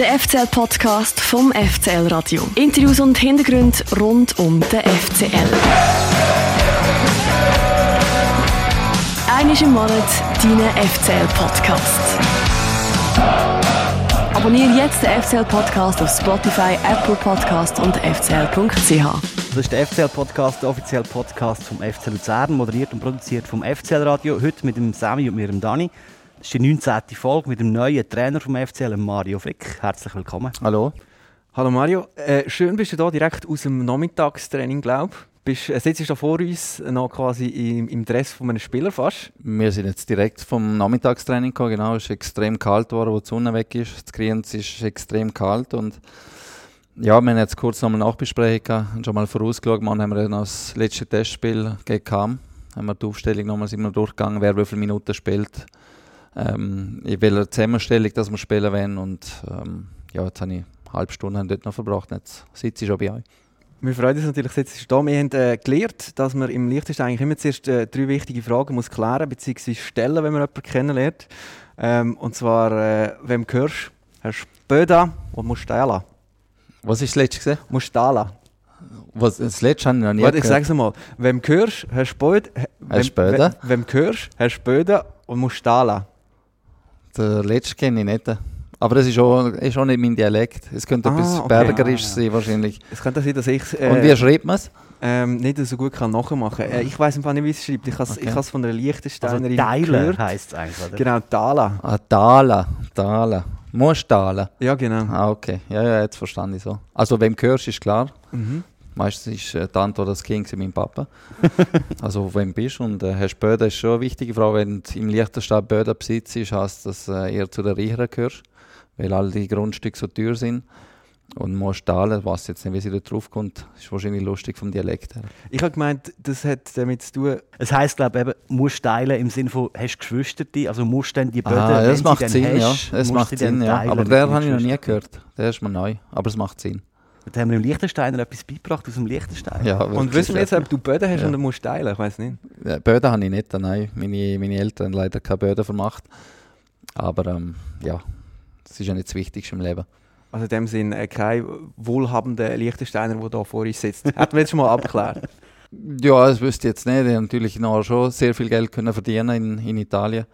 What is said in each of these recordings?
Der FCL-Podcast vom FCL Radio. Interviews und Hintergründe rund um den FCL. Einmal im Monat dein FCL-Podcast. Abonniere jetzt den FCL-Podcast auf Spotify, Apple Podcast und fcl.ch. Das ist der FCL-Podcast, der offizielle Podcast vom FC Luzern, moderiert und produziert vom FCL-Radio. Heute mit dem Sami und mir, dem Dani. Das ist die 19. Folge mit dem neuen Trainer vom FCL, Mario Frick. Herzlich willkommen. Hallo. Hallo Mario. Äh, schön bist du da direkt aus dem Nachmittagstraining, glaube ich. Äh, sitzt du vor uns noch quasi im, im Dress von einem Spieler fast? Wir sind jetzt direkt vom Nachmittagstraining gekommen. Genau, es ist extrem kalt geworden, wo die Sonne weg ist. Das Kriens ist extrem kalt und ja, wir haben jetzt kurz nochmal Nachbesprechung und schon mal vorausgeschaut. Morgen haben wir dann das letzte Testspiel gegen Kam. Haben wir die Aufstellung nochmal durchgegangen, wer wie viele Minuten spielt ähm, in welcher Zusammenstellung dass wir spielen wollen. Und ähm, ja, jetzt habe ich eine halbe Stunde dort noch verbracht. Jetzt sitze ich schon bei euch. Wir freuen uns natürlich, dass du da Wir haben äh, gelernt, dass man im Lichtest eigentlich immer zuerst äh, drei wichtige Fragen muss klären bzw. stellen, wenn man jemanden kennenlernt. Ähm, und zwar, äh, wem gehörst du? Herr Spöda und Mustala. Was ist das letzte gesehen? Mustala. Was, das letzte habe ich noch nie Warte, ich sage es mal. Wem gehörst Herr Spöda? Herr Spöda? Wem, wem gehörst Herr Spöda und Mustala? Den letzten kenne ich nicht. Aber das ist auch, ist auch nicht mein Dialekt. Es könnte ah, etwas okay. Bergerisch ah, ja. sein wahrscheinlich. Es könnte sein, dass ich äh, Und wie schreibt man es? Ähm, nicht so gut kann nachmachen. Äh, ich weiß einfach nicht, wie es schreibt. Ich habe es okay. von einer Liechtensteinerin also gehört. heisst es eigentlich, oder? Genau, Tala. Ah, Tala. Tala. Musst Tala. Ja, genau. Ah, okay. Ja, ja, jetzt verstanden ich so. Also, wem gehörst, ist klar. Mhm. Meistens ist äh, die Antwort das Kind mein Papa. also wenn du bist und äh, hast Böden ist schon eine wichtige Frage. Wenn du im Liechtenstein Böden besitzt, heißt das äh, eher zu den Reicheren gehörst, weil all die Grundstücke so teuer sind. Und musst teilen, was jetzt nicht, wie sie da drauf kommt, ist wahrscheinlich lustig vom Dialekt her. Ich habe gemeint, das hat damit zu tun. Es heisst, glaube ich, eben, musst teilen im Sinne von, hast Geschwister, also musst dann die Böden, ah, das macht Sinn, hast, ja. Das macht Sinn, ja. Aber der habe ich noch nie gehört. Der ist mir neu, aber es macht Sinn. Da haben wir im Liechtensteiner etwas beigebracht aus dem Liechtenstein. Ja, und wissen wir jetzt, ob du Böden hast ja. und du musst teilen? Ich weiß nicht. Ja, Böden habe ich nicht, nein. Meine, meine Eltern haben leider keine Böden vermacht. Aber ähm, ja, das ist ja nicht das Wichtigste im Leben. Also in dem Sinn äh, kein wohlhabender Liechtensteiner, der hier vor uns sitzt. Hätten wir jetzt schon mal abgeklärt? Ja, das wüsste ich jetzt nicht. Ich natürlich noch schon sehr viel Geld können verdienen in, in Italien.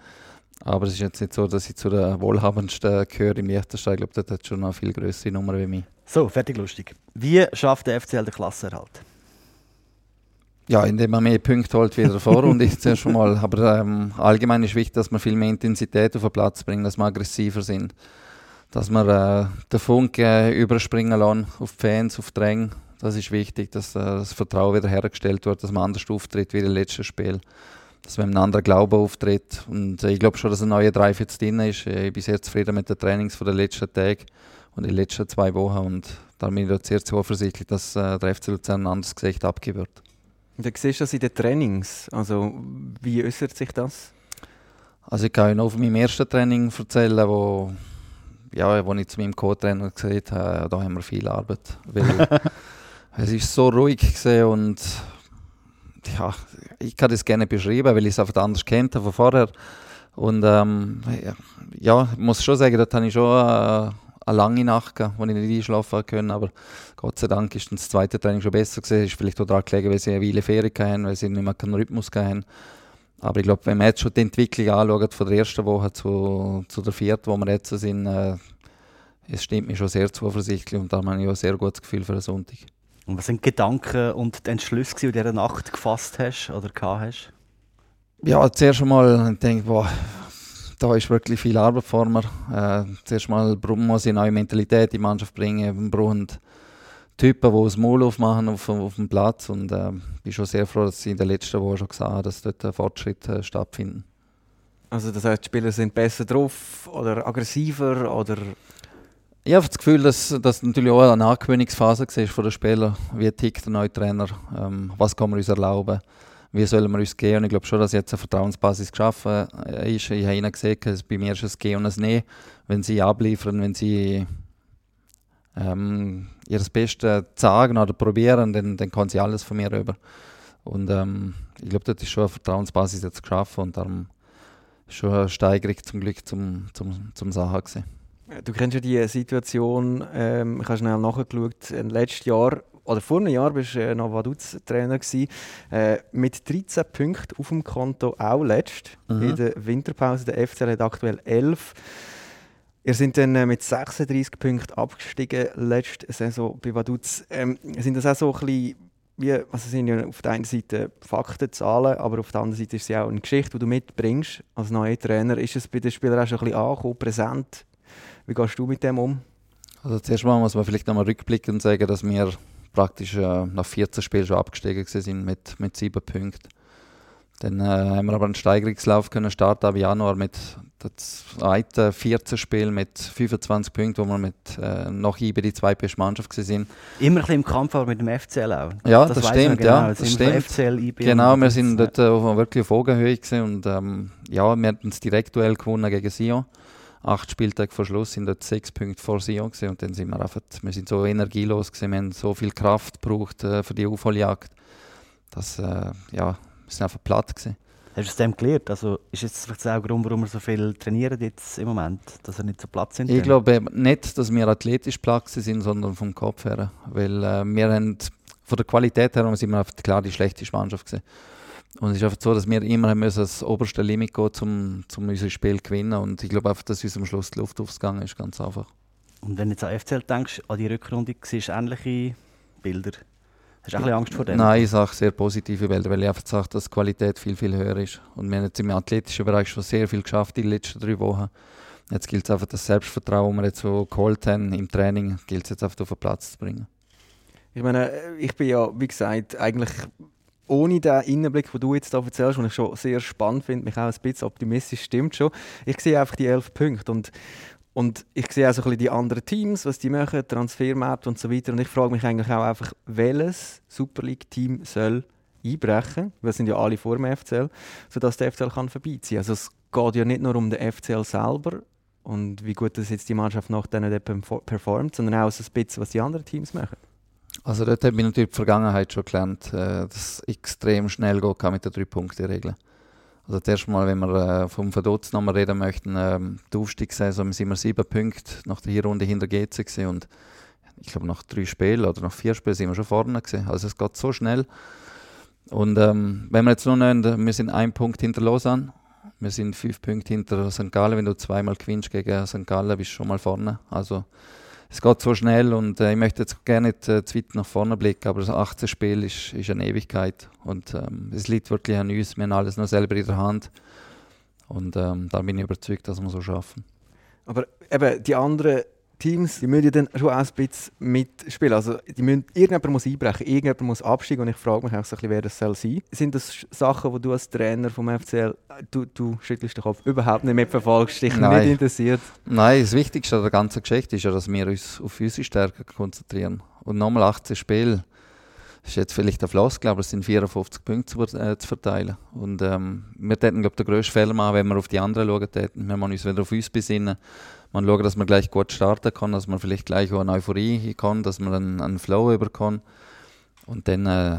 Aber es ist jetzt nicht so, dass ich zu der wohlhabendsten gehöre im Liechtenstein. Ich glaube, das hat schon eine viel größere Nummer wie mich. So, fertig lustig. Wie schafft der FCL den Klassenerhalt? Ja, indem man mehr Punkte holt wieder vor und ich zuerst schon mal. Aber ähm, allgemein ist wichtig, dass wir viel mehr Intensität auf den Platz bringen, dass wir aggressiver sind. Dass wir äh, den Funk äh, überspringen lassen auf die Fans, auf die Ränge. Das ist wichtig, dass äh, das Vertrauen wieder hergestellt wird, dass man anders auftritt wie im letzten Spiel. Dass man einem anderen Glauben auftritt. Und äh, ich glaube schon, dass ein neuer Drive jetzt drin ist. Ich bin sehr zufrieden mit den Trainings von den letzten Tagen und den letzten zwei Wochen. Und da bin ich sehr zuversichtlich, dass äh, der FC Luzern ein anderes Gesicht abgeben wird. Dann siehst du das in den Trainings. Also, wie äußert sich das? Also ich kann noch von meinem ersten Training erzählen, wo, ja, wo ich zu meinem Co-Trainer gesagt habe, da haben wir viel Arbeit. Weil es ist so ruhig gesehen und ja, ich kann das gerne beschreiben, weil ich es einfach anders kennt von vorher. Und ähm, ja, ich muss schon sagen, da habe ich schon äh, eine lange Nacht gehabt, wo ich nicht einschlafen konnte. Aber Gott sei Dank ist das zweite Training schon besser gewesen. Ist vielleicht auch daran gelegen, weil sie eine Weile Ferien hatten, weil sie nicht mehr keinen Rhythmus hatten. Aber ich glaube, wenn man jetzt schon die Entwicklung anschaut, von der ersten Woche zu, zu der vierten, wo wir jetzt sind, äh, es stimmt mir schon sehr zuversichtlich und da habe ich auch ein sehr gutes Gefühl für den Sonntag. Und was sind die Gedanken und die Entschlüsse, die du in dieser Nacht gefasst hast oder gehabt hast? Ja, zuerst einmal denke ich, boah, da ist wirklich viel Arbeit vor mir. Äh, zuerst mal muss ich eine neue Mentalität in die Mannschaft bringen. Wir brauchen Typen, die das Maul aufmachen auf, auf dem Platz. Und äh, bin schon sehr froh, dass ich in der letzten Woche schon gesehen habe, dass dort Fortschritte äh, stattfinden. Also das heißt, die Spieler sind besser drauf oder aggressiver oder ich habe das Gefühl, dass das natürlich auch eine Angewöhnungsphase war von den Spielern. Wie tickt der neue Trainer? Ähm, was kann man uns erlauben? wie sollen wir uns gehen? Und ich glaube schon, dass jetzt eine Vertrauensbasis geschaffen äh, ist. Ich habe ihnen gesagt, dass bei mir ist es Gehen und ein Nehmen. Wenn sie abliefern, wenn sie ähm, ihr Bestes sagen oder probieren, dann, dann kann sie alles von mir rüber. Und ähm, ich glaube, das ist schon eine Vertrauensbasis jetzt geschaffen und darum schon eine Steigerung zum Glück zum, zum, zum Sachen gewesen. Du kennst ja die Situation, ähm, ich habe schnell nachgeschaut, äh, letztes Jahr oder vor einem Jahr warst du äh, noch Vaduz Trainer gewesen, äh, mit 13 Punkten auf dem Konto auch letzt mhm. in der Winterpause. Der FCL hat aktuell 11. Ihr seid dann äh, mit 36 Punkten abgestiegen letzte Saison bei Vaduz. Ähm, sind das auch so ein bisschen wie, also sind ja auf der einen Seite Fakten, Zahlen, aber auf der anderen Seite ist es ja auch eine Geschichte, die du mitbringst als neuer Trainer. Ist es bei den Spielern auch schon ein bisschen angekommen, präsent? Wie gehst du mit dem um? Also zuerst mal muss man vielleicht nochmal rückblicken und sagen, dass wir praktisch äh, nach 14 Spielen schon abgestiegen sind mit, mit 7 Punkten. Dann äh, haben wir aber einen Steigerungslauf können starten ab Januar mit dem zweiten 14 Spiel mit 25 Punkten, wo wir mit äh, noch über die zweitbeste Mannschaft sind. Immer ein bisschen im Kampf aber mit dem FCL auch. Ja, das, das stimmt, genau. ja, das stimmt. FCL, IB genau, wir sind dort äh, wirklich auf Augenhöhe und ähm, ja, wir hatten das Direktduell gewonnen gegen Sion acht Spieltage vor Schluss sind dort sechs Punkte vor Sion gewesen, und dann sind wir einfach, wir sind so energielos gewesen, wir haben so viel Kraft gebraucht äh, für die Aufholjagd, dass äh, ja, wir sind einfach platt gewesen. Hast du es dem gelernt? Also ist jetzt vielleicht auch der Grund, warum wir so viel trainieren jetzt im Moment, dass wir nicht so platt sind? Ich glaube nicht, dass wir athletisch platt sind, sondern vom Kopf her, weil äh, wir haben von der Qualität her sind wir klar die schlechteste Mannschaft gewesen. Und es ist einfach so, dass wir immer haben müssen das oberste Limit gehen, um, um unser Spiel zu gewinnen. Und ich glaube einfach, dass uns am Schluss die Luft aufgegangen ist, ganz einfach. Und wenn du jetzt an FCL denkst, an die Rückrunde, siehst du ähnliche Bilder? Hast du auch ein Angst vor dem? Nein, ich sage sehr positive Bilder, weil ich einfach sage, dass die Qualität viel, viel höher ist. Und wir haben jetzt im athletischen Bereich schon sehr viel geschafft in den letzten drei Wochen. Jetzt gilt es einfach, das Selbstvertrauen, das wir jetzt so geholt haben im Training, gilt es jetzt einfach auf den Platz zu bringen. Ich meine, ich bin ja, wie gesagt, eigentlich ohne den Innenblick, den du jetzt da erzählst, den ich schon sehr spannend finde, mich auch ein bisschen optimistisch stimmt schon. Ich sehe einfach die elf Punkte und, und ich sehe auch so ein bisschen die anderen Teams, was die machen, Transfermarkt und so weiter. Und ich frage mich eigentlich auch einfach, welches Super League-Team soll einbrechen, weil sind ja alle vor dem FCL, sodass der FCL kann vorbeiziehen kann. Also es geht ja nicht nur um den FCL selber und wie gut das jetzt die Mannschaft nach denen performt, sondern auch so ein bisschen, was die anderen Teams machen. Also dort habe ich natürlich in der Vergangenheit schon gelernt, äh, dass es extrem schnell gehen kann mit der Drei-Punkte-Regel. Also das erste Mal, wenn wir äh, vom Verdutz nochmal reden möchten, ähm, die Aufstiegssaison sind wir sieben Punkte nach der Hinrunde hinter GC und ich glaube nach drei Spielen oder nach vier Spielen sind wir schon vorne gewesen. Also es geht so schnell. Und ähm, wenn wir jetzt nur nehmen, wir sind ein Punkt hinter Lausanne, wir sind fünf Punkte hinter St. Gallen. Wenn du zweimal gewinnst gegen St. Gallen, bist du schon mal vorne. Also es geht so schnell und äh, ich möchte jetzt gerne nicht äh, zu weit nach vorne blicken, aber das 18 Spiel ist, ist eine Ewigkeit und ähm, es liegt wirklich an uns. Wir haben alles noch selber in der Hand und ähm, da bin ich überzeugt, dass wir so schaffen. Aber eben die anderen Teams, die müssen ja dann schon auch ein bisschen mitspielen. Also, die müssen, irgendjemand muss einbrechen, irgendjemand muss absteigen und ich frage mich auch so ein bisschen, wer das soll sein. Sind das Sachen, die du als Trainer vom FCL, du, du schüttelst den Kopf, überhaupt nicht mitverfolgst, dich Nein. nicht interessiert? Nein, das Wichtigste an der ganzen Geschichte ist ja, dass wir uns auf unsere Stärken konzentrieren. Und nochmal 18 Spiele, das ist jetzt vielleicht ein Floskel, aber es sind 54 Punkte zu, äh, zu verteilen. Und ähm, wir täten, glaube den grössten Fehler machen, wenn wir auf die anderen schauen täten. Wir müssen uns wieder auf uns besinnen man schaut, dass man gleich gut starten kann, dass man vielleicht gleich auch eine Euphorie kann, dass man einen, einen Flow über kann. Und dann äh,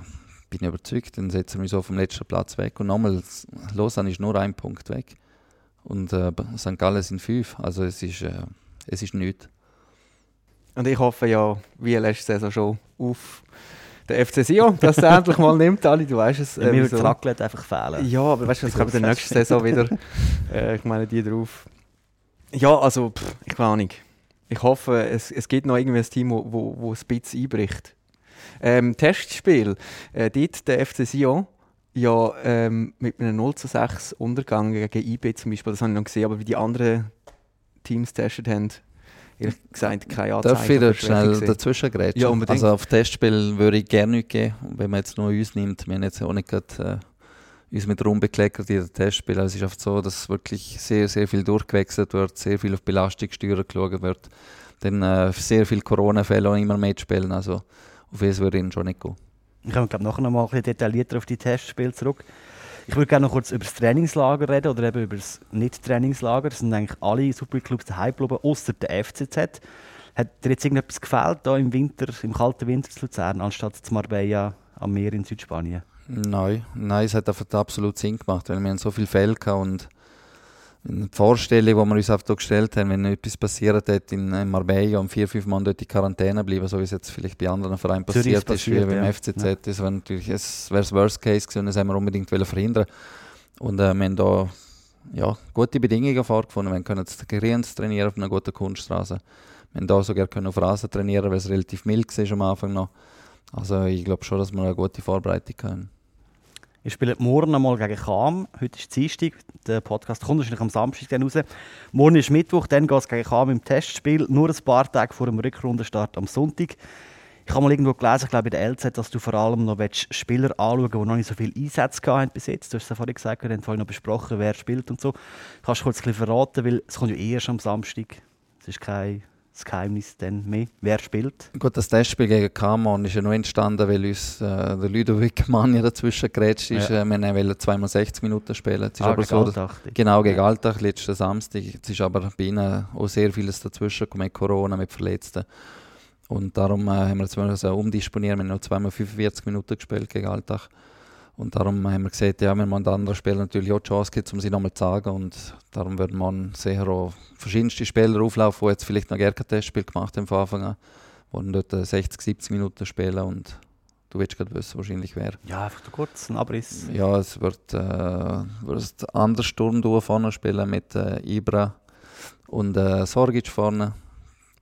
bin ich überzeugt, dann setzen wir uns auf dem letzten Platz weg. Und nochmal, Lausanne ist nur ein Punkt weg. Und äh, St. Gallen sind fünf. Also es ist, äh, es ist nichts. Und ich hoffe ja, wie letzte Saison schon, auf der FC Sion, dass er endlich mal nimmt, alle, du weißt es. Äh, mir wird Raclette einfach fehlen. Ja, aber weißt du, es kommt in der nächsten Saison wieder, äh, ich meine, die drauf. Ja, also, pff, ich weiß nicht. Ich hoffe, es, es gibt noch irgendwie ein Team, wo, wo, wo ein bisschen einbricht. Ähm, Testspiel. Äh, dort der FC Sion ja ähm, mit einem 0 zu 6 Untergang gegen IB zum Beispiel, das habe ich noch gesehen, aber wie die anderen Teams getestet haben, ehrlich gesagt keine Anzeichen. Darf ich da schnell dazwischen grätschen? Ja, unbedingt. Also auf Testspiel würde ich gerne nicht gehen, wenn man jetzt nur uns nimmt. Wir haben jetzt auch nicht gerade, äh, uns mit rumbekleckert in den Testspielen. Also es ist oft so, dass wirklich sehr, sehr viel durchgewechselt wird, sehr viel auf Belastungssteuer geschaut wird. Dann äh, sehr viele Corona-Fälle immer mitspielen. Also auf das würde ich schon nicht gehen. Ich komme glaube nachher noch mal ein bisschen detaillierter auf die Testspiele zurück. Ich würde gerne noch kurz über das Trainingslager reden oder eben über das Nicht-Trainingslager. Es sind eigentlich alle Superclubs daheim geblieben, außer der FCZ. Hat dir jetzt irgendetwas gefällt da im Winter, im kalten Winter zu Luzern, anstatt zu Marbella am Meer in Südspanien? Nein, nein, es hat absolut Sinn gemacht, weil wir haben so viele Fälle hatten und eine Vorstellung, die wir uns einfach gestellt haben, wenn etwas passiert hat in, Marbella und vier, fünf Monate dort in Quarantäne bleiben, so wie es jetzt vielleicht bei anderen Vereinen passiert, passiert ist, wie beim ja. FCZ, ja. das wäre natürlich es wäre das Worst Case gewesen und das haben wir unbedingt verhindern Und äh, wir haben da ja, gute Bedingungen vorgefunden. Wir können Griens trainieren auf einer guten Kunststraße. Wir haben da sogar können auf Rasen trainieren, weil es relativ mild war am Anfang noch. Also ich glaube schon, dass wir eine gute Vorbereitung haben. Ihr spielt morgen einmal gegen Cham. Heute ist Dienstag. Der Podcast kommt wahrscheinlich am Samstag raus. Morgen ist Mittwoch, dann geht es gegen Cham im Testspiel. Nur ein paar Tage vor dem Rückrundenstart am Sonntag. Ich habe mal irgendwo gelesen, ich glaube in der LZ, dass du vor allem noch Spieler anschauen willst, die noch nicht so viele Einsätze haben bis jetzt. Du hast es ja vorhin gesagt, wir haben vorhin noch besprochen, wer spielt und so. Kannst du kurz ein bisschen verraten, weil es kommt ja erst am Samstag. Es ist kein das Geheimnis dann mehr, wer spielt. Gut, das Testspiel gegen Kamon ist ja nur entstanden, weil uns äh, der Ludovic Manja dazwischen gerätscht ist. Ja. Äh, wir wollten zweimal 60 Minuten spielen. Es ist ah, aber so, Alltag. Genau, gegen ja. Alltag, letzten Samstag. Es ist aber bei ihnen auch sehr vieles dazwischen gekommen, mit Corona, mit Verletzten. Und darum äh, haben wir jetzt mal so umdisponiert. Wir haben noch zweimal 45 Minuten gespielt gegen Alltag. Und darum haben wir gesagt, ja, wir müssen anderen Spielern natürlich auch die Chance geben, um sie nochmal zu sagen. Und darum würden wir sicher auch verschiedenste Spieler auflaufen, die jetzt vielleicht noch gar kein Testspiel gemacht haben von Anfang an. Die dort 60, 70 Minuten spielen und du willst gerade wissen, wahrscheinlich wer. Ja, einfach kurz ein Abriss. Ja, es wird, äh, wird anders Sturm vorne spielen mit äh, Ibra und äh, Sorgic vorne.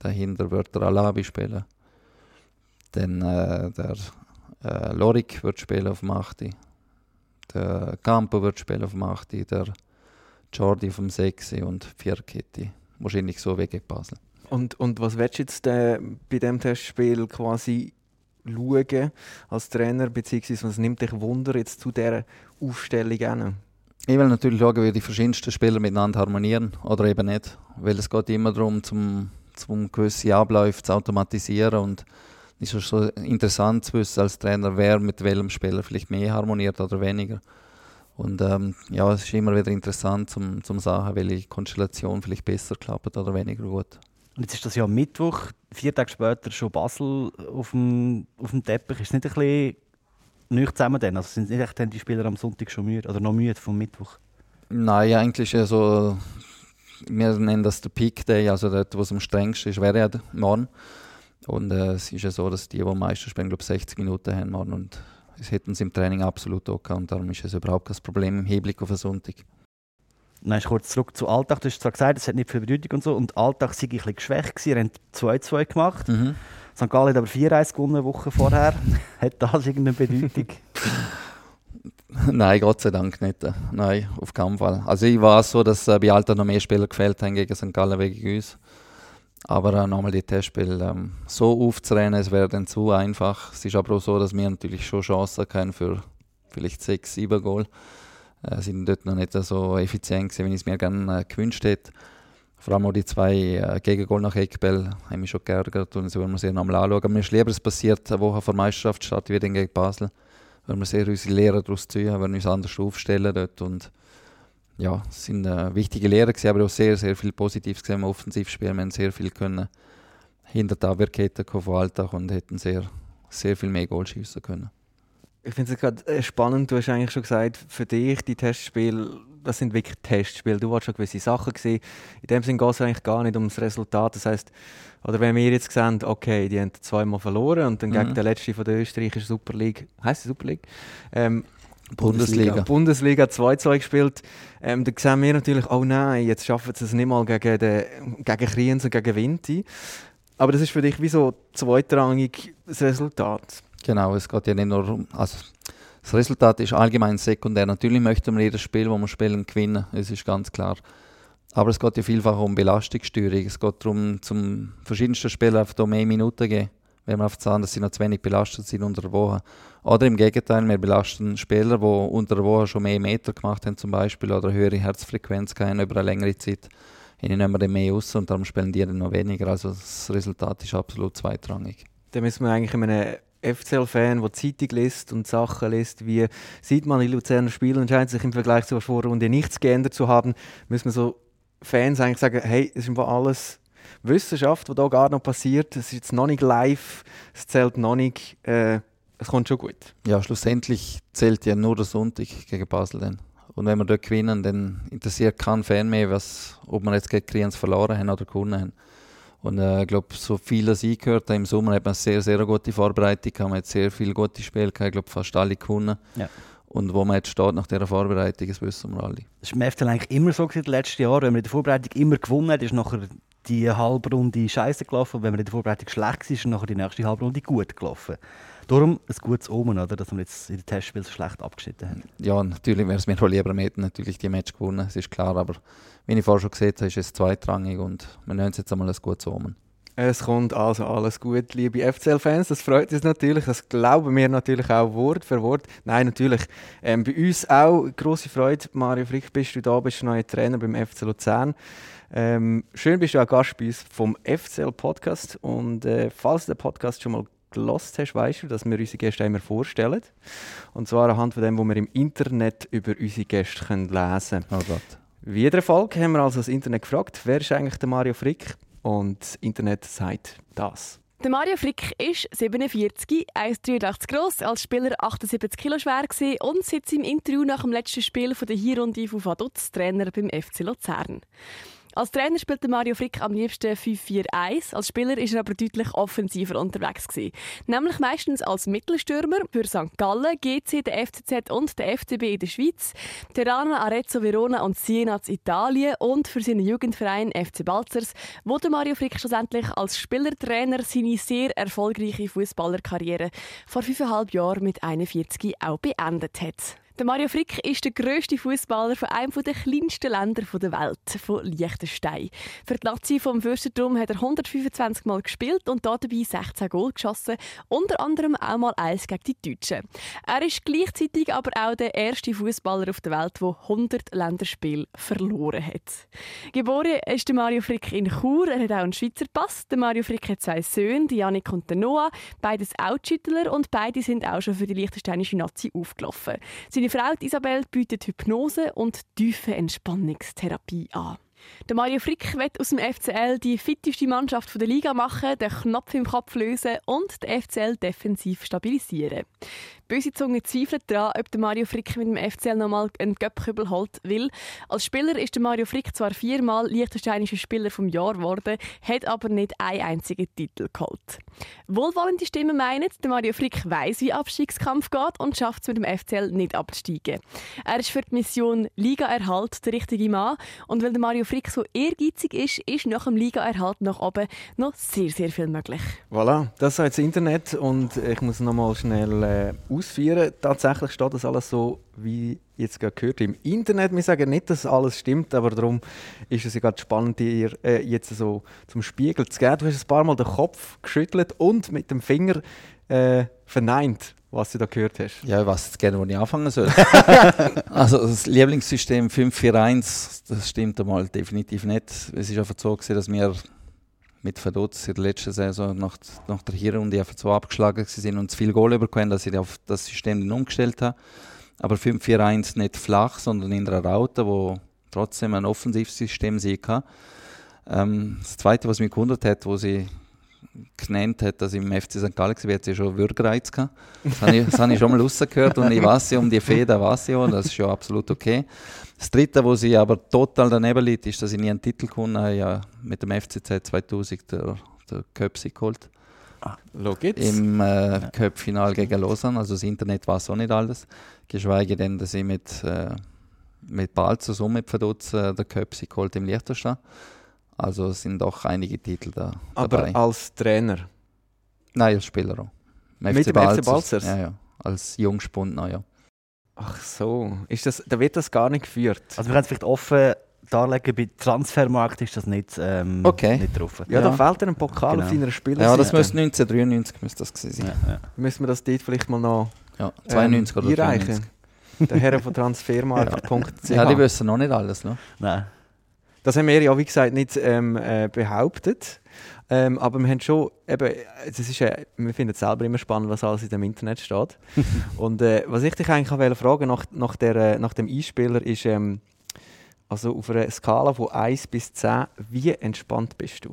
Dahinter wird der Alabi spielen. Dann äh, der äh, Lorik wird spielen auf dem 8 der Campo wird spielen auf dem 8, der Jordi vom 6 und Vierkette. Wahrscheinlich so wegen Basel. Und, und was willst du jetzt äh, bei diesem Testspiel quasi schauen als Trainer, beziehungsweise was nimmt dich Wunder jetzt zu dieser Aufstellung an? Ich will natürlich schauen, wie die verschiedensten Spieler miteinander harmonieren oder eben nicht. Weil es geht immer darum, zum, zum gewisse Abläufe zu automatisieren und ist es so interessant zu wissen als Trainer, wer mit welchem Spieler vielleicht mehr harmoniert oder weniger. Und ähm, ja, es ist immer wieder interessant zum, zum sagen, welche Konstellation vielleicht besser klappt oder weniger gut. Und jetzt ist das ja Mittwoch, vier Tage später schon Basel auf dem, auf dem Teppich. Ist es nicht ein bisschen nicht zusammen dann? Also sind nicht die Spieler am Sonntag schon müde oder noch müde vom Mittwoch? Nein, eigentlich ist so, wir nennen das der Peak Day, also dort, wo es am strengsten ist, wäre ja morgen. Und äh, es ist ja so, dass die, die am meisten spielen, glaube 60 Minuten haben und es hätten sie im Training absolut auch gehabt und darum ist es überhaupt kein Problem im Hinblick auf den Sonntag. Dann kurz zurück zu Alltag. Du hast zwar gesagt, es hat nicht viel Bedeutung und so. Und Alltag sei ein bisschen geschwächt gewesen. Er hat 2-2 gemacht. Mhm. St. Gallen hat aber 4-1 gewonnen, eine Woche vorher. hat das irgendeine Bedeutung? Nein, Gott sei Dank nicht. Nein, auf keinen Fall. Also ich war so, dass äh, bei Alltag noch mehr Spieler gefällt haben gegen St. Gallen wegen uns. Aber äh, nochmal die Testspiele ähm, so aufzurennen, es wäre dann zu einfach. Es ist aber auch so, dass wir natürlich schon Chancen haben für vielleicht sechs, sieben Goal. Äh, sind dort noch nicht so effizient gewesen, wie ich es mir gerne äh, gewünscht hätte. Vor allem auch die zwei äh, Gegengol nach Eckbell haben mich schon geärgert und so wollen wir sehr nochmal anschauen. Mir ist lieber, es passiert eine Woche vor Meisterschaft statt wieder gegen Basel. Weil wir sehr unsere Lehrer daraus ziehen, wenn wir uns anders aufstellen dort und ja, es sind äh, wichtige Lehrer gewesen, aber auch sehr, sehr viel Positives gesehen im Offensivspiel. Wir haben sehr viel können hinter der Abwehrkette von Alltag und hätten sehr, sehr viel mehr Goal schießen können. Ich finde es gerade äh, spannend, du hast eigentlich schon gesagt, für dich die Testspiele, das sind wirklich Testspiele. Du hast schon gewisse Sachen gesehen. In dem Sinne geht es eigentlich gar nicht um das Resultat. Das heißt, oder wenn wir jetzt sehen, okay, die haben zweimal verloren und dann mhm. gegen den letzten von der österreichischen Super League, heißt die Super League, ähm, Bundesliga. Bundesliga 2-2 gespielt. Ähm, da sehen wir natürlich, oh nein, jetzt schaffen sie es nicht mal gegen, den, gegen Kriens und gegen Vinti. Aber das ist für dich wie so zweitrangig das Resultat. Genau, es geht ja nicht nur um. Also das Resultat ist allgemein sekundär. Natürlich möchten wir jedes Spiel, das wir spielen, gewinnen. Das ist ganz klar. Aber es geht ja vielfach um Belastungssteuerung. Es geht darum, zum verschiedensten Spielen einfach mehr Minuten zu geben wenn wir einfach sagen, dass sie noch zu wenig belastet sind unter der Woche. Oder im Gegenteil, wir belasten Spieler, die unter der Woche schon mehr Meter gemacht haben zum Beispiel oder höhere Herzfrequenz haben über eine längere Zeit. Ihnen nehmen wir mehr aus und darum spielen die dann noch weniger. Also das Resultat ist absolut zweitrangig. Da müssen wir eigentlich einem FCL-Fan, der Zeitung liest und Sachen liest, wie sieht man, die Luzerner Spieler und scheint sich im Vergleich zur Vorrunde nichts geändert zu haben, müssen wir so Fans eigentlich sagen, hey, es ist alles Wissenschaft, die da gar noch passiert. Es ist jetzt noch nicht live, es zählt noch nicht. Äh, es kommt schon gut. Ja, schlussendlich zählt ja nur der Sonntag gegen Basel dann. Und wenn wir dort gewinnen, dann interessiert keinen Fan mehr, was, ob wir jetzt gegen Kriens verloren haben oder gewonnen haben. Und äh, ich glaube, so viel als ich gehört habe, im Sommer hat man sehr, sehr gute Vorbereitung gehabt. Man hat sehr viele gute Spiele gehabt, ich glaube fast alle gewonnen. Ja. Und wo man jetzt steht nach dieser Vorbereitung, das wissen wir alle. Das war im FCL eigentlich immer so in den letzten Jahren. Wenn man in der Vorbereitung immer gewonnen hat, ist nachher die Halbrunde scheiße gelaufen. Und wenn man in der Vorbereitung schlecht war, ist nachher die nächste Halbrunde gut gelaufen. Darum ein gutes Omen, oder, dass wir jetzt in den Testspielen so schlecht abgeschnitten haben. Ja, natürlich wäre es mir lieber, wir hätten natürlich die Match gewonnen, das ist klar. Aber wie ich vorher schon gesagt habe, ist es zweitrangig und wir nennen es jetzt einmal ein gutes Omen. Es kommt also alles gut, liebe FCL-Fans. Das freut uns natürlich. Das glauben wir natürlich auch Wort für Wort. Nein, natürlich. Ähm, bei uns auch große Freude. Mario Frick, bist du da, bist du neuer Trainer beim FC Luzern. Ähm, schön bist du auch Gast bei uns vom FCL-Podcast. Und äh, falls du den Podcast schon mal gelost hast, weißt du, dass wir unsere Gäste immer vorstellen. Und zwar anhand von dem, was wir im Internet über unsere Gäste können lesen können. Oh Gott. Wie jeder Folge haben wir also das Internet gefragt, wer ist eigentlich der Mario Frick? Und das Internet sagt das. Der Mario Frick ist 47, 1,83 groß, als Spieler 78 Kilo schwer und sitzt im Interview nach dem letzten Spiel von der Hinrunde von Vaduz Trainer beim FC Luzern. Als Trainer spielte Mario Frick am liebsten 5-4-1. Als Spieler ist er aber deutlich offensiver unterwegs gewesen. Nämlich meistens als Mittelstürmer für St. Gallen, GC, der FCZ und der FCB in der Schweiz, Terana, Arezzo Verona und Siena in Italien und für seinen Jugendverein FC Balzers, wo Mario Frick schlussendlich als Spielertrainer seine sehr erfolgreiche Fußballerkarriere vor fünfeinhalb Jahren mit 41 auch beendet hat. Der Mario Frick ist der grösste Fußballer von einem der kleinsten Länder der Welt, von Liechtenstein. Für die Nazi vom Fürstentum hat er 125 Mal gespielt und dabei 16 Goal geschossen, unter anderem auch mal eins gegen die Deutschen. Er ist gleichzeitig aber auch der erste Fußballer auf der Welt, der 100 Länderspiele verloren hat. Geboren ist der Mario Frick in Chur, er hat auch einen Schweizer Pass. Der Mario Frick hat zwei Söhne, die Janik und Noah, beides Outschüttler und beide sind auch schon für die liechtensteinische Nazi aufgelaufen. Seine Frau Isabel bietet Hypnose und tiefe Entspannungstherapie an. Der Mario Frick wird aus dem FCL die fitteste Mannschaft der Liga machen, den Knopf im Kopf lösen und den FCL defensiv stabilisieren. Böse Zunge zweifelt daran, ob der Mario Frick mit dem FCL nochmal einen Göppkübel holt will. Als Spieler ist der Mario Frick zwar viermal liechtensteinischer Spieler vom Jahr geworden, hat aber nicht einen einzigen Titel geholt. Wohlwollende Stimmen meinen, der Mario Frick weiß, wie Abstiegskampf geht und schafft es mit dem FCL nicht abzusteigen. Er ist für die Mission Liga-Erhalt der richtige Mann und weil der Mario Frick so ehrgeizig ist, ist nach dem Liga-Erhalt nach oben noch sehr, sehr viel möglich. Voilà, das jetzt das Internet und ich muss nochmal schnell äh, ausführen. Tatsächlich steht das alles so, wie jetzt gerade gehört im Internet. Wir sagen nicht, dass alles stimmt, aber darum ist es ja gerade spannend, dir äh, jetzt so zum Spiegel zu geben. Du hast ein paar Mal den Kopf geschüttelt und mit dem Finger äh, verneint, was du da gehört hast. Ja, ich weiß jetzt gerne, wo ich anfangen soll. also das Lieblingssystem 541, das stimmt einmal definitiv nicht. Es ist einfach so gewesen, dass wir mit Verdutz in der letzten Saison nach, nach der Hinrunde einfach so abgeschlagen sind und zu viel Goal bekommen, dass ich auf das System dann umgestellt habe. Aber 5-4-1 nicht flach, sondern in einer Raute, wo trotzdem ein Offensivsystem sein kann. Ähm, das Zweite, was mich gewundert hat, wo sie genannt hat, dass im FC St. Gallen war, sie schon Würgereiz gehabt. Das habe ich, das ich schon mal rausgehört und ich weiß ja um die Feder, weiß ich auch, das ist ja absolut okay. Das Dritte, wo sie aber total daneben liegt, ist, dass ich nie einen Titel gewonnen habe, ja, mit dem FCZ 2000 der, der Köpsi geholt. Ah. Im äh, Cup-Final gegen Lausanne, also das Internet weiß auch nicht alles. Geschweige denn, dass ich mit, äh, mit Balzer so mit Verdutz äh, der Köpsi geholt im Liechtenstein. Also es sind doch einige Titel da Aber dabei. als Trainer? Nein, als Spieler auch. Im Mit dem FC Balzers? Ja, ja. Als Jungspund, ja. Ach so, ist das, da wird das gar nicht geführt. Also wir können es vielleicht offen darlegen, bei Transfermarkt ist das nicht, ähm, Okay. nicht drauf. ja, ja. da fehlt dir ein Pokal auf Genau. deiner Spieler. Ja, das müsste 1993 müsste das gewesen sein. Ja, ja. Müssen wir das dort vielleicht mal noch Ja, 92 ähm, oder einreichen? 93. Der Herr von Transfermarkt.ch. Ja, die wissen noch nicht alles. Ne? Nein. Das haben wir ja, wie gesagt, nicht ähm, äh, behauptet. Ähm, aber wir haben schon, eben, das ist, äh, wir finden es selber immer spannend, was alles in dem Internet steht. Und äh, was ich dich eigentlich wollte fragen nach, nach, der, äh, nach dem Einspieler ist, ähm, also auf einer Skala von 1 bis 10, wie entspannt bist du?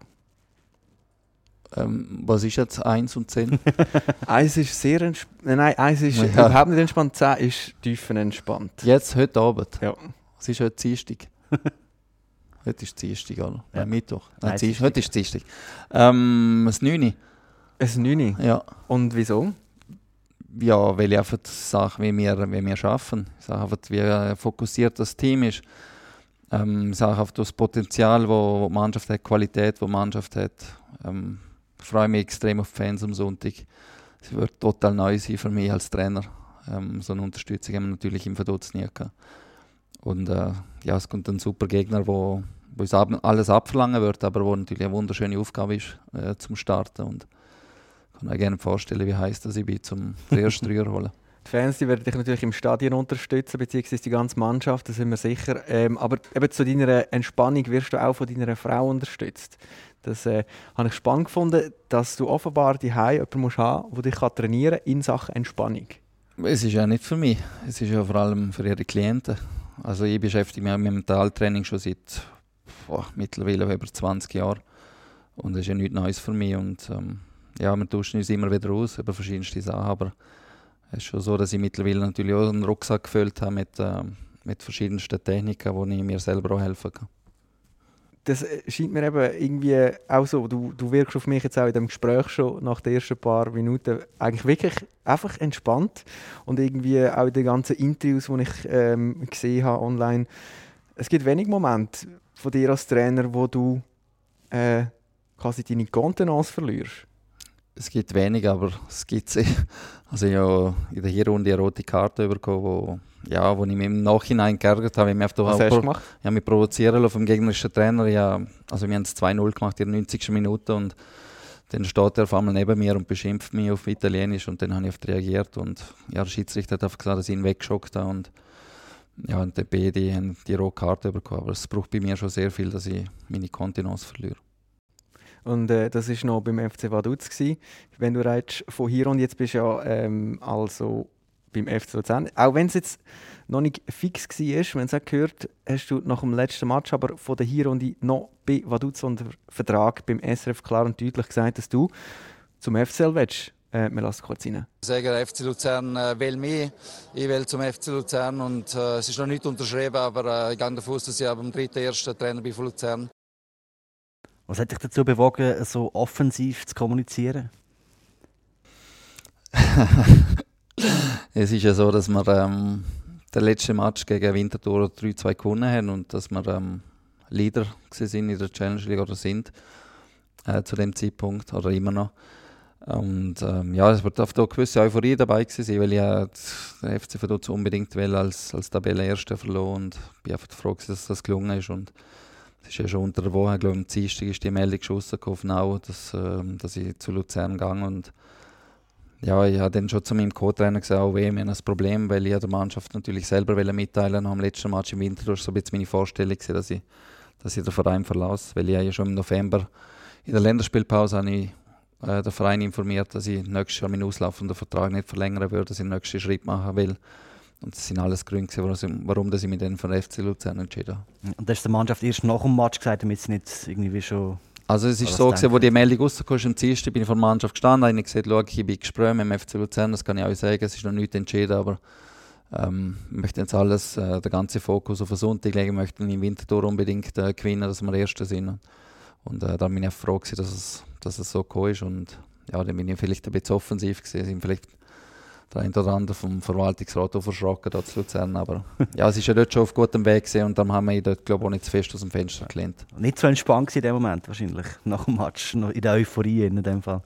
Ähm, was ist jetzt 1 und 10? eins ist sehr entspannt. Nein, eins ist Ja. überhaupt nicht entspannt. 10 ist tiefenentspannt. Jetzt, heute Abend. Ja. Es ist heute Dienstag. Heute ist Dienstag, oder? Ja. Nein, Mittwoch. Nein, Nein, Dienstag. Heute ist Dienstag. Ähm, das 9. Ein 9. Ja. Und wieso? ja, weil ich einfach die Sache, wie wir, wie wir arbeiten. Ich sage einfach, wie äh, fokussiert das Team ist. Ähm, ich sage einfach das Potenzial, wo, wo die Mannschaft hat, die Qualität, die die Mannschaft hat. Ähm, ich freue mich extrem auf die Fans am Sonntag. Es wird total neu sein für mich als Trainer. Ähm, so eine Unterstützung haben wir natürlich im Verdutz nie gehabt. Und äh, ja, es kommt ein super Gegner, wo, wo uns ab, alles abverlangen wird, aber wo natürlich eine wunderschöne Aufgabe ist äh, zum Starten. Und ich kann mir gerne vorstellen, wie heiß das ich bin, zum ersten Dreier holen. Die Fans die werden dich natürlich im Stadion unterstützen, beziehungsweise die ganze Mannschaft, da sind wir sicher. Ähm, aber eben zu deiner Entspannung wirst du auch von deiner Frau unterstützt. Das äh, habe ich spannend gefunden, dass du offenbar die jemanden musst haben der dich trainieren kann in Sachen Entspannung. Es ist ja nicht für mich, es ist ja vor allem für ihre Klienten. Also ich beschäftige mich mit Mentaltraining schon seit boah, mittlerweile über 20 Jahren. Und das ist ja nichts Neues für mich. Und ähm, ja, wir tauschen uns immer wieder aus über verschiedenste Sachen, aber es ist schon so, dass ich mittlerweile natürlich auch einen Rucksack gefüllt habe mit, ähm, mit verschiedensten Techniken, wo ich mir selber auch helfen kann. Das äh, scheint mir eben irgendwie auch so, du, du wirkst auf mich jetzt auch in dem Gespräch schon nach den ersten paar Minuten eigentlich wirklich einfach entspannt und irgendwie auch in den ganzen Interviews, die ich ähm, gesehen habe online, es gibt wenig Momente von dir als Trainer, wo du äh, quasi deine Kontenance verlierst. Es gibt wenig, aber es gibt sie. Also ich habe in der Hinrunde eine rote Karte bekommen, ja, wo ich mich im Nachhinein geärgert habe. Ich mich Was hast du gemacht? ich habe mich provozieren lassen vom gegnerischen Trainer. Ja, also wir haben es 2-0 gemacht in der 90. Minute und dann steht er auf einmal neben mir und beschimpft mich auf Italienisch und dann habe ich auf ihn reagiert und ja, der Schiedsrichter hat einfach gesagt, dass ich ihn weggeschockt habe und ja, und die beide haben die rote Karte bekommen. Aber es braucht bei mir schon sehr viel, dass ich meine Kontinenz verliere. Und äh, das war noch beim FC Vaduz. Gewesen. Wenn du redest von hier und jetzt bist du ja ähm, also beim FC Luzern. Auch wenn es jetzt noch nicht fix war, wenn es auch gehört hast du nach dem letzten Match aber von der Hinrunde noch bei Vaduz unter Vertrag beim SRF klar und deutlich gesagt, dass du zum FCL willst. Äh, wir lassen kurz rein. sagen, der FC Luzern äh, will mich, ich will zum FC Luzern und äh, es ist noch nicht unterschrieben, aber äh, ich gehe davon aus, dass ich ab dem 3.1. Trainer bin von Luzern. Was hat dich dazu bewogen, so offensiv zu kommunizieren? Es ist ja so, dass wir ähm, den letzten Match gegen Winterthur 3-2 gewonnen haben und dass wir ähm, Leader sind in der Challenge League oder sind äh, zu dem Zeitpunkt oder immer noch. Und ähm, ja, es wird auf eine gewisse Euphorie dabei gewesen weil ich ja den FC Vaduz unbedingt will als, als Tabellenerster verloren und bin einfach froh, dass das gelungen ist. Und es ist ja schon unter der Woche, ich glaube am Dienstag ist die Meldung geschossen dass, ähm, dass ich zu Luzern gehe und ja, ich habe dann schon zu meinem Co-Trainer gesagt, oh weh, wir haben ein Problem, weil ich der Mannschaft natürlich selber wollte mitteilen nach dem letzten Match im Winter. War so ein bisschen meine Vorstellung, dass ich, dass ich den Verein verlasse. Weil ich ja schon im November in der Länderspielpause habe ich äh, den Verein informiert, dass ich nächstes Jahr meinen auslaufenden Vertrag nicht verlängern würde, dass ich den nächsten Schritt machen will. Und das sind alles Gründe, warum ich- mich dann für den FC Luzern entschieden habe. Und das du der Mannschaft erst nach dem Match gesagt, damit es nicht irgendwie schon... Also es ist so, gewesen, wo die Meldung rausgekommen ist, am Dienstag bin ich vor der Mannschaft gestanden, habe ich gesagt, schau, ich bin im Gespräch mit dem FC Luzern, das kann ich euch sagen, es ist noch nicht entschieden, aber ähm, ich möchte jetzt alles, äh, den ganzen Fokus auf den Sonntag legen, möchte im Winterthur unbedingt äh, gewinnen, dass wir Erste sind. Und äh, dann bin ich auch froh gewesen, dass es, dass es so gekommen ist und ja, dann bin ich vielleicht ein bisschen offensiv gewesen, sind vielleicht der ein oder andere vom Verwaltungsrat auch verschrocken da zu Luzern, aber ja, es ist ja dort schon auf gutem Weg gewesen und dann haben wir ihn dort, glaube ich, auch nicht zu fest aus dem Fenster gelehnt. Nicht so entspannt in dem Moment wahrscheinlich, nach dem Match, in der Euphorie in dem Fall.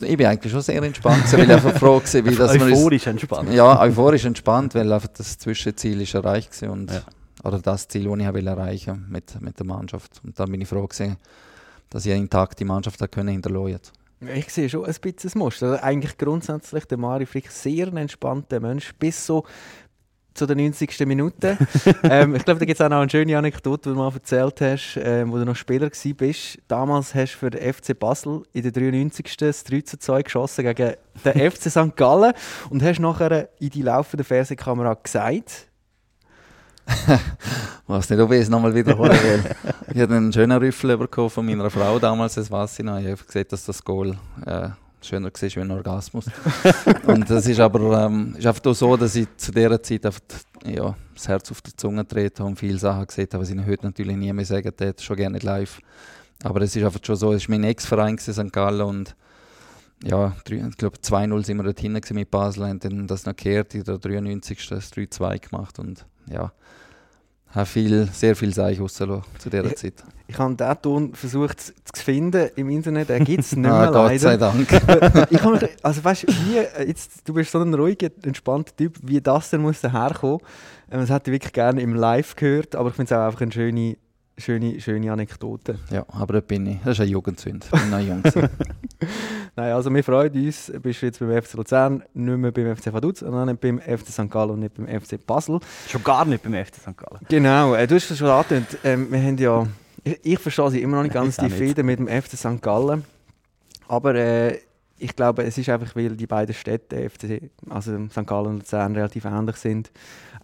Ich bin eigentlich schon sehr entspannt, gewesen, weil ich einfach froh war, wie man Euphorisch entspannt. Ja, euphorisch entspannt, weil einfach das Zwischenziel ist erreicht war und Ja. oder das Ziel, das ich erreichen mit, mit der Mannschaft. Und dann bin ich froh gewesen, dass ich eine intakte Mannschaft hat können hinterlassen jetzt. Ich sehe schon ein bisschen das Muster. Also eigentlich grundsätzlich der Mari Frick sehr ein entspannter Mensch, bis so zu der 90. Minute. ähm, ich glaube, da gibt es auch noch eine schöne Anekdote, die du mal erzählt hast, ähm, wo du noch Spieler bist. Damals hast du für den FC Basel in der 93. das 3 zu 2 geschossen gegen den FC St. Gallen und hast nachher in die laufende Fernsehkamera gesagt, weiß nicht, ob ich es nochmal wiederholen will. ich hatte einen schönen Rüffel bekommen von meiner Frau damals, das weiß ich noch. Ich habe gesehen, dass das Goal äh, schöner war wie ein Orgasmus. und das ist aber ähm, ist einfach so, dass ich zu dieser Zeit einfach, ja, das Herz auf die Zunge getreten habe und viele Sachen gesehen habe, was ich heute natürlich nie mehr sagen würde, schon gerne live. Aber es ist einfach schon so, es ist mein Ex-Verein St. Gallen und ja, ich glaube 2-0 sind wir dort hinten mit Basel, haben dann das noch gekehrt, in der 93. das 3-2 gemacht und ja, habe viel, sehr viel Seich rausgelassen zu dieser Zeit. Ich, ich habe diesen Ton versucht zu finden im Internet, den gibt es nicht ah, mehr Gott leider. sei Dank. ich mich, also weißt, wie, jetzt, du bist so ein ruhiger, entspannter Typ, wie das denn muss daherkommen. Ähm, Das hätte ich wirklich gerne im Live gehört, aber ich finde es auch einfach eine schöne, schöne, schöne Anekdote. ja, aber da bin ich. Das ist eine Jugendsünde. Ich bin noch jung. Nein, also wir freuen uns, du bist jetzt beim FC Luzern, nicht mehr beim FC Vaduz, sondern nicht beim FC St. Gallen und nicht beim FC Basel. Schon gar nicht beim FC St. Gallen. Genau, äh, du hast es schon angetönt. Ähm, wir haben ja, ich, ich verstehe sie immer noch nicht ganz, die. Fäden mit dem FC St. Gallen. Aber äh, ich glaube, es ist einfach, weil die beiden Städte, FC, also St. Gallen und Luzern, relativ ähnlich sind.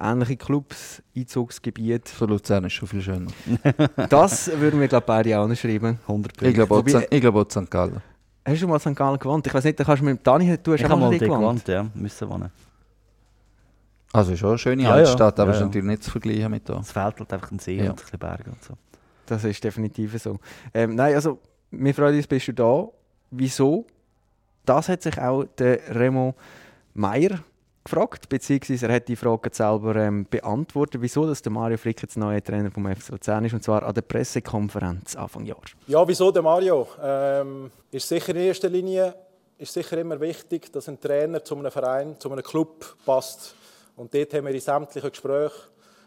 Ähnliche Clubs, Einzugsgebiet. Für Luzern ist schon viel schöner. Das würden wir, glaube ich, beide auch schreiben. 100 Ich glaube auch, ich glaube auch St. Gallen. Hast du mal St. Gallen gewohnt? Ich weiß nicht, da kannst du mit dem Dani, du hast Ich auch habe mal mal gewohnt. gewohnt, ja. Müssen wohnen. Also schon eine schöne Ja, ja. Altstadt, aber Ja, ist ja. natürlich nicht zu vergleichen mit da. Es fehlt halt einfach ein See Ja. und ein bisschen Berge und so. Das ist definitiv so. Ähm, nein, also, wir freuen uns, bist du da. Wieso? Das hat sich auch der Remo Meier gefragt, beziehungsweise er hat die Frage selber ähm, beantwortet, wieso dass der Mario Frick jetzt neuer Trainer vom FC Luzern ist, und zwar an der Pressekonferenz Anfang Jahr. Ja, wieso der Mario? Ähm, ist sicher in erster Linie ist sicher immer wichtig, dass ein Trainer zu einem Verein, zu einem Club passt. Und dort haben wir in sämtlichen Gesprächen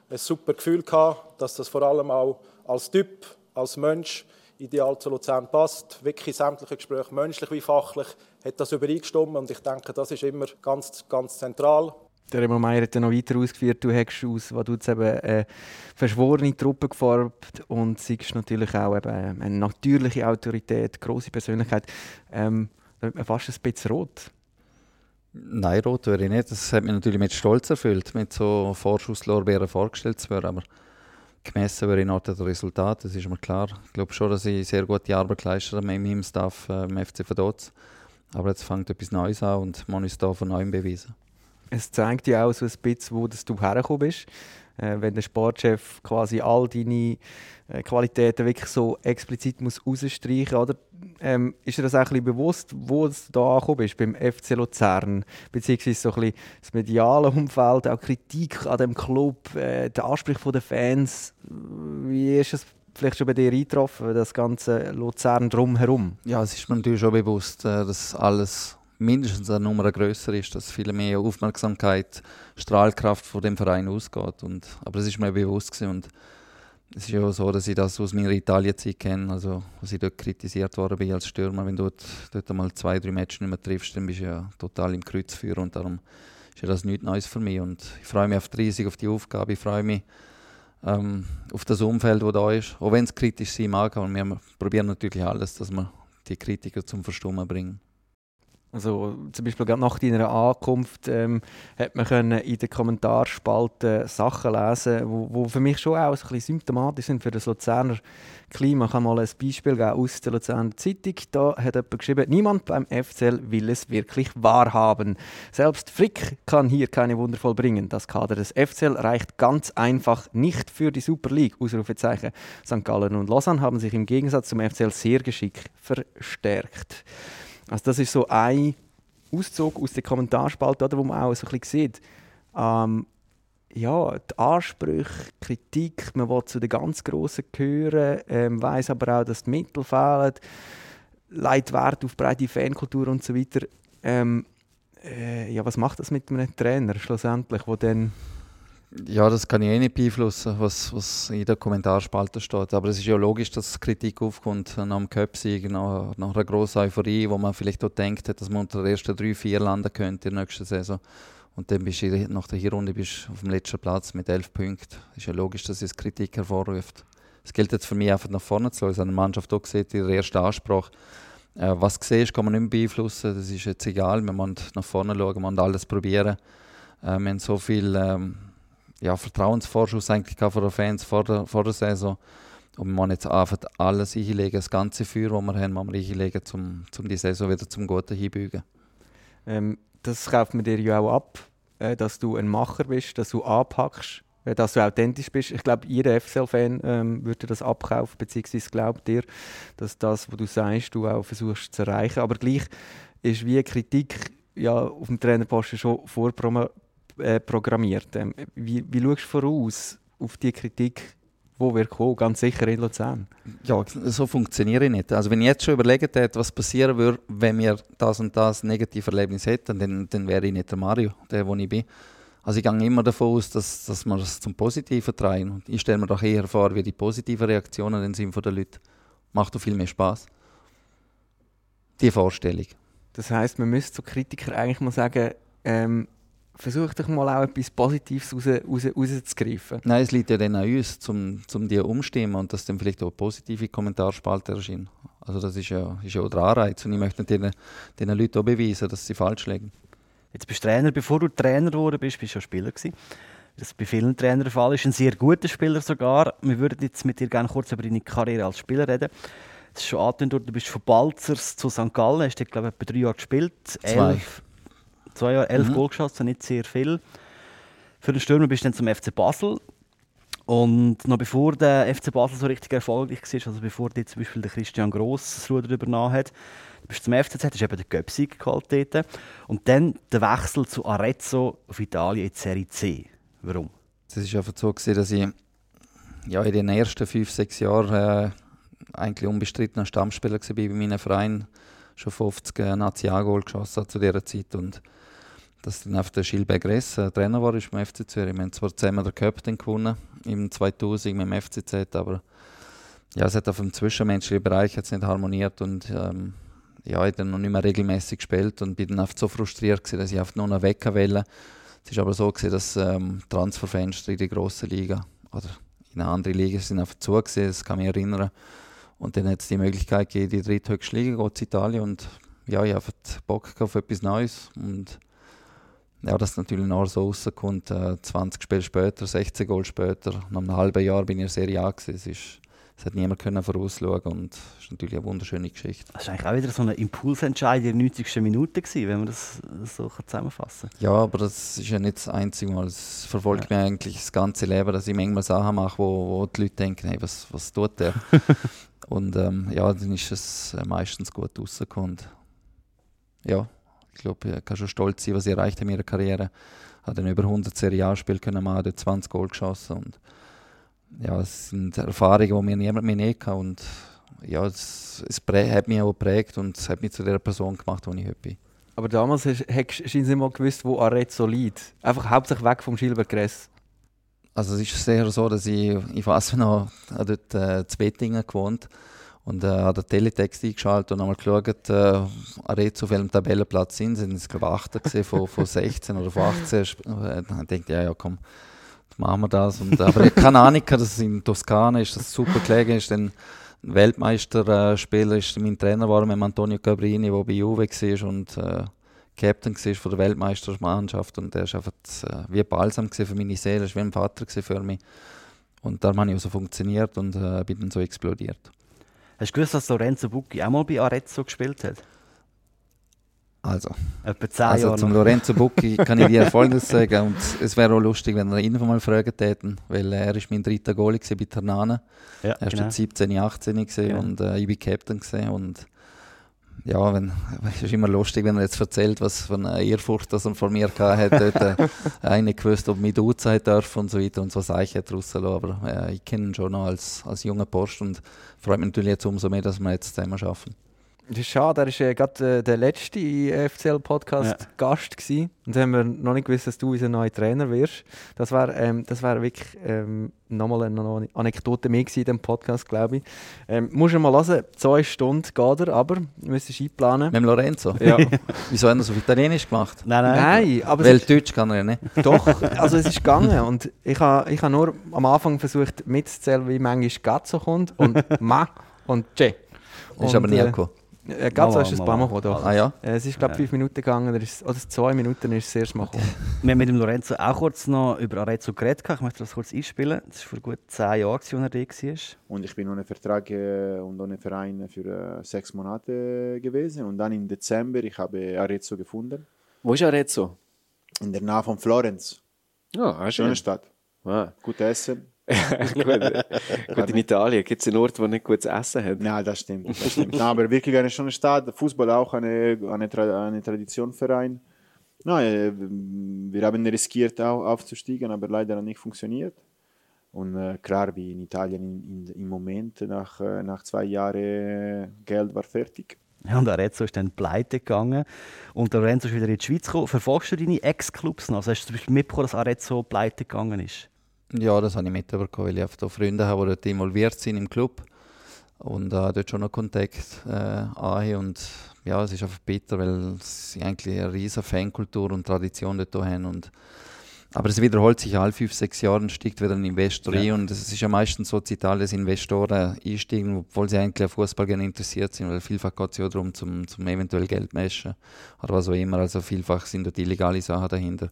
ein super Gefühl gehabt, dass das vor allem auch als Typ, als Mensch ideal zu Luzern passt. Wirklich in sämtlichen Gesprächen, menschlich wie fachlich, hat das übereingestimmt. Und ich denke, das ist immer ganz, ganz zentral. Der Remo Meier hat dann noch weiter ausgeführt, du hast aus, was du jetzt eben äh, verschworene Truppe geformt und siehst natürlich auch eben äh, eine natürliche Autorität, große Persönlichkeit. Ähm, da wird man fast ein bisschen rot. Nein, rot wäre ich nicht. Das hat mich natürlich mit Stolz erfüllt, mit so Vorschusslorbeeren vorgestellt zu werden. Aber gemessen wäre ich noch das Resultat, das ist mir klar. Ich glaube schon, dass ich sehr gute Arbeit geleistet habe mit meinem Staff äh, im FC Vaduz. Aber jetzt fängt etwas Neues an und man ist da von neuem beweisen. Es zeigt ja auch so ein bisschen, wo du hergekommen bist. Äh, wenn der Sportchef quasi all deine äh, Qualitäten wirklich so explizit muss rausstreichen muss, ähm, ist dir das auch ein bewusst, wo du da angekommen bist, beim FC Luzern, beziehungsweise so ein bisschen das mediale Umfeld, auch Kritik an dem Club, äh, der Anspruch der Fans. Wie ist es vielleicht schon bei dir eingetroffen, das ganze Luzern drumherum? Ja, es ist mir natürlich schon bewusst, äh, dass alles mindestens eine Nummer größer ist, dass viel mehr Aufmerksamkeit, Strahlkraft von dem Verein ausgeht. Und, aber es ist mir bewusst gewesen und es ist ja auch so, dass ich das aus meiner Italienzeit kenne, also als ich dort kritisiert worden bin als Stürmer, wenn du dort, dort mal zwei, drei Matches nicht mehr triffst, dann bist du ja total im Kreuzfeuer und darum ist ja das nichts Neues für mich und ich freue mich auf die riesig auf die Aufgabe, ich freue mich ähm, auf das Umfeld, das da ist, auch wenn es kritisch sein mag, aber wir probieren natürlich alles, dass wir die Kritiker zum Verstummen bringen. Also zum Beispiel gerade nach deiner Ankunft ähm, hat man können in den Kommentarspalten Sachen lesen, wo, wo für mich schon auch so ein bisschen symptomatisch sind für das Luzerner Klima. Ich kann mal ein Beispiel geben aus der Luzerner Zeitung. Da hat jemand geschrieben, niemand beim FCL will es wirklich wahrhaben. Selbst Frick kann hier keine Wunder vollbringen. Das Kader des FCL reicht ganz einfach nicht für die Super League. Ausrufezeichen. St. Gallen und Lausanne haben sich im Gegensatz zum FCL sehr geschickt verstärkt. Also das ist so ein Auszug aus der Kommentarspalte, oder, wo man auch so ein bisschen sieht, ähm, ja, die Ansprüche, Kritik, man will zu den ganz Grossen gehören, ähm, weiß aber auch, dass die Mittel fehlen, legt Wert auf breite Fankultur und so weiter. Ähm, äh, ja, was macht das mit einem Trainer schlussendlich, wo dann Ja, das kann ich eh nicht beeinflussen, was, was in der Kommentarspalte steht. Aber es ist ja logisch, dass Kritik aufkommt nach dem Cup-Sieg, nach, nach einer grossen Euphorie, wo man vielleicht auch denkt, dass man unter den ersten drei, vier landen könnte in der nächsten Saison. Und dann bist du nach der Hinrunde bist auf dem letzten Platz mit elf Punkten. Es ist ja logisch, dass es Kritik hervorruft. Es gilt jetzt für mich einfach nach vorne zu. Also eine Mannschaft auch sieht, ihre erste Ansprache. Äh, was siehst, kann man nicht beeinflussen. Das ist jetzt egal. Wir müssen nach vorne schauen, wir müssen alles probieren. Äh, wir haben so viel ähm, ja, Vertrauensvorschuss eigentlich von den Fans vor der, vor der Saison. Und wir wollen jetzt einfach alles einlegen, das ganze Feuer, das wir haben, wir einlegen, um, um die Saison wieder zum Guten hinbügen. Ähm, das kauft man dir ja auch ab, äh, dass du ein Macher bist, dass du anpackst, äh, dass du authentisch bist. Ich glaube, jeder FCL-Fan ähm, würde das abkaufen, beziehungsweise glaubt dir, dass das, was du sagst, du auch versuchst zu erreichen. Aber gleich ist wie Kritik ja, auf dem Trainerposten schon vorprogrammiert. Äh, ähm, wie, wie schaust du voraus auf die Kritik, wo wir kommen, ganz sicher in Luzern. Ja, so funktioniere ich nicht. Also wenn ich jetzt schon überlegt hätte, was passieren würde, wenn wir das und das negative Erlebnis hätten, dann, dann wäre ich nicht der Mario, der, wo ich bin. Also ich gehe immer davon aus, dass, dass wir es zum Positiven drehen. Und ich stelle mir doch eher vor, wie die positiven Reaktionen dann sind von den Leuten. Macht doch viel mehr Spaß. Die Vorstellung. Das heißt, man müsste zu Kritikern eigentlich mal sagen, ähm, versuch doch mal auch etwas Positives raus, raus, rauszugreifen. Nein, es liegt ja dann an uns, um, um die umstimmen und dass dann vielleicht auch positive Kommentarspalte erscheinen. Also das ist ja, ist ja auch der Anreiz und ich möchte diesen, diesen Leuten auch beweisen, dass sie falsch liegen. Jetzt bist du Trainer, bevor du Trainer geworden bist, bist du ja Spieler gewesen. Das bei vielen Trainern der Fall ist, ein sehr guter Spieler sogar. Wir würden jetzt mit dir gerne kurz über deine Karriere als Spieler reden. Es ist schon angedeutet, du bist von Balzers zu St. Gallen, hast dort, glaube ich, etwa drei Jahre gespielt. Zwei. Elf, zwei Jahre, elf mhm. Goal geschossen, nicht sehr viel. Für den Stürmer bist du dann zum FC Basel. Und noch bevor der FC Basel so richtig erfolgreich war, also bevor dir zum Beispiel der Christian Gross das Ruder übernommen hat, bist du zum FCZ, hast eben den Göpsig geholt dort. Und dann der Wechsel zu Arezzo auf Italien in die Serie C. Warum? Es war einfach so, dass ich ja, in den ersten fünf, sechs Jahren äh, eigentlich unbestrittener Stammspieler war bei meinem Verein. Schon 50 äh, Nationalgoal geschossen zu dieser Zeit. Und dass dann auf der Gilbert Gress äh, Trainer war ist beim FC Zürich. Wir haben zwar zusammen den Cup gewonnen im 2000 mit dem FCZ, aber ja, es hat auf dem zwischenmenschlichen Bereich jetzt nicht harmoniert und ähm, ja, ich habe dann noch nicht mehr regelmäßig gespielt und bin dann oft so frustriert gewesen, dass ich oft nur noch weg wollte. Es ist aber so gewesen, dass ähm, Transferfenster in die grossen Liga oder in eine andere Liga sind einfach zu gewesen, das kann mich erinnern. Und dann hat es die Möglichkeit gegeben, die dritthöchste Liga zu Italien und ja, ich habe Bock auf etwas Neues und ja, dass natürlich noch so rauskommt, äh, 20 Spiele später, 16 Goal später, nach einem halben Jahr bin ich in Serie A gewesen. Es, ist, es hat niemand können vorausschauen und es ist natürlich eine wunderschöne Geschichte. Das war eigentlich auch wieder so ein Impulsentscheid in der 90. Minute, gewesen, wenn man das so zusammenfassen kann. Ja, aber das ist ja nicht das einzige Mal. Es verfolgt ja. mich eigentlich das ganze Leben, dass ich manchmal Sachen mache, wo, wo die Leute denken, hey, was, was tut der? und ähm, ja, dann ist es äh, meistens gut rausgekommen. Ja, ich glaube, ich kann schon stolz sein, was ich erreicht habe in meiner Karriere. Habe dann über 100 Serie A-Spiele können machen, 20 Goal geschossen und ja, es sind Erfahrungen, die mir niemand mehr nicht kann und ja, es, es hat mich auch geprägt und es hat mich zu der Person gemacht, die ich heute bin. Aber damals hast du nicht mal gewusst, wo Arezzo liegt. Einfach hauptsächlich weg vom Gilbert Gress. Also es ist sehr so, dass ich, ich weiß noch, dort äh, zu Bettingen gewohnt und äh, habe den Teletext eingeschaltet und einmal geschaut, äh, Arezzo auf welchem Tabellenplatz sind. Sind es, glaube ich, 8 von, von 16 oder von 18. Äh, dann denke ich, ja, ja, komm, machen wir das. Und, aber ich keine Ahnung, dass es in Toskana ist, dass es super gelegen ist. Dann Weltmeisterspieler ist mein Trainer war mit Antonio Cabrini, der bei Juve war und äh, Captain war von der Weltmeistermannschaft. Und der war einfach äh, wie Balsam für meine Seele, war wie ein Vater für mich. Und darum habe ich so funktioniert und äh, bin dann so explodiert. Hast du gewusst, dass Lorenzo Bucchi auch mal bei Arezzo gespielt hat? Also, Etwa 10 also zum Lorenzo Bucchi kann ich dir Folgendes sagen. Und es wäre auch lustig, wenn wir ihn mal fragen täten, weil er ist mein dritter Goalie bei Ternane. Ja, er war genau. 17, 18 gewesen Ja. und äh, ich bin Captain gewesen. und ja, wenn, es ist immer lustig, wenn er jetzt erzählt, was für eine Ehrfurcht das er von mir gehabt hat. Dort, äh, eine gewusst, ob mich duzen hat dürfen und so weiter und so Sachen hat rauslassen. Aber äh, ich kenne ihn schon noch als, als junger Post und freut mich natürlich jetzt umso mehr, dass wir jetzt zusammen arbeiten. Das ist schade, er war äh, gerade äh, der letzte FCL-Podcast Ja. Und dann haben wir noch nicht gewusst, dass du unser neuer Trainer wirst. Das wäre ähm, das wär wirklich ähm, nochmal eine Anekdote mehr gewesen in diesem Podcast, glaube ich. Ähm, musst du mal hören, zwei Stunden geht er, aber du müsstest einplanen. Mit dem Lorenzo. Ja. Wieso hat er so auf Italienisch gemacht? Nein, nein. Nein, aber Weil es ist, Deutsch kann er ja nicht. doch, also es ist gegangen. Und ich habe ich ha nur am Anfang versucht mitzuzählen, wie manchmal Gazzo kommt und Ma und Che. Ist aber nie gekommen. Äh, ganz so Mal, ist es ein paar Mal mal. gekommen. Ah ja? Äh, Es ist, glaube ich, fünf Minuten gegangen, er ist, oder zwei Minuten ist es das erste Mal gekommen. Wir haben mit dem Lorenzo auch kurz noch über Arezzo geredet. Ich möchte das kurz einspielen. Das war vor gut zehn Jahren, als er da war. Und ich bin ohne Vertrag äh, und ohne Verein für äh, sechs Monate gewesen. Und dann im Dezember ich habe Arezzo gefunden. Wo ist Arezzo? In der Nähe von Florenz. Ja, ah, Schöne schön. Stadt. Ah. Gut Essen. Gut, gut, in Italien gibt es einen Ort, wo nicht gutes Essen hat. Ja, das stimmt. Das stimmt. Nein, aber wirklich eine schöne Stadt. Fußball auch eine, eine, Tra eine Traditionsverein. Na, äh, wir haben riskiert au- aufzusteigen, aber leider nicht funktioniert. Und äh, klar, wie in Italien in, in, im Moment, nach, äh, nach zwei Jahren äh, Geld war fertig. Ja, und Arezzo ist dann pleite gegangen. Und der Lorenzo ist wieder in die Schweiz gekommen. Verfolgst du deine Ex-Clubs noch? Also hast du zum Beispiel mitbekommen, dass Arezzo pleite gegangen ist? Ja, das habe ich mitbekommen, weil ich da Freunde habe, die dort involviert sind im Club und äh, dort schon noch Kontakt äh, habe. Und ja, es ist einfach bitter, weil sie eigentlich eine riesige Fankultur und Tradition dort haben. Und aber es wiederholt sich alle fünf, sechs Jahre, steigt wieder ein Investor ein. Und es ist ja meistens so, dass Italien dass Investoren einsteigen, obwohl sie eigentlich an Fußball gerne interessiert sind, weil vielfach geht es ja darum, zum, zum eventuell Geld messen oder was auch immer. Also vielfach sind dort illegale Sachen dahinter.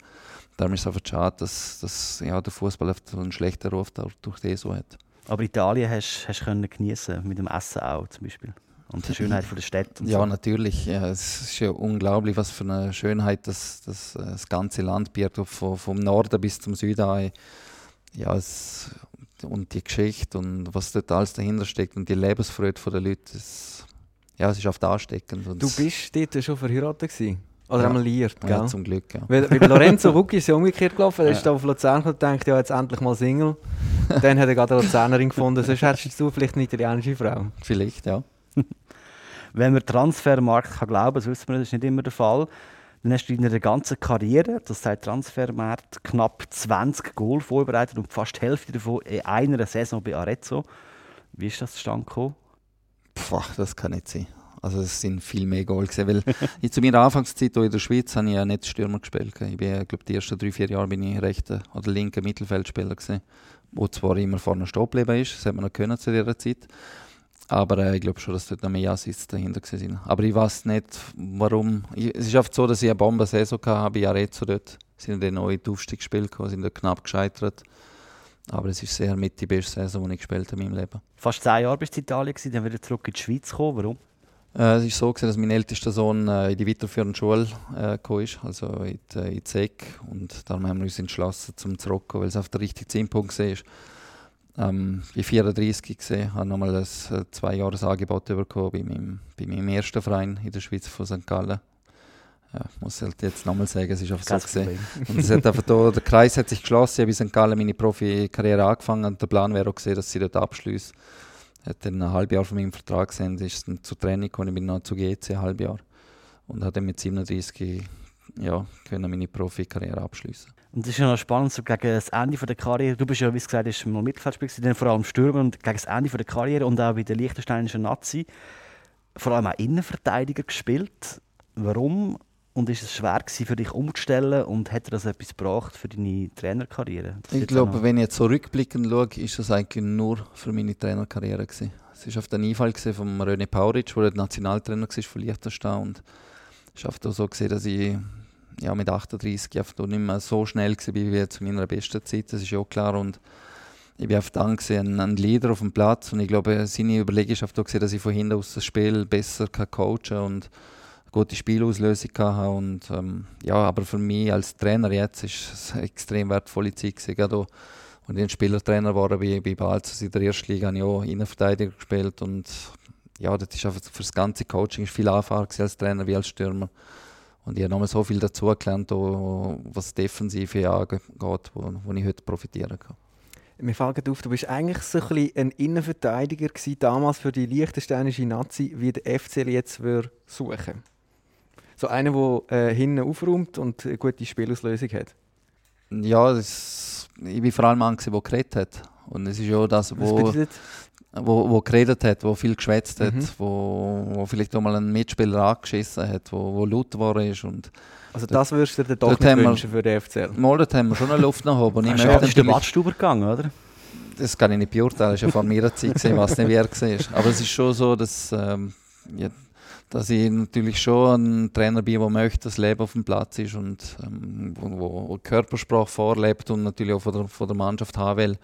Darum ist es einfach schade, dass, dass ja, der Fußball oft so einen schlechten Ruf durch den so hat. Aber Italien hast du können geniessen mit dem Essen auch zum Beispiel. Und die Schönheit von der Stadt. und Ja, so. natürlich. Ja, es ist ja unglaublich, was für eine Schönheit das, das, äh, das ganze Land bietet, von, vom Norden bis zum Süden. Ja, es, und die Geschichte und was dort alles dahinter steckt und die Lebensfreude der Leute, das, ja, es ist oft ansteckend. Und Du bist dort schon verheiratet gewesen? Oder Ja. einmal liiert, gell? ja, zum Glück. Ja. Weil, weil Lorenzo Rucchi ist ja umgekehrt gelaufen. Er ist da auf Luzern und denkt, ja, jetzt endlich mal Single. Dann hat er gerade eine Luzernerin gefunden. Sonst hättest du vielleicht eine italienische Frau. Vielleicht, ja. Wenn man Transfermarkt kann glauben, das wissen wir, das ist nicht immer der Fall, dann hast du in der ganzen Karriere, das sagt Transfermarkt, knapp 20 Goal vorbereitet und fast die Hälfte davon in einer Saison bei Arezzo. Wie ist das zustande gekommen? Puh, das kann nicht sein. Also es sind viel mehr Goal gewesen, weil ich zu meiner Anfangszeit in der Schweiz habe ich ja nicht Stürmer gespielt. Ich bin, glaube die ersten drei, vier Jahre bin ich rechter oder linker Mittelfeldspieler gewesen, wo zwar immer vorne stehen geblieben ist, das hat man noch können zu dieser Zeit. Aber äh, ich glaube schon, dass dort noch mehr Assists dahinter sind. Aber ich weiß nicht, warum. Ich, es ist oft so, dass ich eine Bombensaison hatte bei Arezzo dort. Sind dann neu in die Aufstiegsspiele gekommen, sind dort knapp gescheitert. Aber es ist sicher mit die beste Saison, die ich gespielt habe in meinem Leben. Fast zehn Jahre bist du in Italien, dann wieder zurück in die Schweiz gekommen. Warum? Äh, es ist so, gewesen, dass mein ältester Sohn äh, in die weiterführende Schule äh, gekommen ist, also in die, in die SEC. Und darum haben wir uns entschlossen, zum zurückzukommen, weil es auf der richtigen Zeitpunkt war. Ähm, ich war 34 gesehen, habe nochmal ein äh, zwei Jahres Angebot bekommen bei meinem, bei meinem ersten Verein in der Schweiz von St. Gallen. Ja, ich muss halt jetzt nochmal sagen, es ist einfach so Kein gesehen. Problem. Und es hat einfach da, der Kreis hat sich geschlossen. Ich habe in St. Gallen meine Profikarriere angefangen und der Plan wäre auch gesehen, dass sie dort abschließen. Hat dann ein halbes Jahr von meinem Vertrag gesehen, ist dann zur Training gekommen, ich bin noch zu GC ein halbes Jahr. Und habe dann mit 37 ja, können meine Profikarriere abschließen. Und es ist ja noch spannend, so gegen das Ende von der Karriere, du bist ja, wie gesagt, hast mal Mittelfeldspieler, dann vor allem Stürmer und gegen das Ende von der Karriere und auch bei der liechtensteinischen Nazi, vor allem auch Innenverteidiger gespielt. Warum? Und ist es schwer gewesen, für dich umzustellen und hat dir das etwas gebracht für deine Trainerkarriere? Das ist Ich glaube, auch wenn ich jetzt so rückblickend schaue, ist das eigentlich nur für meine Trainerkarriere gewesen. Es war auf den Einfall von René Pauric, der Nationaltrainer war von Liechtenstein und es ist einfach so gesehen, dass ich ja, mit 38 einfach nicht mehr so schnell war wie zu meiner besten Zeit, das ist ja auch klar. Und ich bin einfach dann gesehen, ein Leader auf dem Platz. Und ich glaube, seine Überlegung einfach gesehen, dass ich von hinten aus das Spiel besser kann coachen und eine gute Spielauslösung hatte und ähm, ja, aber für mich als Trainer jetzt ist es eine extrem wertvolle Zeit gewesen, gerade auch, als ich ein Spielertrainer war bei, bei Balzers in der ersten Liga, habe ich auch Innenverteidiger gespielt. Und ja, das ist einfach für das ganze Coaching ist viel einfacher als Trainer wie als Stürmer. Und ich habe nochmal so viel dazugelernt, auch was Defensive angeht, wo, wo ich heute profitieren kann. Mir fällt auf, du bist eigentlich so ein, bisschen ein Innenverteidiger gewesen, damals für die liechtensteinische Nazi, wie der FCL jetzt würde suchen So einer, der äh, hinten aufräumt und eine gute Spielauslösung hat. Ja, das, ich war vor allem ein, der geredet hat. Und es ist ja das, Was wo, bedeutet wo, wo geredet hat, wo viel geschwätzt hat, Mhm. wo, wo vielleicht auch mal einen Mitspieler angeschissen hat, wo, wo laut geworden ist. Und Also das würdest du dir doch nicht haben wir- wünschen für den FCL. mal dort haben wir schon eine Luft nach oben. Ich ja- ist der natürlich- Badstuber gegangen, oder? Das kann ich nicht beurteilen, das war ja vor meiner Zeit, gewesen, ich weiß nicht, wie er war. Aber es ist schon so, dass ähm, ja, dass ich natürlich schon ein Trainer bin, der möchte, dass das Leben auf dem Platz ist und ähm, wo, wo Körpersprache vorlebt und natürlich auch von der, von der Mannschaft haben will.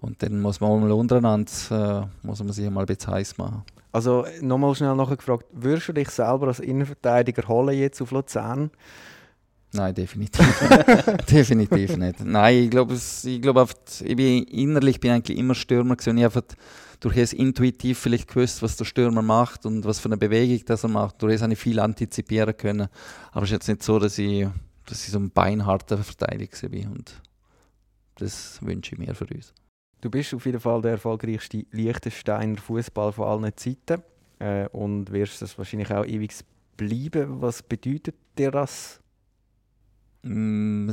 Und dann muss man auch mal untereinander äh, muss man sich mal ein bisschen heiß machen. Also nochmal schnell nachgefragt, würdest du dich selber als Innenverteidiger holen jetzt auf Luzern? Nein, definitiv nicht. definitiv nicht. Nein, ich glaube, ich, glaub, ich bin innerlich bin eigentlich immer Stürmer gewesen. Ich habe durch es intuitiv vielleicht gewusst, was der Stürmer macht und was für eine Bewegung das er macht. Durch es habe ich viel antizipieren können. Aber es ist jetzt nicht so, dass ich, dass ich so ein beinharter Verteidiger bin. Und das wünsche ich mir für uns. Du bist auf jeden Fall der erfolgreichste Liechtensteiner Fußball von allen Zeiten äh, und wirst das wahrscheinlich auch ewig bleiben. Was bedeutet dir das? Mm,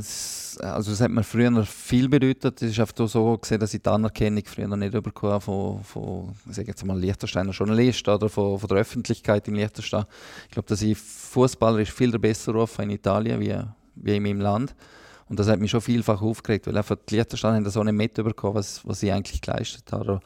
also es hat mir früher viel bedeutet. Es ist einfach so gesehen, dass ich die Anerkennung früher nicht bekommen von, von ich jetzt mal Liechtensteiner Journalisten oder von, von der Öffentlichkeit im Liechtenstein. Ich glaube, dass ich Fußballer ist viel besser rufen in Italien wie, wie in meinem Land. Und das hat mich schon vielfach aufgeregt, weil einfach die Liechtenstein haben das auch nicht mitbekommen, was, was ich eigentlich geleistet habe, oder,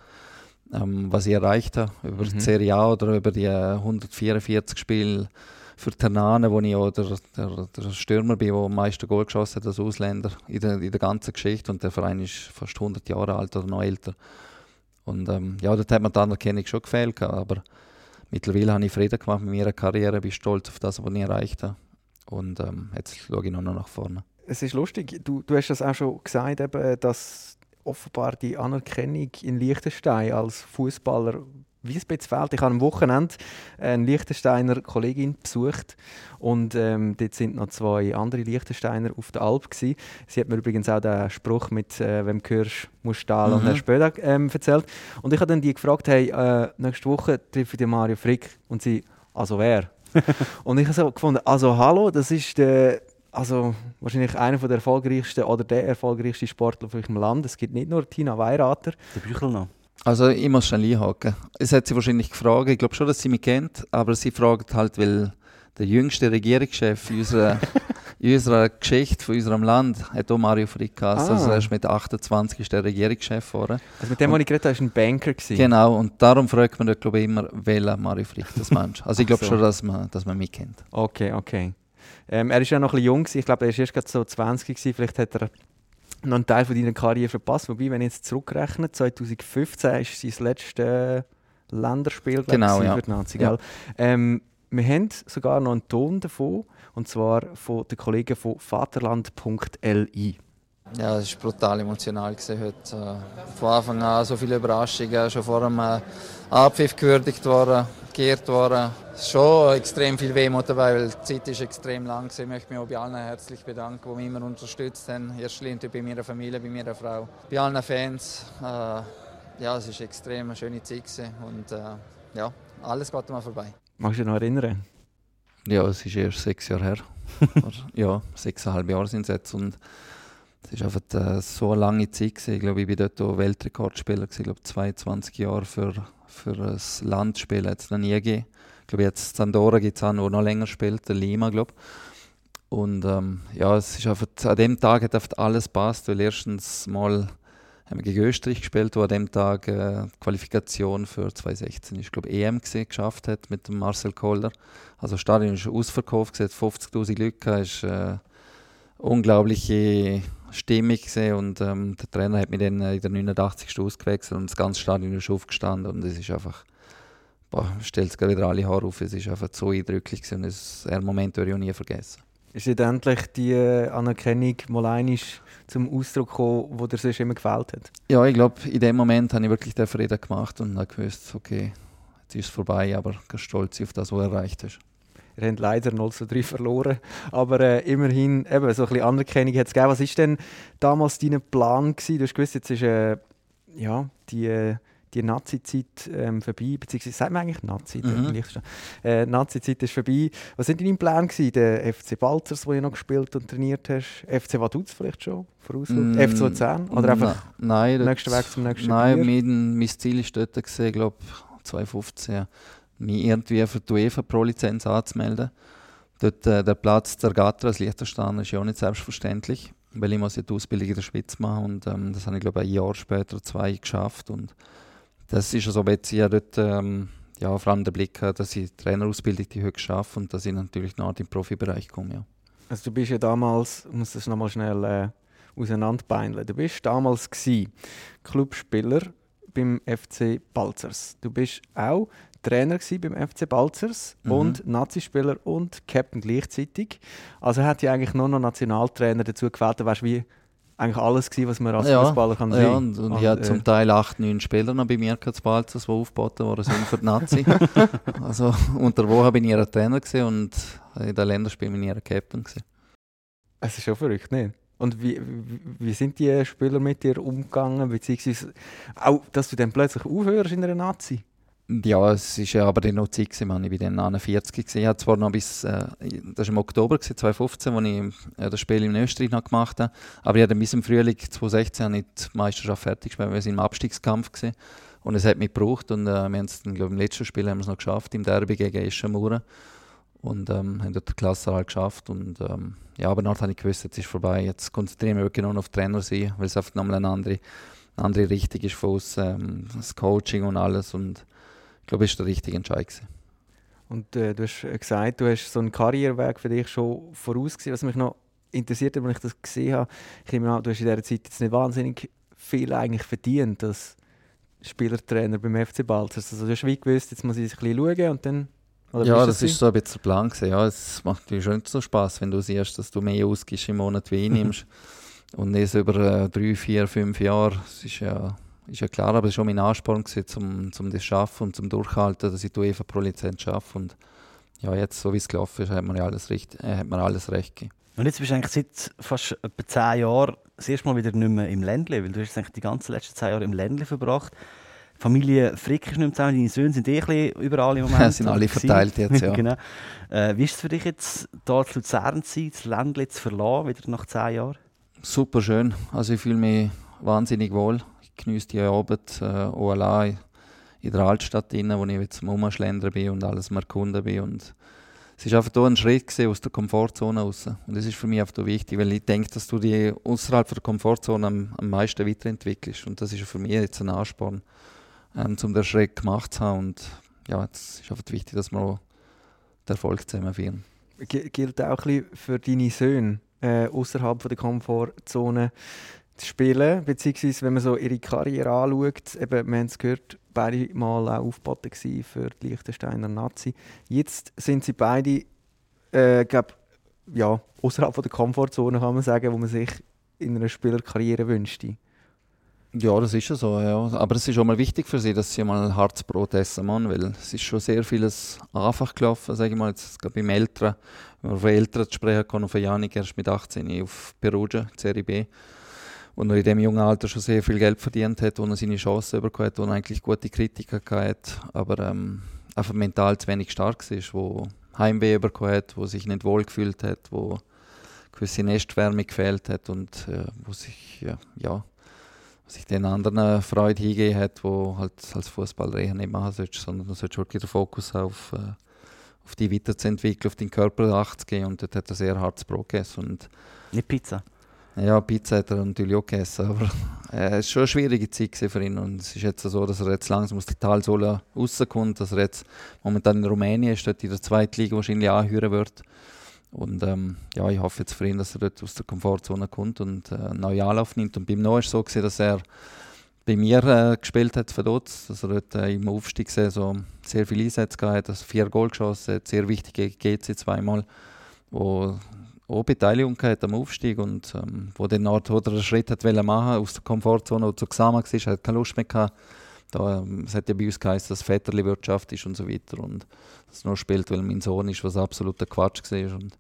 ähm, was ich erreicht habe über mhm. die Serie A oder über die 144 Spiele für Ternane, wo ich auch der, der, der Stürmer bin, der am meisten Goal geschossen hat als Ausländer in der, in der ganzen Geschichte. Und der Verein ist fast 100 Jahre alt oder noch älter. Und ähm, ja, dort hat mir die Anerkennung schon gefehlt. Aber mittlerweile habe ich Frieden gemacht mit meiner Karriere, bin stolz auf das, was ich erreicht habe. Und ähm, jetzt schaue ich nur noch nach vorne es ist lustig, du, du hast das auch schon gesagt, eben, dass offenbar die Anerkennung in Liechtenstein als Fußballer wie es fehlt. Ich habe am Wochenende eine Liechtensteiner Kollegin besucht und ähm, dort sind noch zwei andere Liechtensteiner auf der Alp gewesen. Sie hat mir übrigens auch den Spruch mit äh, «Wem gehörst, musst stahlen» mhm. und Herr Spöder ähm, erzählt. Und ich habe dann die gefragt, hey, äh, nächste Woche treffe ich den Mario Frick und sie «Also wer?» Und ich habe so gefunden, «Also hallo, das ist der also wahrscheinlich einer der erfolgreichsten oder der erfolgreichste Sportler auf dem Land. Es gibt nicht nur Tina Weirater. Der Büchel noch. Also ich muss schnell einhaken. Es hat sie wahrscheinlich gefragt, ich glaube schon, dass sie mich kennt, aber sie fragt halt, weil der jüngste Regierungschef in unserer, in unserer Geschichte von unserem Land hat auch Mario Frick ah. Also er ist mit 28 ist der Regierungschef geworden. Also mit dem, was ich geredet habe, war ein Banker. Gewesen. Genau, und darum fragt man glaube ich, immer, welcher Mario Frick das Mensch. Also ich glaube so. schon, dass man, dass man mich kennt. Okay, okay. Ähm, er ist ja noch ein bisschen jung, ich glaube, er war erst so 20 gewesen. vielleicht hat er noch einen Teil von deiner Karriere verpasst. Wobei, wenn ich jetzt zurückrechne, 2015 ist sein letztes Länderspiel genau, ja. für die Nazi. Ja. Ähm, wir haben sogar noch einen Ton davon, und zwar von den Kollegen von vaterland.li. Ja, es war brutal emotional gewesen heute. Äh, von Anfang an so viele Überraschungen, schon vor dem Abpfiff gewürdigt worden geehrt worden. Schon extrem viel Wehmut dabei, weil die Zeit ist extrem lang. Ich möchte mich auch bei allen herzlich bedanken, die mich immer unterstützt haben. Erstens bei meiner Familie, bei meiner Frau, bei allen Fans. Äh, ja, es war eine extrem schöne Zeit und äh, ja, alles geht mal vorbei. Magst du dich noch erinnern? Ja, es ist erst sechs Jahre her. ja, sechseinhalb Jahre sind es jetzt und es war einfach äh, so eine lange Zeit. Gewesen. Ich glaube, ich war dort auch Weltrekordspieler. Ich glaube, 22 Jahre für für das Land spielen hat es noch nie gegeben. Ich glaube, jetzt Sandora gibt es auch, der noch länger spielt, der Lima, glaube Und ähm, ja, es ist einfach, an dem Tag hat einfach alles passt, weil erstens mal haben wir gegen Österreich gespielt, wo an dem Tag äh, Qualifikation für 2016 ich glaube EM gesehen, geschafft hat mit dem Marcel Kohler. Also das Stadion ist ausverkauft, es 50'000 Leute, es ist äh, unglaubliche Stimmung gesehen und ähm, der Trainer hat mich dann in der 89. ausgewechselt und das ganze Stadion ist aufgestanden und es ist einfach, boah, stellt es wieder alle Haare auf, es ist einfach so eindrücklich gewesen und es, einen Moment werde ich auch nie vergessen. Ist jetzt endlich die äh, Anerkennung mal einisch zum Ausdruck gekommen, wo dir sonst immer gefällt hat? Ja, ich glaube, in dem Moment habe ich wirklich den Frieden gemacht und habe gewusst, okay, jetzt ist es vorbei, aber ganz stolz auf das, was du erreicht hast. Ihr habt leider 0 zu 3 verloren. Aber äh, immerhin, eben, so ein bisschen Anerkennung hat es gegeben. Was war denn damals dein Plan? Gewesen? Du hast gewusst, jetzt ist äh, ja, die, die Nazi-Zeit ähm, vorbei. Beziehungsweise, sagt man eigentlich Nazi? Mhm. Äh, Nazi-Zeit ist vorbei. Was waren deine Pläne? Gewesen? Der FC Balzers, wo du noch gespielt und trainiert hast? FC Vaduz vielleicht schon? Mm, FC Luzern? Oder einfach nein, nächsten Weg zum nächsten Nein, mein, mein Ziel war dort, glaube 2015 mich irgendwie für die UEFA Pro-Lizenz anzumelden. Dort, äh, der Platz der Gatter als Liechtensteiner ist ja auch nicht selbstverständlich, weil ich muss ja die Ausbildung in der Schweiz machen und ähm, das habe ich glaube ein Jahr später, zwei geschafft und das ist also jetzt ich dort ähm, ja, vor allem der Blick, dass ich Trainerausbildung die höchst schaffe und dass ich natürlich nach dem Profibereich komme. Ja. Also du bist ja damals, ich muss das nochmal schnell äh, auseinanderbeineln, du bist damals Clubspieler beim FC Balzers. Du bist auch Trainer beim FC Balzers mhm. und Nazispieler und Captain gleichzeitig. Also hat ja eigentlich nur noch Nationaltrainer dazu gewählt, da wärst wie eigentlich alles gewesen, was man als ja, Fußballer kann ja, sehen. Und, und, und ich hatte äh, zum Teil acht, neun Spieler noch bei mir Balzers, die aufgeboten worden sind für die Nazi. also unter Woche bin ich ihr Trainer und in den Länderspielen bin ich ihr Captain gewesen. Es ist schon verrückt, nicht? Und wie, wie, wie, sind die Spieler mit dir umgegangen, beziehungsweise auch, dass du dann plötzlich aufhörst in einer Nazi? Ja, es war ja aber dann noch Zeit, gewesen, ich war dann 41. Gewesen. Ich hatte zwar noch bis, äh, das war im Oktober 2015, als ich äh, das Spiel in Österreich noch gemacht habe, aber ich hatte bis im Frühling 2016 nicht die Meisterschaft fertig gespielt, wir waren im Abstiegskampf. Gewesen. Und es hat mich gebraucht und äh, wir haben es im letzten Spiel haben wir es noch geschafft, im Derby gegen Eschenmauer. Und ähm, haben dort die Klasse halt geschafft. Und, ähm, ja, aber dann habe ich gewusst, jetzt ist vorbei. Jetzt konzentriere ich mich wirklich nur auf Trainer sein, weil es einfach nochmal eine andere, eine andere Richtung ist von uns, ähm, das Coaching und alles. Und ich glaube, das war der richtige Entscheid. Gewesen. Und äh, du hast gesagt, du hast so einen Karriereweg für dich schon vorausgesehen. Was mich noch interessiert, als ich das gesehen habe, ich nehme an, du hast in dieser Zeit jetzt nicht wahnsinnig viel eigentlich verdient als Spielertrainer beim FC Balzers. Also du hast wie gewusst, jetzt muss ich ein bisschen schauen und dann ja, das ist so ein bisschen der Plan. Gewesen. Ja, es macht natürlich schon so Spaß, wenn du siehst, dass du mehr ausgibst im Monat wie einnimmst. und das über äh, drei, vier, fünf Jahre. Das ist ja, ist ja klar, aber es war schon mein Ansporn, gewesen, um, um das zu schaffen und zum Durchhalten, dass ich die UEFA Pro Lizenz schaffe. Und ja, jetzt, so wie es gelaufen ist, hat man ja alles, recht, äh, hat man alles recht gegeben. Und jetzt bist du eigentlich seit fast etwa zehn Jahren das erste Mal wieder nicht mehr im Ländle, weil du hast eigentlich die ganzen letzten zehn Jahre im Ländle verbracht. Familie Frick ist nicht mehr zusammen, deine Söhne sind eh überall im Moment. Sind alle verteilt jetzt, ja. genau. Äh, wie ist es für dich jetzt, hier zu Luzern zu sein, das Ländle zu verlassen, wieder nach zehn Jahren? Super schön. Also ich fühle mich wahnsinnig wohl. Genieße die Arbeit äh, auch allein in der Altstadt, drin, wo ich jetzt zum Umschlendern bin und alles mal erkunden bin. Und es war einfach ein Schritt aus der Komfortzone raus. Und das ist für mich einfach wichtig, weil ich denke, dass du dich außerhalb der Komfortzone am, am meisten weiterentwickelst. Und das ist für mich jetzt ein Ansporn ähm, um den Schritt gemacht zu haben. Und ja, es ist einfach wichtig, dass wir auch den Erfolg zusammen feiern. Gilt auch ein bisschen für deine Söhne, äh, außerhalb der Komfortzone spielen, beziehungsweise wenn man so ihre Karriere anschaut, eben, wir haben es gehört, beide mal auch aufgeboten für die Liechtensteiner Nazi. Jetzt sind sie beide, äh, glaub, ja, außerhalb der Komfortzone kann man sagen, wo man sich in einer Spielerkarriere wünschte. Ja, das ist ja so, ja. Aber es ist auch mal wichtig für sie, dass sie mal Harzbrot essen, Mann, weil es ist schon sehr vieles einfach gelaufen, sage ich mal, jetzt gerade beim Älteren, wenn man von Eltern sprechen kann, von Janik erst mit 18 auf Perugia, Serie B, und er in dem jungen Alter schon sehr viel Geld verdient hat, wo er seine Chancen bekommen hat, wo er eigentlich gute Kritiker hatte, aber ähm, einfach mental zu wenig stark ist, wo Heimweh bekommen hat, wo sich nicht wohl gefühlt hat, wo gewisse Nestwärme gefehlt hat und äh, wo sich, ja, ja sich den anderen Freude hingegeben hat, wo halt als Fußballer eher nicht machen sollst, sondern du sollst wirklich den Fokus auf, äh, auf die weiterzuentwickeln, auf deinen Körper Acht gehen und dort hat er sehr hartes Brot gegessen. Und nicht Pizza? Ja, Pizza hat er natürlich auch gegessen, aber äh, es war schon eine schwierige Zeit für ihn und es ist jetzt so, dass er jetzt langsam aus der Talsohle rauskommt, dass er jetzt momentan in Rumänien ist, dort in der zweiten Liga wahrscheinlich anhören wird und ähm, ja, ich hoffe jetzt für ihn, dass er dort aus der Komfortzone kommt und äh, einen neuen Anlauf nimmt. Und beim Noah war es so, gewesen, dass er bei mir äh, gespielt hat für dort, dass er dort äh, im Aufstieg so sehr viele Einsätze gehabt hat, also vier Goal geschossen hat, sehr wichtige GC zweimal, wo auch Beteiligung am Aufstieg und ähm, wo dann Ort oder einen Schritt hat machen aus der Komfortzone, wo zu zusammen war, hat keine Lust mehr gehabt. Da, ähm, es hat ja bei uns geheißen, dass Väterli-Wirtschaft ist und so weiter und das nur spielt, weil mein Sohn ist, was absoluter Quatsch war. Und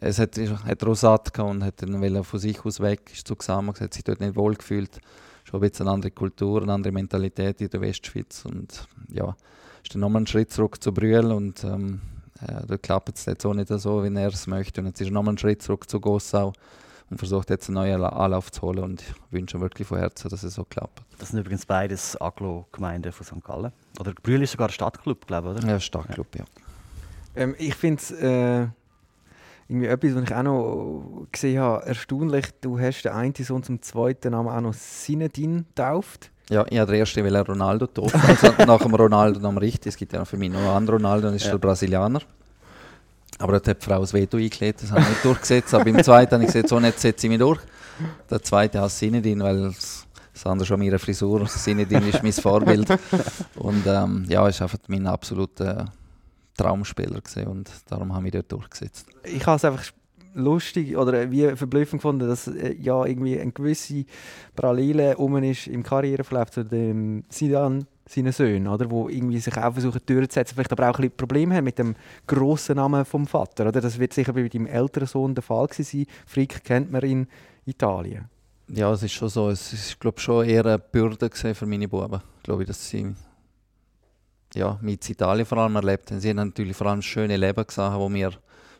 es hat, hat satt und hat dann von sich aus weg, ist zu zusammen, hat sich dort nicht wohl gefühlt. Schon ein bisschen eine andere Kultur, eine andere Mentalität in der Westschweiz und ja, ist dann nochmal einen Schritt zurück zu Brühl und ähm, äh, da klappt es jetzt auch nicht so, wie er es möchte. Und jetzt ist er nochmal einen Schritt zurück zu Gossau und versucht jetzt einen neuen Anlauf zu holen und ich wünsche wirklich von Herzen, dass es so klappt. Das sind übrigens beides Aglo-Gemeinden von St. Gallen. Oder Brühl ist sogar ein Stadtclub, glaube ich, oder? Ja, Stadtclub, ja. Ähm, ich finde es äh, irgendwie etwas, was ich auch noch gesehen habe, erstaunlich, du hast den einen Sohn zum zweiten Namen auch noch Sinedin getauft. Ja, ich habe den ersten will Ronaldo taufen. Also nach dem Ronaldo Namen richtig. Es gibt ja für mich noch einen anderen Ronaldo, das ist ja. der Brasilianer. Aber da hat die Frau das Veto eingelegt, das habe ich nicht durchgesetzt. Aber im zweiten habe ich gesagt, so nicht setze ich mich durch. Der zweite heißt Sinedin, weil das andere schon meine Frisur. Sinedin ist mein Vorbild. Und ähm, ja, ist einfach mein absoluter Traumspieler gewesen und darum habe ich dort durchgesetzt. Ich habe es einfach lustig oder wie verblüffend gefunden, dass äh, ja irgendwie eine gewisse Parallele um ist im Karriereverlauf zu dem Sidan seinen Söhnen, oder? Wo irgendwie sich auch versuchen durchzusetzen, vielleicht aber auch ein bisschen Probleme haben mit dem grossen Namen vom Vater, oder? Das wird sicher bei deinem älteren Sohn der Fall sein. Frick kennt man in Italien. Ja, es ist schon so. Es ist, glaube schon eher eine Bürde für meine Buben. Glaube ich, dass sie ja, mit Italien vor allem erlebt haben. Sie haben natürlich vor allem schöne Leben gesehen, wo wir,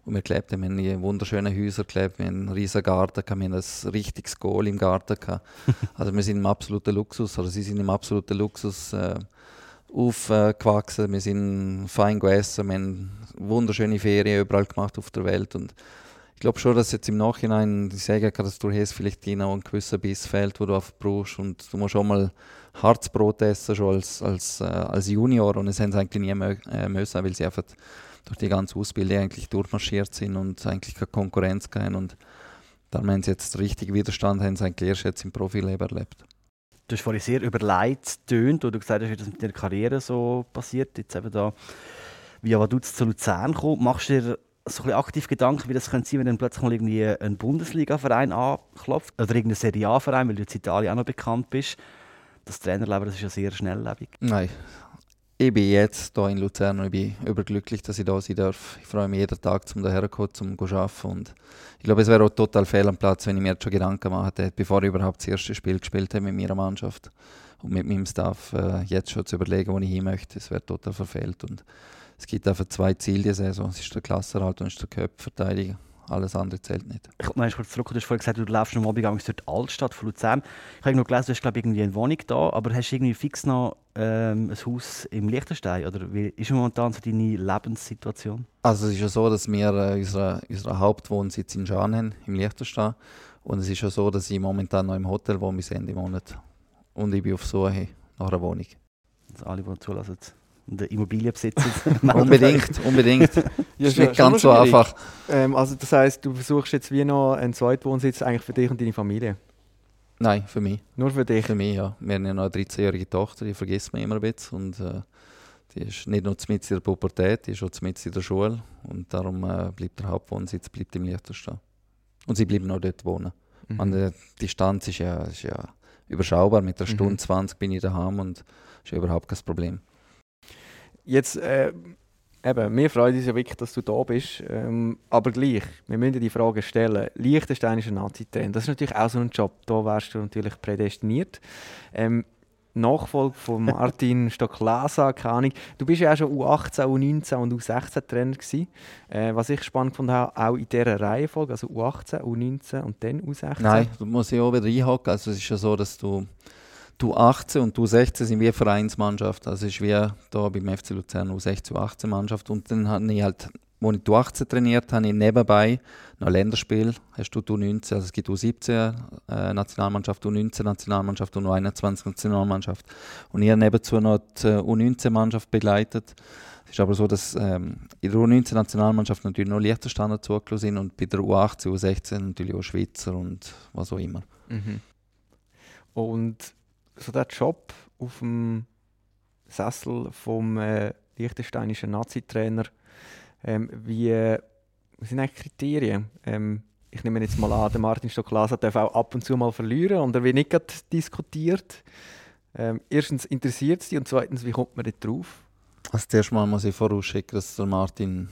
wo wir gelebt haben. Wir haben in wunderschönen Häusern gelebt, wir haben einen riesen Garten, wir haben ein richtiges Goal im Garten. also wir sind im absoluten Luxus, oder sie sind im absoluten Luxus äh, aufgewachsen. Wir sind fein gegessen, wir haben wunderschöne Ferien überall gemacht auf der Welt. Und ich glaube schon, dass jetzt im Nachhinein, ich sage dass du hast vielleicht noch ein gewisser Biss fehlt, wo du oft brauchst und du musst auch mal Harzbrot essen, schon als, als, äh, als Junior. Und das haben sie eigentlich nie mö äh, müssen, weil sie einfach durch die ganze Ausbildung eigentlich durchmarschiert sind und eigentlich keine Konkurrenz haben und darum haben sie jetzt richtig Widerstand, haben sie eigentlich erst jetzt im Profileben erlebt. Du hast vorhin sehr überlegt wo du gesagt hast, wie das mit deiner Karriere so passiert, jetzt eben da via Vaduz zu Luzern kommt, machst du dir so ein aktiv Gedanken, wie das könnte sein, wenn dann plötzlich mal irgendwie ein Bundesliga-Verein anklopft? Oder irgendein Serie A-Verein, weil du in Italien auch noch bekannt bist. Das Trainerleben das ist ja sehr schnelllebig. Nein. Ich bin jetzt hier in Luzern und ich bin überglücklich, dass ich da sein darf. Ich freue mich jeden Tag, um hierher zu kommen, um zu arbeiten. Und ich glaube, es wäre auch total fehl am Platz, wenn ich mir jetzt schon Gedanken gemacht hätte, bevor ich überhaupt das erste Spiel gespielt habe mit meiner Mannschaft und mit meinem Staff, äh, jetzt schon zu überlegen, wo ich hin möchte. Es wäre total verfehlt. Und es gibt einfach zwei Ziele die Saison. Es ist der Klassenhalt und es ist der Köpfverteidiger. Alles andere zählt nicht. Ich komme kurz zurück. Du hast vorhin gesagt, du läufst am Abend durch die Altstadt von Luzern. Ich habe noch gelesen, du hast glaube irgendwie eine Wohnung da, aber hast du irgendwie fix noch ähm, ein Haus im Liechtenstein? Oder wie ist momentan so deine Lebenssituation? Also es ist ja so, dass wir äh, unseren unsere Hauptwohnsitz in Schaan haben, im Liechtenstein. Und es ist ja so, dass ich momentan noch im Hotel wohne bis Ende Monat. Und ich bin auf Suche nach einer Wohnung. Also alle, die zulassen und Immobilienbesitzer. unbedingt, unbedingt. ja, ist nicht ganz so einfach. Ähm, also das heißt, du versuchst jetzt wie noch einen Zweitwohnsitz eigentlich für dich und deine Familie? Nein, für mich. Nur für dich? Für mich, ja. Wir haben ja noch eine 13-jährige Tochter, die vergisst man immer ein bisschen. Und, äh, die ist nicht nur mit in der Pubertät, die ist auch mit in der Schule. Und darum äh, bleibt der Hauptwohnsitz bleibt im Liechtenstein. Und sie bleiben noch dort wohnen. Mhm. Und, äh, die Distanz ist ja, ist ja überschaubar. Mit einer mhm. Stunde 20 bin ich daheim und ist ja überhaupt kein Problem. Jetzt, äh, eben, mir freut uns ja wirklich, dass du da bist. Ähm, aber gleich, wir müssen die Frage stellen: Liechtenstein ist ein Nazi-Trainer. Das ist natürlich auch so ein Job. Da wärst du natürlich prädestiniert. Ähm, Nachfolge von Martin Stocklasa, keine Ahnung. Du bist ja auch schon U18, U19 und U16 Trainer gewesen. Äh, was ich spannend fand, auch in dieser Reihenfolge, also U18, U19 und dann U16. Nein, du musst ja auch wieder einhaken. Also es ist ja so, dass du du 18 und du 16 sind wie Vereinsmannschaft. Also ist wie da beim FC Luzern U16, U18 Mannschaft. Und dann habe ich halt, als ich du 18 trainiert habe, ich nebenbei noch Länderspiel. Hast du U19, also es gibt U17 äh, Nationalmannschaft, U19 Nationalmannschaft und U21 Nationalmannschaft. Und ich habe nebenzu noch die äh, U19-Mannschaft begleitet. Es ist aber so, dass ähm, in der U19-Nationalmannschaft natürlich noch Liechtensteiner zugelassen sind und bei der U18, U16 natürlich auch Schweizer und was auch immer. Mhm. Und so der Job auf dem Sessel vom äh, liechtensteinischen Nazi-Trainer, ähm, wie, äh, was sind eigentlich Kriterien? Ähm, ich nehme jetzt mal an, der Martin Stocklasa darf auch ab und zu mal verlieren und er wird nicht diskutiert. Ähm, erstens interessiert es dich und zweitens, wie kommt man dort drauf? Also zuerst mal muss ich vorausschicken, dass der Martin,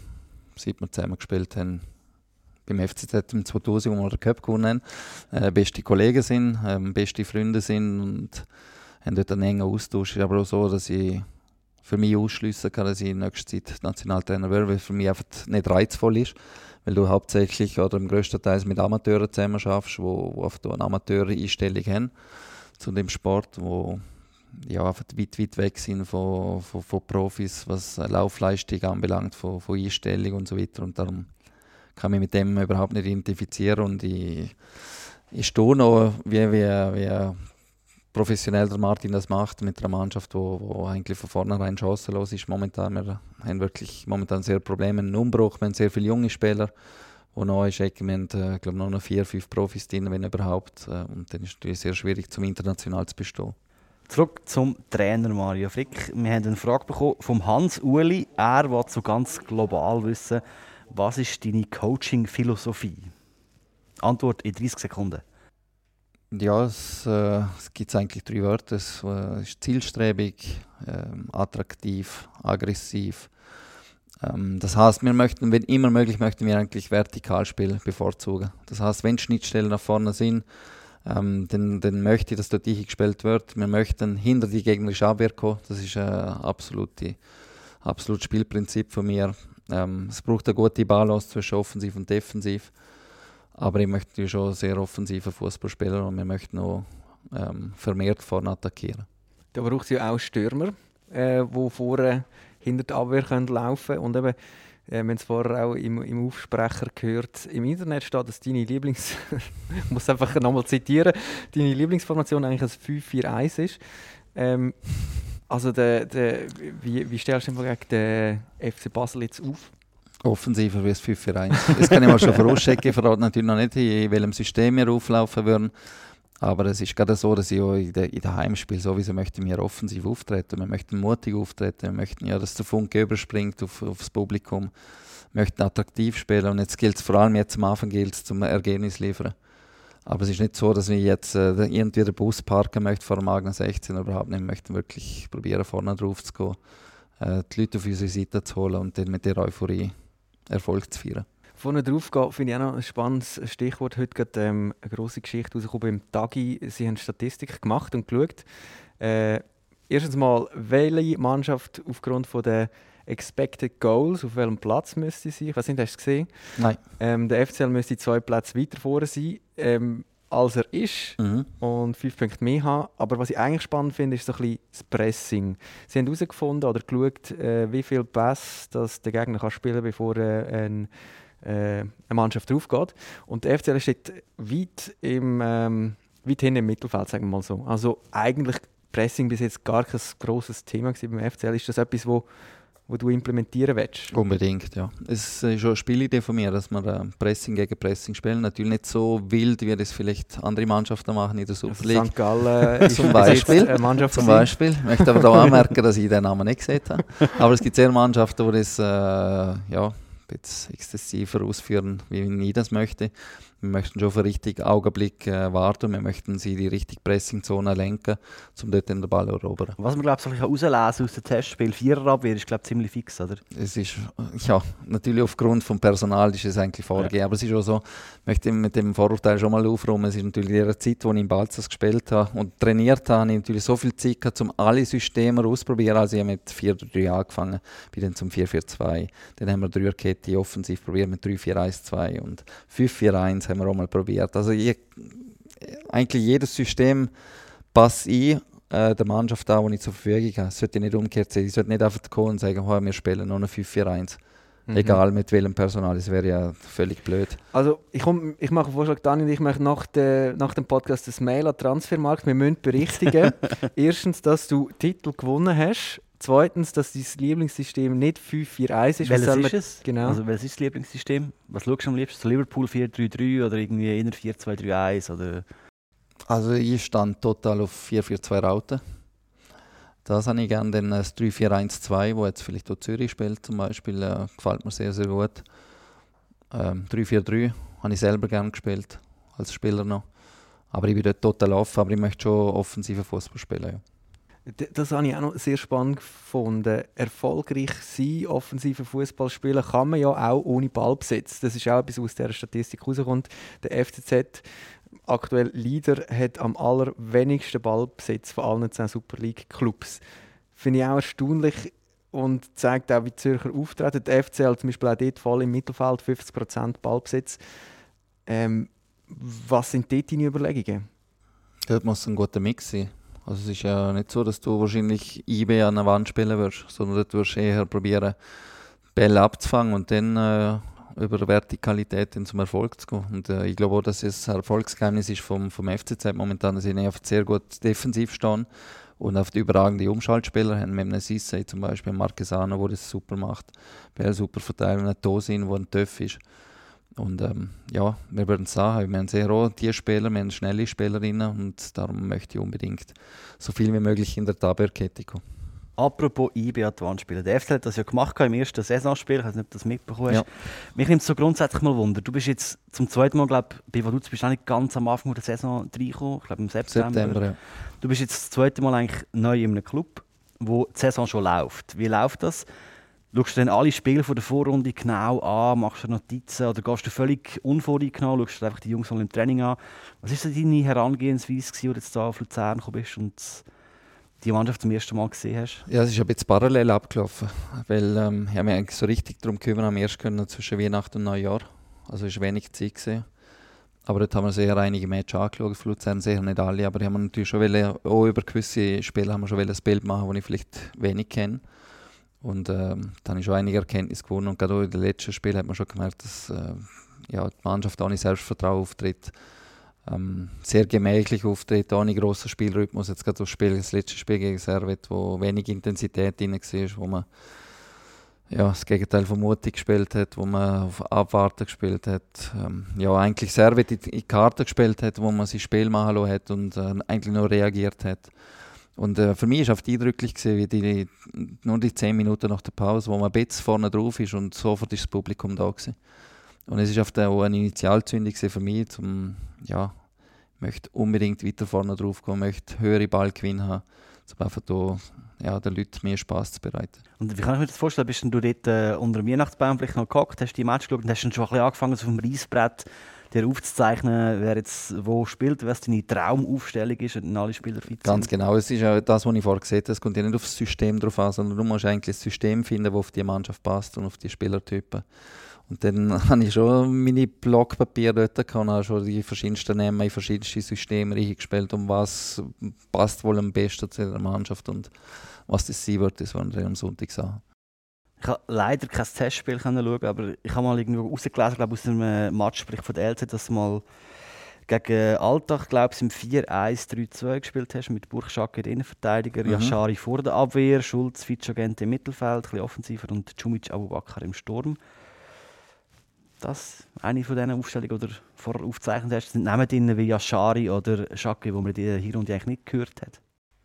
seit wir zusammen gespielt haben, beim FCZ im 2000, wo wir den Cup gewonnen haben, äh, beste Kollegen sind, äh, beste Freunde sind und haben dort einen engen Austausch. Ist aber auch so, dass ich für mich ausschließen kann, dass ich in nächster Zeit Nationaltrainer werde, weil es für mich einfach nicht reizvoll ist, weil du hauptsächlich oder im größten Teil mit Amateuren zusammen schaffst, wo, wo oft eine Amateureinstellung haben zu dem Sport, wo ja, einfach weit, weit weg sind von, von, von Profis, was Laufleistung anbelangt, von, von Einstellung und so weiter. Und darum kann mich mit dem überhaupt nicht identifizieren und ich, ich stehe noch, wie, wie, wie professionell der Martin das macht mit einer Mannschaft, wo, wo eigentlich von vornherein chancenlos ist. Momentan wir haben wirklich momentan sehr Probleme, einen Umbruch. Wir haben sehr viele junge Spieler, die neu ist. Wir haben, äh, glaube noch vier, fünf Profis drin, wenn überhaupt. Äh, und dann ist es natürlich sehr schwierig, zum international zu bestehen. Zurück zum Trainer Mario Frick. Wir haben eine Frage bekommen vom Hans Uli. Er will so ganz global wissen, was ist deine Coaching-Philosophie? Antwort in 30 Sekunden. Ja, es, äh, es gibt eigentlich drei Wörter. Es äh, ist zielstrebig, äh, attraktiv, aggressiv. Ähm, das heißt, wir möchten, wenn immer möglich, möchten wir eigentlich Vertikalspiel bevorzugen. Das heißt, wenn Schnittstellen nach vorne sind, ähm, dann, dann möchte ich, dass dort gespielt wird. Wir möchten hinter die gegnerische Abwehr kommen. Das ist ein absolutes absolut Spielprinzip von mir. Ähm, es braucht eine gute Balance zwischen offensiv und defensiv. Aber ich möchte schon sehr offensive Fußballspieler und wir möchten noch ähm, vermehrt vorne attackieren. Da braucht es ja auch Stürmer, äh, die vorne hinter der Abwehr können laufen können. Und eben, äh, es vorher auch im, im Aufsprecher gehört, im Internet steht, dass deine Lieblings... ich muss einfach nochmal zitieren, deine Lieblingsformation eigentlich ein 5-4-1 ist. Ähm, also, der, der, wie, wie stellst du den gegen den FC Basel jetzt auf? Offensiver wie es 5 für 1. Das kann ich mal schon vorauschecken. Ich verrate natürlich noch nicht, in welchem System wir auflaufen würden. Aber es ist gerade so, dass ich auch in den de Heimspielen sowieso möchte wir offensiv auftreten. Wir möchten mutig auftreten. Wir möchten ja, dass der Funke überspringt auf, aufs Publikum. Wir möchten attraktiv spielen. Und jetzt gilt es vor allem jetzt am Anfang gilt zum Ergebnis liefern. Aber es ist nicht so, dass wir jetzt äh, irgendwie den Bus parken möchten vor dem Agner 16 überhaupt nicht. Wir möchten wirklich probieren, vorne drauf zu gehen, äh, die Leute auf unsere Seite zu holen und dann mit der Euphorie Erfolg zu feiern. Vorne drauf gehen, finde ich auch noch ein spannendes Stichwort. Heute geht ähm, eine grosse Geschichte rausgekommen beim Tagi. Sie haben Statistik gemacht und geschaut. Äh, erstens mal, welche Mannschaft aufgrund von der Expected Goals, auf welchem Platz müsste sie sein? Ich weiß nicht, hast du es gesehen? Nein. Ähm, der FCL müsste zwei Plätze weiter vorne sein. Ähm, als er ist mhm. und fünf Punkte mehr haben. Aber was ich eigentlich spannend finde, ist so ein bisschen das Pressing. Sie haben herausgefunden oder geschaut, äh, wie viel Pass das der Gegner kann spielen kann, bevor äh, ein, äh, eine Mannschaft draufgeht. Und der FCL steht weit, im, ähm, weit hinten im Mittelfeld, sagen wir mal so. Also eigentlich Pressing bis jetzt gar kein grosses Thema beim FCL. Ist das etwas, wo wo du implementieren willst? Unbedingt, ja. Es ist schon eine Spielidee von mir, dass wir äh, Pressing gegen Pressing spielen. Natürlich nicht so wild, wie das vielleicht andere Mannschaften machen in der Super League. Also St. Gallen zum Beispiel. Zum Beispiel. Ich möchte aber da anmerken, dass ich den Namen nicht gesehen habe. Aber es gibt sehr Mannschaften, die das äh, ja, exzessiver ausführen, wie ich das möchte. Wir möchten schon für den richtigen Augenblick äh, warten. Wir möchten sie in die richtige Pressingzone lenken, um dort den Ball zu erobern. Was man glaube ich herauslesen aus dem Testspiel Viererabwehr ist glaube ich ziemlich fix, oder? Es ist ja natürlich aufgrund vom Personal ist es eigentlich vorgegeben, ja. aber es ist auch so. Ich möchte mit dem Vorurteil schon mal aufräumen. Es ist natürlich in der Zeit, wo ich in Balzers gespielt habe und trainiert habe, habe ich natürlich so viel Zeit gehabt, um alle Systeme auszuprobieren. Also ich habe mit 4-3 angefangen, bin dann zum 4-4-2. Dann haben wir Dreierkette offensiv probiert mit 3-4-1-2 und 5-4-1 haben wir auch mal probiert. Also ich, eigentlich jedes System passt ein äh, der Mannschaft an, die ich zur Verfügung habe. Es sollte nicht umgekehrt sein. Ich sollte nicht einfach kommen und sagen, oh, wir spielen nur eine 5-4-1. Mhm. Egal mit welchem Personal, das wäre ja völlig blöd. Also ich, komm, ich mache einen Vorschlag, Daniel, ich mache nach, de, nach dem Podcast das Mail an Transfermarkt. Wir müssen berichtigen, erstens, dass du Titel gewonnen hast Zweitens, dass dein Lieblingssystem nicht 5-4-1 ist. Welches ist es? Genau. Also, welches ist das Lieblingssystem? Was schaust du am liebsten? So Liverpool 4-3-3 oder irgendwie inner 4-2-3-1? Oder? Also, ich stand total auf 4-4-2 Raute. Das habe ich gerne. Dann das 3-4-1-2, wo jetzt vielleicht auch Zürich spielt zum Beispiel, äh, gefällt mir sehr, sehr gut. Ähm, 3-4-3 habe ich selber gerne gespielt, als Spieler noch. Aber ich bin dort total offen, aber ich möchte schon offensive Fußball spielen. Ja. Das habe ich auch noch sehr spannend gefunden. Erfolgreich sein, offensive Fußball spielen, kann man ja auch ohne Ballbesitz. Das ist auch etwas, was aus dieser Statistik rauskommt. Der FCZ, aktuell Leader, hat am allerwenigsten Ballbesitz von allen 10 Super League-Clubs. Finde ich auch erstaunlich und zeigt auch, wie Zürcher auftreten. Der FCL zum Beispiel auch dort voll im Mittelfeld, 50% Ballbesitz. Ähm, was sind dort deine Überlegungen? Dort muss ein guter Mix sein. Also es ist ja nicht so, dass du wahrscheinlich IB an der Wand spielen wirst, sondern du wirst eher probieren, Bälle abzufangen und dann äh, über Vertikalität zum Erfolg zu gehen. Und äh, ich glaube auch, dass es ein Erfolgsgeheimnis ist vom, vom FCZ momentan, dass sie einfach sehr gut defensiv stehen und auf die überragende Umschaltspieler haben. Mit einem Sissay zum Beispiel, Marquesano, der das super macht, Bell super verteilen, ein Tosin, der ein Töff ist. Und ähm, ja, wir werden es sagen, wir haben sehr auch die Spieler, wir haben schnelle Spielerinnen und darum möchte ich unbedingt so viel wie möglich in der Tabelkette kommen. Apropos IB Advanced spielen. Der FC hat das ja gemacht im ersten Saisonspiel. Ich weiß nicht, ob du das mitbekommen hast. Ja. Mich nimmt es so grundsätzlich mal Wunder. Du bist jetzt zum zweiten Mal, glaube ich, bei Vaduz bist du nicht ganz am Anfang der Saison reingekommen. Ich glaube im September. September ja. Du bist jetzt das zweite Mal eigentlich neu in einem Club, wo die Saison schon läuft. Wie läuft das? Schaust du dann alle Spiele von der Vorrunde genau an, machst du Notizen oder gehst du völlig unvoreingenommen, schaust du einfach die Jungs mal im Training an? Was war deine Herangehensweise, als du jetzt hier auf Luzern gekommen bist und die Mannschaft zum ersten Mal gesehen hast? Ja, es ist ein bisschen parallel abgelaufen, weil ähm, ich mich eigentlich so richtig darum gekümmert, am erst können zwischen Weihnachten und Neujahr. Also es war wenig Zeit. Gewesen. Aber dort haben wir sehr einige Matches angeschaut, für Luzern sicher nicht alle, aber haben wir natürlich schon wollen, auch über gewisse Spiele haben wir schon ein Bild machen, das ich vielleicht wenig kenne. Und ähm, da habe ich einige Erkenntnisse gewonnen und gerade auch in den letzten Spielen hat man schon gemerkt, dass äh, ja, die Mannschaft ohne Selbstvertrauen auftritt ähm, sehr gemächlich auftritt, ohne grossen Spielrhythmus. Jetzt gerade das, Spiel, das letzte Spiel gegen Servet, wo wenig Intensität drin war, wo man ja, das Gegenteil von mutig gespielt hat, wo man auf Abwarten gespielt hat. Ähm, ja, eigentlich Servet in die Karte gespielt hat, wo man sein Spiel machen lassen hat und äh, eigentlich nur reagiert hat. Und äh, für mich war es eindrücklich, gewesen, wie die, nur die 10 Minuten nach der Pause, wo man bisschen vorne drauf ist und sofort ist das Publikum da gewesen. Und es war auch eine Initialzündung für mich, zum, ja, ich möchte unbedingt weiter vorne drauf gehen, möchte höhere Ballgewinn haben, um einfach da, ja, den Leuten mehr Spass zu bereiten. Und wie kann ich mir das vorstellen? Bist du dort äh, unter dem Weihnachtsbaum vielleicht noch gehockt, hast die Match geschaut und hast dann schon ein bisschen angefangen, so auf dem Reisbrett dir aufzuzeichnen, wer jetzt wo spielt, was deine Traumaufstellung ist und alle Spieler fit Ganz genau, es ist ja das, was ich vorher gesehen habe, es kommt ja nicht auf das System drauf an, sondern du musst eigentlich ein System finden, das auf die Mannschaft passt und auf die Spielertypen. Und dann habe ich schon meine Blockpapiere dort gehabt und habe schon die verschiedensten Namen in verschiedenste Systeme eingespielt, um was passt wohl am besten zu der Mannschaft und was das sein wird, das werden wir am Sonntag sagen. Ich habe leider kein Testspiel schauen, aber ich habe mal irgendwo rausgelesen, glaube aus einem Matchsprich von der LZ, dass du mal gegen Alltag, glaube ich, im 4-1-3-2 gespielt hast, mit Burgschacke der Innenverteidiger, mhm. Yashari vor der Abwehr, Schulz, Fitschagent im Mittelfeld, ein bisschen offensiver und Cumic Abubakar im Sturm das eine von diesen Aufstellungen oder vorher aufgezeichnet hast, sind Namen drin wie Yashari oder Shaki, wo man die hier und eigentlich nicht gehört hat?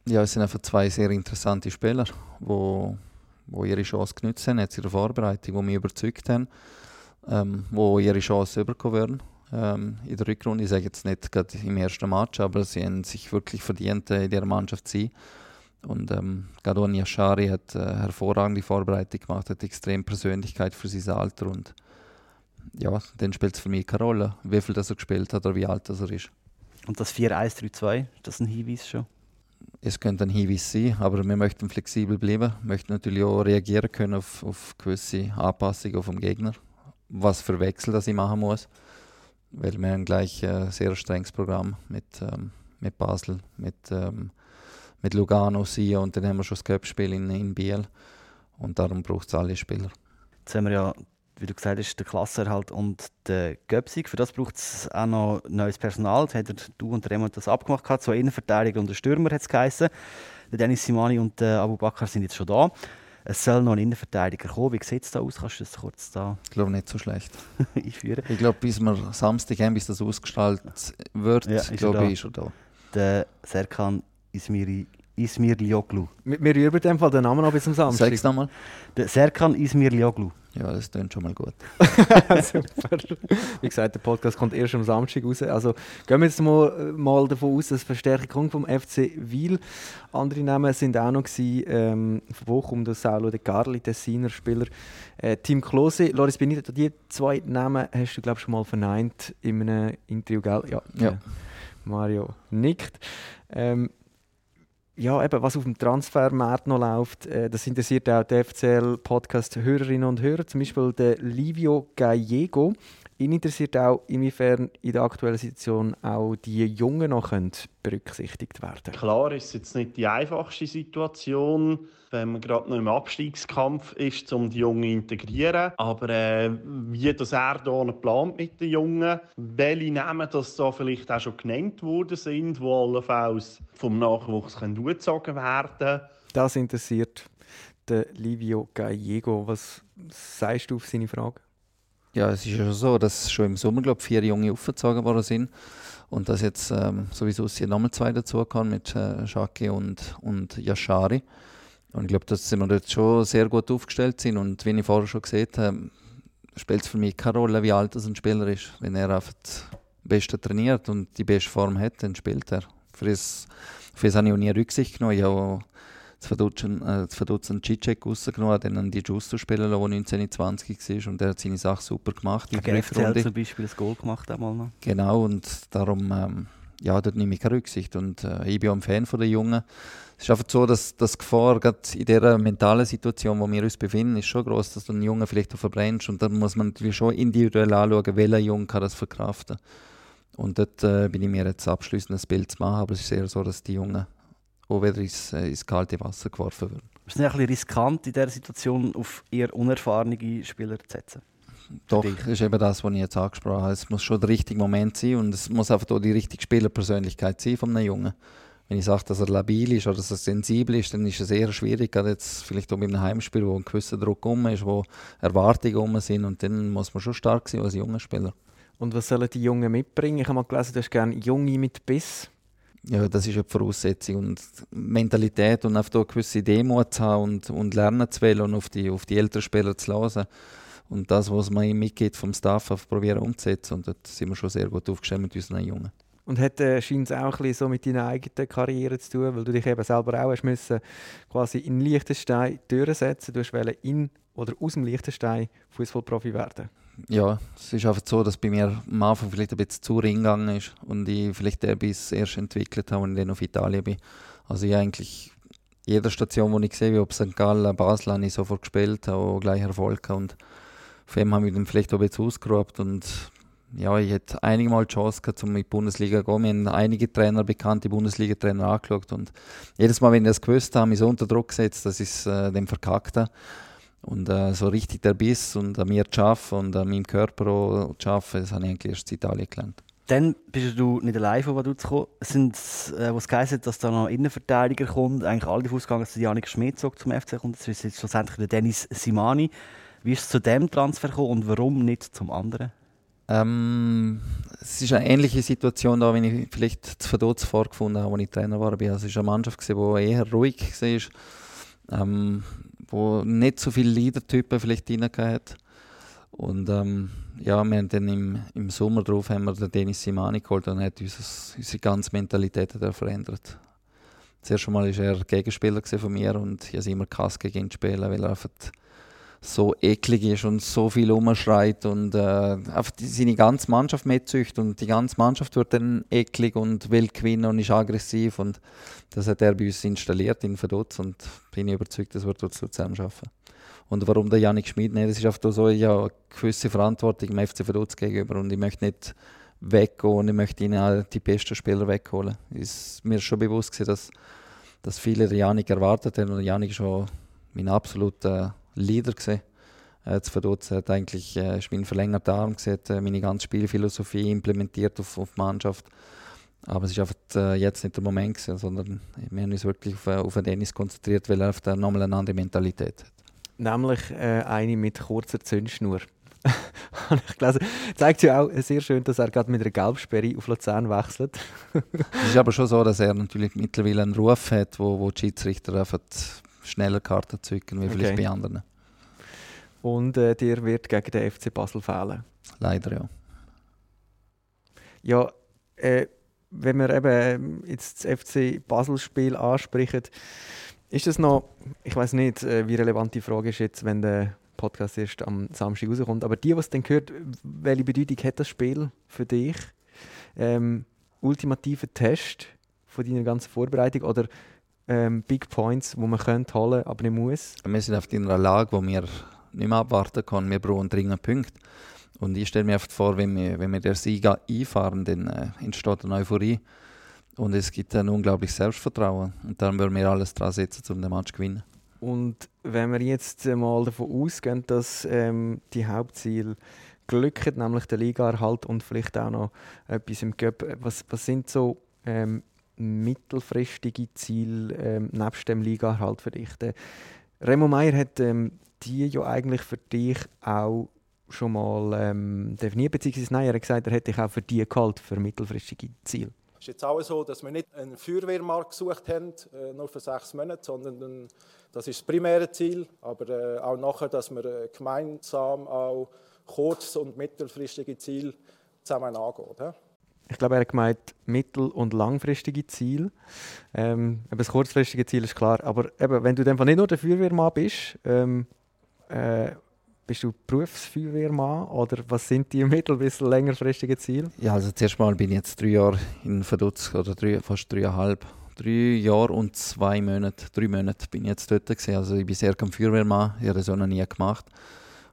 Ja, es sind einfach zwei sehr interessante Spieler, die wo, ihre Chance genutzt haben, jetzt in der Vorbereitung, die mich überzeugt haben, ähm, wo ihre Chance werden ähm, in der Rückrunde. Ich sage jetzt nicht gerade im ersten Match, aber sie haben sich wirklich verdient, äh, in dieser Mannschaft zu sein. Und ähm, Gadon Yashari hat äh, hervorragende Vorbereitung gemacht, hat extrem Persönlichkeit für sein Alter und ja, dann spielt es für mich keine Rolle, wie viel das er gespielt hat oder wie alt das er ist. Und das 4-1-3-2, ist das ein Hinweis schon? Es könnte ein Hinweis sein, aber wir möchten flexibel bleiben, möchten natürlich auch reagieren können auf, auf gewisse Anpassungen vom Gegner, was für Wechsel das ich machen muss, weil wir haben gleich ein sehr strenges Programm mit, ähm, mit Basel, mit, ähm, mit Lugano, Sia und dann haben wir schon das Cup-Spiel in, in Biel. Und darum braucht es alle Spieler. Jetzt haben wir ja wie du gesagt hast, der Klassenerhalt und der Göpsig. Für das braucht es auch noch neues Personal. Das hat du und Remo das abgemacht. Gehabt. Zwei Innenverteidiger und ein Stürmer hat es geheißen. Der Dennis Simani und der Abu Bakr sind jetzt schon da. Es soll noch ein Innenverteidiger kommen. Wie sieht es da aus? Kannst du das kurz da Ich glaube nicht so schlecht. einführen? Ich glaube, bis wir Samstag haben, bis das ausgestaltet wird, ja, ist glaube ich, schon da. Der Serkan Ismiri Ismir Lioglu. Wir, wir Fall den Namen noch bis zum Samstag. Sag's nochmal. Der Serkan Ismir Lioglu. Ja, das klingt schon mal gut. Super. Wie gesagt, der Podcast kommt erst am Samstag raus. Also gehen wir jetzt mal, mal davon aus, dass Verstärkung kommt vom FC Wiel. Andere Namen sind auch noch gewesen, ähm, von Bochum, der Saulo de Carli, Tessiner Spieler. Äh, Tim Klose, Loris Benito, die zwei Namen hast du, glaube ich, schon mal verneint in einem Interview, gell? Ja. ja. Äh, Mario nickt. Ähm, ja, eben, was auf dem Transfermarkt noch läuft, äh, das interessiert auch die FCL-Podcast-Hörerinnen und Hörer. Zum Beispiel der Livio Gallego Ihn interessiert auch, inwiefern in der aktuellen Situation auch die Jungen noch berücksichtigt werden Klar ist es jetzt nicht die einfachste Situation, wenn man gerade noch im Abstiegskampf ist, um die Jungen zu integrieren. Aber äh, wie das er hier plant mit den Jungen, welche Namen das da vielleicht auch schon genannt worden sind, die allenfalls vom Nachwuchs angezogen werden können. Das interessiert den Livio Gallego. Was sagst du auf seine Frage? Ja, es ist ja so, dass schon im Sommer glaub, vier Junge aufgezogen worden sind. Und dass jetzt ähm, sowieso hier nochmal zwei dazukommen mit äh, Shaki und, und Yashari. Und ich glaube, dass wir dort schon sehr gut aufgestellt sind. Und wie ich vorher schon gesehen habe, spielt es für mich keine Rolle, wie alt ein Spieler ist. Wenn er einfach am besten trainiert und die beste Form hat, dann spielt er. Für das, für das habe ich auch nie Rücksicht genommen. Ich habe zwei Dutzend Cicek rausgenommen, dann einen Di Giusto spielen lassen, der 1920 war und der hat seine Sache super gemacht. In der FCL zum Beispiel ein Goal gemacht einmal noch. Genau, und darum, ähm, ja, dort nehme ich keine Rücksicht und äh, ich bin auch ein Fan von den Jungen. Es ist einfach so, dass das Gefahr, gerade in dieser mentalen Situation, wo wir uns befinden, ist schon groß, dass du einen Jungen vielleicht auch verbrennst und dann muss man natürlich schon individuell anschauen, welcher Junge kann das verkraften. Und dort äh, bin ich mir jetzt abschließend ein Bild zu machen, aber es ist eher so, dass die Jungen auch wieder ins, äh, ins kalte Wasser geworfen werden. Es ist ein bisschen riskant, in dieser Situation auf eher unerfahrene Spieler zu setzen. Doch, das ist eben das, was ich jetzt angesprochen habe. Es muss schon der richtige Moment sein und es muss einfach auch die richtige Spielerpersönlichkeit sein von einem Jungen. Wenn ich sage, dass er labil ist oder dass er sensibel ist, dann ist es eher schwierig, gerade jetzt vielleicht auch mit einem Heimspiel, wo ein gewisser Druck um ist, wo Erwartungen um sind und dann muss man schon stark sein als junger Spieler. Und was sollen die Jungen mitbringen? Ich habe mal gelesen, du hast gerne Junge mit Biss. Ja, das ist eine Voraussetzung und Mentalität und einfach eine gewisse Demut zu haben und, und lernen zu wollen und auf die, auf die älteren Spieler zu hören. Und das, was man ihm mitgeht vom Staff, auf probieren umzusetzen. Und dort sind wir schon sehr gut aufgestellt mit unseren Jungen. Und hat äh, scheint es auch ein so mit deiner eigenen Karriere zu tun, weil du dich eben selber auch hast müssen, quasi in Liechtenstein durchsetzen. Du hast in oder aus dem Liechtenstein Fußballprofi werden ja, es ist einfach so, dass bei mir am Anfang vielleicht ein bisschen zu ring gegangen ist und ich vielleicht der bis erst entwickelt habe und dann auf Italien bin. Also ich eigentlich jeder Station, wo ich sehe, ob St. Gallen, Basel, habe ich sofort gespielt, auch gleich Erfolg und auf dem habe ich dann vielleicht auch bisschen ausgeruht und ja, ich hätte einige Mal die Chance gehabt, um in die Bundesliga zu gehen. Wir haben einige Trainer, bekannte Bundesliga-Trainer angeschaut und jedes Mal, wenn ich das gewusst habe, habe ich so unter Druck gesetzt, dass ich es äh, dem verkackt habe. Und äh, so richtig der Biss und an mir zu arbeiten und an meinem Körper auch zu arbeiten, das habe ich eigentlich erst in Italien gelernt. Dann bist du nicht allein von Vaduz gekommen. Sind äh, was geheißen, dass da noch Innenverteidiger kommt? Eigentlich alle davon ausgegangen, dass Janik Schmidt zum FC kommt. Das ist jetzt schlussendlich der Dennis Simani. Wie ist es zu dem Transfer gekommen und warum nicht zum anderen? Ähm, es ist eine ähnliche Situation da, wenn ich vielleicht zu Vaduz vorgefunden habe, als ich Trainer war. Also es war eine Mannschaft, die eher ruhig war. Ähm, wo nicht so viele Leader-Typen vielleicht hat. Und ähm, ja, wir haben dann im, im Sommer drauf haben wir den Denis Simani geholt und hat unser, unsere ganze Mentalität verändert. Zuerst einmal war er Gegenspieler von mir und ich habe immer Kass gegen ihn spielen, weil er einfach so eklig ist und so viel umschreit und äh, einfach die, seine ganze Mannschaft mitzücht und die ganze Mannschaft wird dann eklig und will gewinnen und ist aggressiv und das hat er bei uns installiert in Verdutz und bin ich überzeugt, das wird uns Luzern schaffen. Und warum der Janik Schmid nicht? Das ist einfach so, ich habe eine gewisse Verantwortung dem FC Verdutz gegenüber und ich möchte nicht weggehen und ich möchte ihnen auch die besten Spieler wegholen. Ist mir schon bewusst gewesen, dass, dass viele Janik erwartet haben und Janik schon mein absoluter Leader gesehen. Äh, zu Verdutz hat eigentlich äh, ist mein verlängerter Arm gesehen, äh, meine ganze Spielphilosophie implementiert auf, auf die Mannschaft. Aber es ist einfach äh, jetzt nicht der Moment gewesen, sondern wir haben uns wirklich auf, äh, auf den Dennis konzentriert, weil er auf der nochmal eine andere Mentalität hat. Nämlich äh, eine mit kurzer Zündschnur. habe ich gelesen. Zeigt ja auch sehr schön, dass er gerade mit einer Gelbsperre auf Luzern wechselt. es ist aber schon so, dass er natürlich mittlerweile einen Ruf hat, wo, wo die Schiedsrichter einfach schneller Karten zücken, wie okay. vielleicht bei anderen. Und äh, dir wird gegen den FC Basel fehlen? Leider, ja. Ja, äh, wenn wir eben jetzt das FC Basel-Spiel ansprechen, ist das noch, ich weiß nicht, äh, wie relevant die Frage ist jetzt, wenn der Podcast erst am Samstag rauskommt, aber die, was dann gehört, welche Bedeutung hat das Spiel für dich? Ähm, ultimativer Test von deiner ganzen Vorbereitung oder ähm, Big Points, die man könnte holen, aber nicht muss. Wir sind auf einer Lage, wo wir nicht mehr abwarten können. Wir brauchen dringend Punkte. Und ich stelle mir einfach vor, wenn wir, wenn wir den Sieger einfahren, dann äh, entsteht eine Euphorie. Und es gibt ein unglaubliches Selbstvertrauen. Und dann würden wir alles dran setzen, um den Match zu gewinnen. Und wenn wir jetzt mal davon ausgehen, dass ähm, die Hauptziele glücken, nämlich der Ligaerhalt und vielleicht auch noch etwas im Cup, was, was sind so ähm, mittelfristige Ziele ähm, nebst dem Ligaerhalt für dich? Der Remo Meier hat ähm, die ja eigentlich für dich auch schon mal ähm, definiert, beziehungsweise nein, er hat gesagt, er hätte dich auch für die gehalten, für mittelfristige Ziele. Es ist jetzt auch so, dass wir nicht einen Feuerwehrmarkt gesucht haben, äh, nur für sechs Monate, sondern das ist das primäre Ziel, aber äh, auch nachher, dass wir äh, gemeinsam auch kurz- und mittelfristige Ziele zusammen angehen. Ich glaube, er hat gemeint mittel- und langfristige Ziele. Ähm, das kurzfristige Ziel ist klar, aber eben, wenn du dann nicht nur der Feuerwehrmann bist, ähm, äh, bist du Berufsfeuerwehrmann oder was sind die mittel- bis längerfristigen Ziele? Ja, also zuerst mal bin ich jetzt drei Jahre in Verdutz oder drei, fast dreieinhalb. Drei Jahre und zwei Monate, drei Monate bin ich jetzt dort gewesen. Also ich bin sehr kein Feuerwehrmann, ich habe das auch noch nie gemacht.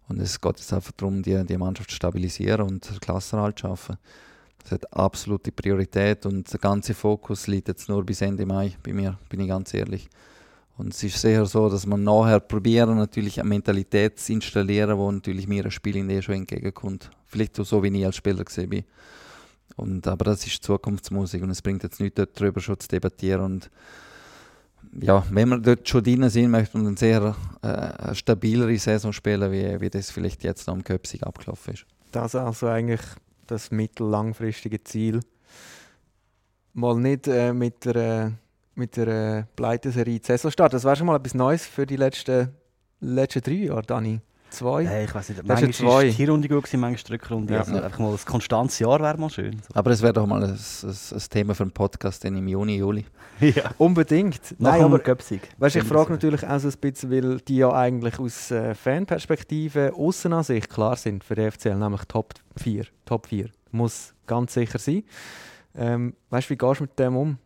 Und es geht jetzt einfach darum, die, die Mannschaft zu stabilisieren und Klassenerhalt zu schaffen. Das hat absolute Priorität und der ganze Fokus liegt jetzt nur bis Ende Mai bei mir, bin ich ganz ehrlich. Und es ist sicher so, dass man nachher probieren, natürlich eine Mentalität zu installieren, wo natürlich mir ein Spiel in der schon entgegenkommt. Vielleicht so, wie ich als Spieler gesehen bin. Und, aber das ist Zukunftsmusik und es bringt jetzt nichts, darüber schon zu debattieren. Und ja, wenn wir dort schon drin sind, möchte man eine sehr äh, stabilere Saison spielen, wie, wie das vielleicht jetzt am Köpsig abgelaufen ist. Das also eigentlich das mittellangfristige Ziel. Mal nicht äh, mit der mit der äh, Pleiteserie Saisonstart. Das wäre schon mal etwas Neues für die letzten, letzten drei Jahre, Dani. Zwei? Hey, ich weiß nicht, manchmal zwei. ist die Runde gut, manchmal die Rückrunde. Ja. Also einfach mal ein konstantes Jahr wäre mal schön. So. Aber es wäre doch mal ein, ein, ein, Thema für einen Podcast dann im Juni, Juli. ja. Unbedingt. Nach Nein, aber Göpsig. Weißt, ich frage natürlich auch so ein bisschen, weil die ja eigentlich aus äh, Fanperspektive Außenansicht klar sind für die FCL, nämlich Top 4. Top 4. Muss ganz sicher sein. Ähm, weißt du, wie gehst du mit dem um?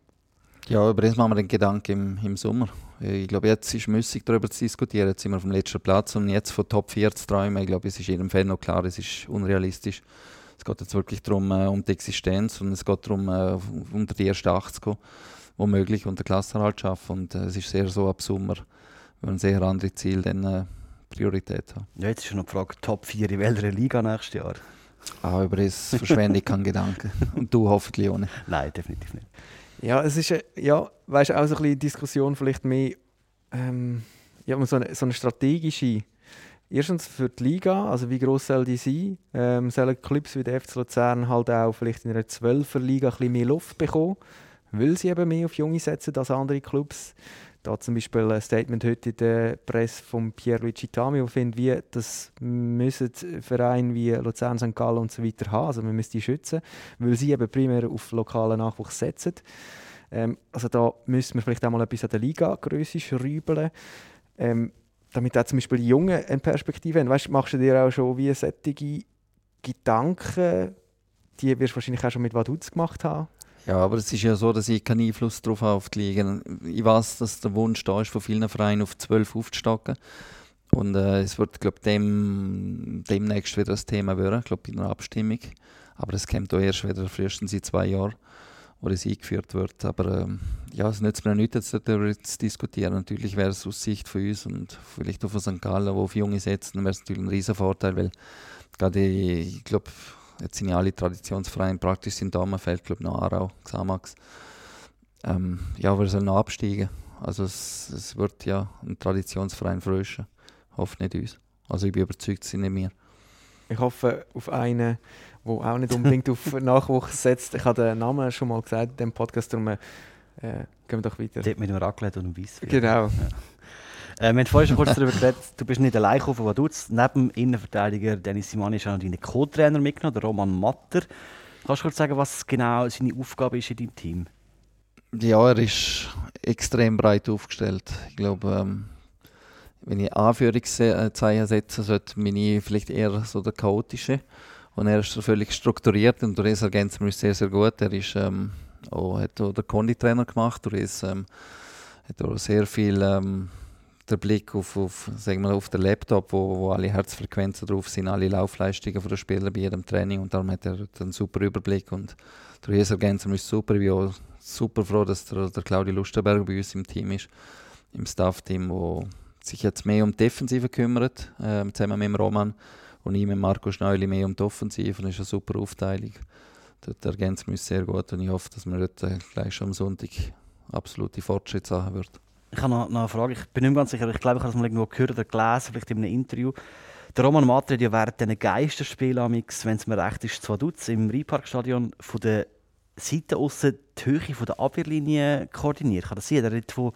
Ja, über das machen wir den Gedanken im, im Sommer. Ich glaube, jetzt ist müßig darüber zu diskutieren. Jetzt sind wir auf dem letzten Platz und jetzt von Top 4 zu träumen, ich glaube, es ist jedem Fan noch klar, es ist unrealistisch. Es geht jetzt wirklich darum, äh, um die Existenz und es geht darum, äh, unter die ersten 80 zu kommen, womöglich unter Klassenerhalt zu schaffen. Und äh, es ist sehr so ab Sommer, wenn sehr andere Ziel dann äh, Priorität haben. Ja, jetzt ist schon noch die Frage, Top 4 in welcher Liga nächstes Jahr? Ah, über das verschwende ich keinen Gedanken. Und du hoffentlich auch nicht. Nein, definitiv nicht. Ja, es ist ja, weißt, auch so ein bisschen Diskussion vielleicht mehr ähm, ja, so, eine, so eine strategische. Erstens für die Liga, also wie groß soll die sein? Ähm, sollen Clubs wie der FC Luzern halt auch vielleicht in einer 12er Liga ein bisschen mehr Luft bekommen, weil sie eben mehr auf Junge setzen als andere Clubs? Da zum Beispiel ein Statement heute in der Presse von Pierluigi Tami, der findet, wie das müssen Vereine wie Luzern, St. Gallen und so weiter haben. Also man müssen die schützen, weil sie eben primär auf lokalen Nachwuchs setzen. Ähm, also da müssen wir vielleicht auch mal etwas an der Liga-Größe schrauben. Ähm, damit auch zum Beispiel die Jungen eine Perspektive haben. Weißt, machst du dir auch schon wie solche Gedanken, die wirst du wahrscheinlich auch schon mit Vaduz gemacht haben? Ja, aber es ist ja so, dass ich keinen Einfluss darauf habe, auf die Liga. Ich weiß, dass der Wunsch da ist, von vielen Vereinen auf 12 aufzustocken. Und äh, es wird, glaube dem, demnächst wieder das Thema werden, ich glaube, in einer Abstimmung. Aber es kommt auch erst wieder frühestens in zwei Jahren, wo das eingeführt wird. Aber ähm, ja, es nützt mir nicht, jetzt darüber zu diskutieren. Natürlich wäre es aus Sicht von uns und vielleicht auch von St. Gallen, wo auf Junge setzen, wäre es natürlich ein riesen Vorteil, weil gerade, ich glaube, Jetzt sind ja alle Traditionsvereine praktisch in Damenfeld, glaube noch Aarau, Xamax. Ähm, ja, wir sollen noch absteigen. Also es, es wird ja ein Traditionsverein fröschen. Hofft nicht uns. Also ich bin überzeugt, es sind nicht wir. Ich hoffe auf einen, der auch nicht unbedingt auf Nachwuchs setzt. Ich habe den Namen schon mal gesagt in diesem Podcast, darum äh, gehen wir doch weiter. Dort mit dem Raclette und dem Weiss. Genau. Ja. Äh, wir haben vorhin schon kurz darüber geredet, du bist nicht allein gekommen, was du Neben dem Innenverteidiger Dennis Simani ist auch noch dein Co-Trainer mitgenommen, Roman Matter. Kannst du kurz sagen, was genau seine Aufgabe ist in deinem Team? Ja, er ist extrem breit aufgestellt. Ich glaube, ähm, wenn ich Anführungszeichen setze, sollte ich vielleicht eher so der chaotische. Und er ist völlig strukturiert und das ergänzt er mich sehr, sehr gut. Er ist, ähm, auch, hat auch den Konditrainer gemacht, das ähm, hat auch sehr viel ähm, der Blick auf, auf, sagen wir, auf den Laptop, wo, wo alle Herzfrequenzen drauf sind, alle Laufleistungen der Spieler bei jedem Training und darum hat er einen super Überblick und der Jeser Genser ist super. Ich bin auch super froh, dass der, der Claudio Lustenberg bei uns im Team ist, im Staff-Team, wo sich jetzt mehr um die Defensive kümmert, äh, zusammen mit dem Roman und ich mit Marco Schneuli mehr um die Offensive. Das ist eine super Aufteilung. Dort ergänzt mich sehr gut und ich hoffe, dass wir dort äh, gleich schon am Sonntag absolute Fortschritte haben wird. Ich habe noch, noch eine Frage, ich bin nicht ganz sicher, ich glaube, ich habe es mal irgendwo gehört oder gelesen, vielleicht in einem Interview. Der Roman Matre hat ja während diesen Geisterspielen, wenn es mir recht ist, zwei Dutz im Rheinparkstadion von der Seite aussen die Höhe der Abwehrlinie koordiniert. Kann das sein? Er hat von,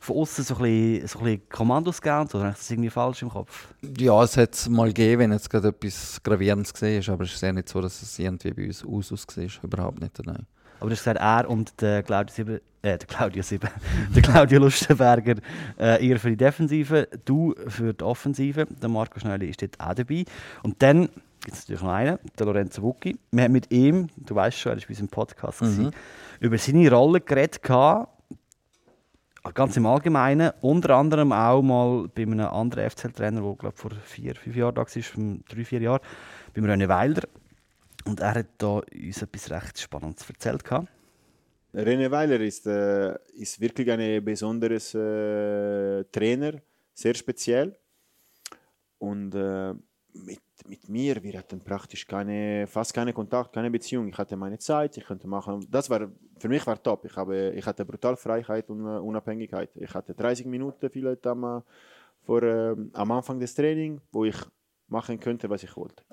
von außen so so ein bisschen Kommandos gegeben oder ist das irgendwie falsch im Kopf? Ja, es hat es mal gegeben, wenn jetzt gerade etwas Gravierendes ist, aber es ist ja nicht so, dass es irgendwie bei uns Usus war. Überhaupt nicht, nein. Aber du hast gesagt, er und der Claudio Sieben, äh, der Claudio Sieben, der Claudio Lustenberger, äh, eher für die Defensive, du für die Offensive. Der Marco Schnelli ist dort auch dabei. Und dann gibt es natürlich noch einen, der Lorenzo Bucchi. Wir haben mit ihm, du weißt schon, er war bei uns im Podcast, mhm. über seine Rolle geredet. Gehabt, ganz im Allgemeinen, unter anderem auch mal bei einem anderen FCL-Trainer, der glaube vor vier, fünf Jahren da war, drei, vier Jahren, beim René Weiler. Und er hat da uns etwas recht Spannendes erzählt. René Weiler ist, äh, ist wirklich ein besonderer äh, Trainer, sehr speziell. Und äh, mit, mit mir, wir hatten praktisch keine, fast keine Kontakt, keine Beziehung. Ich hatte meine Zeit, ich konnte machen. Das war, für mich war top. Ich, habe, ich hatte brutal Freiheit und äh, Unabhängigkeit. Ich hatte 30 Minuten vielleicht am, vor, äh, am Anfang des Trainings, wo ich machen könnte, was ich wollte.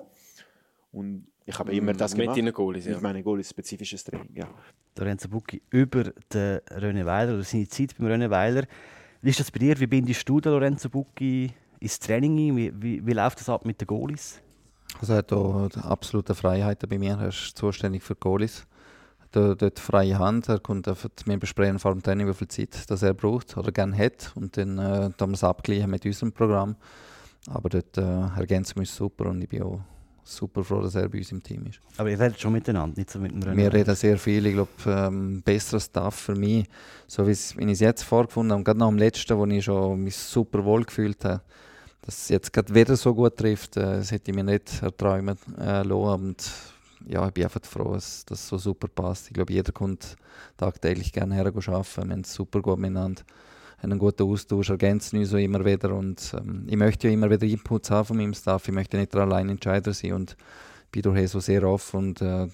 Und ich habe immer das mit gemacht. Mit deinen Goalies, ja. Mit meinen Goalies, spezifisches Training, ja. Lorenzo Bucchi über den René Weiler oder seine Zeit beim René Weiler. Wie ist das bei dir? Wie bindest du den Lorenzo Bucchi ins Training Wie, wie, wie läuft das ab mit den Goalies? Also er hat hier absolute Freiheiten bei mir. Er ist zuständig für Goalies. Er dort freie Hand. Er kommt mit mir besprechen vor dem Training, wie viel Zeit das er braucht oder gerne hat. Und dann äh, wir es abgleichen mit unserem Programm. Aber dort äh, ergänzen wir uns super und ich bin auch super froh, dass er bei uns im Team ist. Aber ihr redet schon miteinander, nicht so mit dem René? Wir reden sehr viel. Ich glaube, ähm, besserer Staff für mich, so wie ich es jetzt vorgefunden habe, gerade nach dem letzten, wo ich schon mich super wohl gefühlt habe, dass es jetzt gerade wieder so gut trifft, äh, das hätte ich mir nicht erträumen äh, lassen. Und ja, ich bin einfach froh, dass das so super passt. Ich glaube, jeder kommt tagtäglich gerne her arbeiten. Wir haben es super gut miteinander einen guten Austausch, ergänzen uns so immer wieder und ähm, ich möchte ja immer wieder Inputs haben von meinem Staff, ich möchte nicht allein Entscheider sein und bin daher so sehr offen und äh,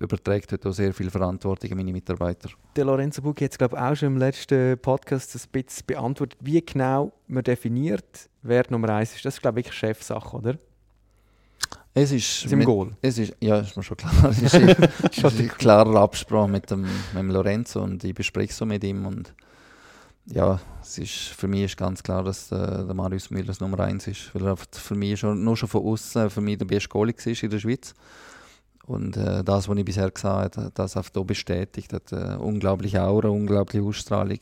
überträgt heute auch sehr viel Verantwortung an meine Mitarbeiter. Der Lorenzo Bucchi hat es glaube auch schon im letzten Podcast ein bisschen beantwortet, wie genau man definiert, wer Nummer eins ist. Das ist glaube ich Chefsache, oder? Es ist, ist im Goal. Es ist, ja, ist mir schon klar. Es ist, ist ein klarer Absprache mit dem, mit dem Lorenzo und ich bespreche so mit ihm und ja, es ist, für mich ist ganz klar, dass äh, der Marius Müller das Nummer 1 ist, weil er für mich schon, nur schon von außen für mich der beste Goalie war in der Schweiz. Und äh, das, was ich bisher gesagt habe, das auch hier bestätigt. Hat äh, unglaubliche Aura, unglaubliche Ausstrahlung,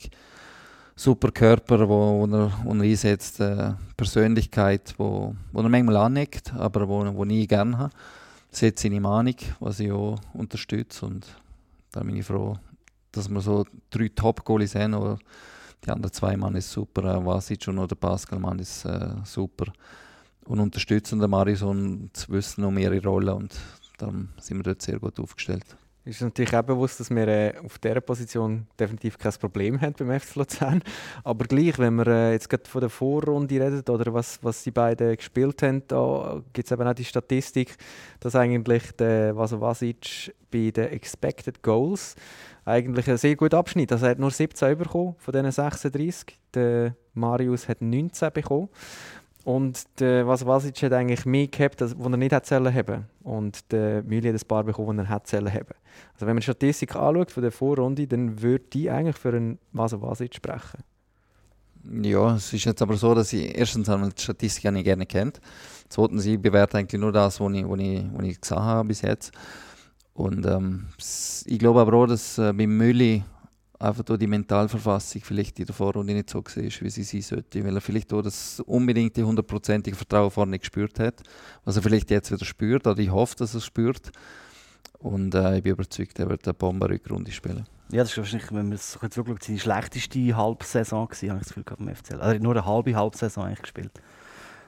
super Körper, wo, wo, er, wo er einsetzt, äh, Persönlichkeit, wo, wo er manchmal aneckt, aber wo, wo ich gerne habe. Setzt seine Meinung, was ich auch unterstütze. Und da bin ich froh, dass wir so drei Top-Goalies haben. Die anderen zwei Mann ist super, äh, Vasic und der Pascal Mann ist äh, super. Und unterstützen den Marius und wissen um ihre Rolle und dann sind wir dort sehr gut aufgestellt. Es ist natürlich auch bewusst, dass wir äh, auf dieser Position definitiv kein Problem haben beim FC Luzern. Aber gleich, wenn wir äh, jetzt gerade von der Vorrunde reden oder was, was die beiden gespielt haben, da gibt es eben auch die Statistik, dass eigentlich der Vaso Vasic bei den Expected Goals eigentlich ein sehr guter Abschnitt. Also er hat nur 17 bekommen von diesen 36. Der Marius hat 19 bekommen. Und der Vasvasic hat eigentlich mehr gehabt, als er nicht hätte haben Und der Müller hat ein paar bekommen, die er hätte haben Also wenn man die Statistik anschaut von der Vorrunde, dann würde die eigentlich für einen Vasvasic sprechen. Ja, es ist jetzt aber so, dass ich erstens die Statistik nicht gerne kennt. Zweitens, ich bewerte eigentlich nur das, was ich, was ich, was ich gesehen habe bis jetzt. Und ähm, ich glaube aber auch, dass äh, beim Mülli einfach die Mentalverfassung vielleicht in der Vorrunde nicht so war, wie sie sein sollte. Weil er vielleicht auch das unbedingte hundertprozentige Vertrauen vorne gespürt hat, was er vielleicht jetzt wieder spürt, oder ich hoffe, dass er es spürt. Und äh, ich bin überzeugt, er wird eine Bombenrückrunde spielen. Ja, das ist wahrscheinlich, wenn man es jetzt wirklich seine schlechteste Halbsaison gewesen, habe ich das Gefühl beim FCL. Also nur eine halbe Halbsaison eigentlich gespielt.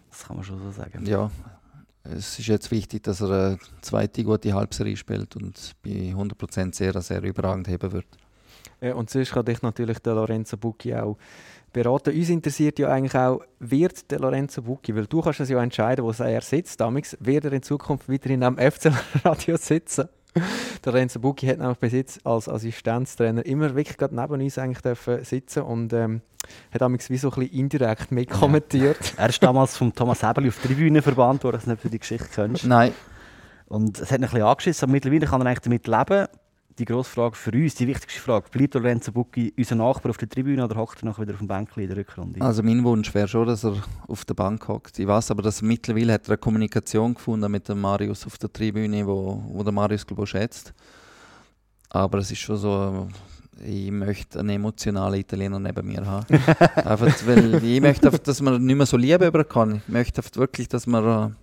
Das kann man schon so sagen. Ja, es ist jetzt wichtig, dass er eine zweite gute Halbserie spielt und bei 100% sehr, sehr überragend heben wird. Äh, und sonst kann dich natürlich der Lorenzo Bucchi auch beraten. Uns interessiert ja eigentlich auch, wird der Lorenzo Bucchi, weil du kannst es ja entscheiden, wo er sitzt, damals, wird er in Zukunft weiterhin am FC-Radio sitzen? der Lorenzo Bucchi hat nämlich bis jetzt als Assistenztrainer immer wirklich gerade neben uns eigentlich dürfen sitzen und ähm, hat damals wie so ein bisschen indirekt mitkommentiert. Ja. Er ist damals vom Thomas Hebeli auf die Tribüne verbannt, wo du das nicht für die Geschichte kennst. Nein. Und es hat ihn ein bisschen angeschissen, aber mittlerweile kann er eigentlich damit leben die grosse Frage für uns, die wichtigste Frage, bleibt Lorenzo Bucchi unser Nachbar auf der Tribüne oder hockt er nachher wieder auf dem Bänkchen in der Rückrunde? Also mein Wunsch wäre schon, dass er auf der Bank hockt. Ich weiß aber, dass er mittlerweile hat er eine Kommunikation gefunden mit dem Marius auf der Tribüne, wo, wo der Marius glaube schätzt. Aber es ist schon so, ich möchte einen emotionalen Italiener neben mir haben. einfach, weil ich möchte, dass man nicht mehr so Liebe über kann. Ich möchte wirklich, dass man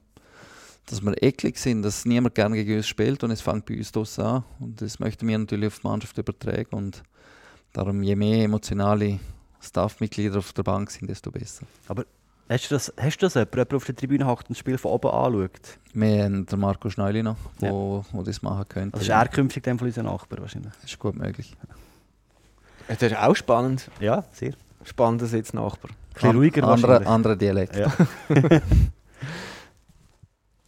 dass wir eklig sind, dass niemand gerne gegen uns spielt und es fängt bei uns das an. Und das möchten wir natürlich auf die Mannschaft übertragen. Und darum, je mehr emotionale Staffmitglieder auf der Bank sind, desto besser. Aber hast du das, hast du das jemand, der auf der Tribüne hockt und das Spiel von oben anschaut? Wir haben den Marco Schneuli noch, der ja. das machen könnte. Also ist er künftig dann von unserem Nachbar wahrscheinlich? Das ist gut möglich. Das ist auch spannend. Ja, sehr. Spannender Sitznachbar. Ein bisschen ruhiger An, andere, andere Dialekt. Ja.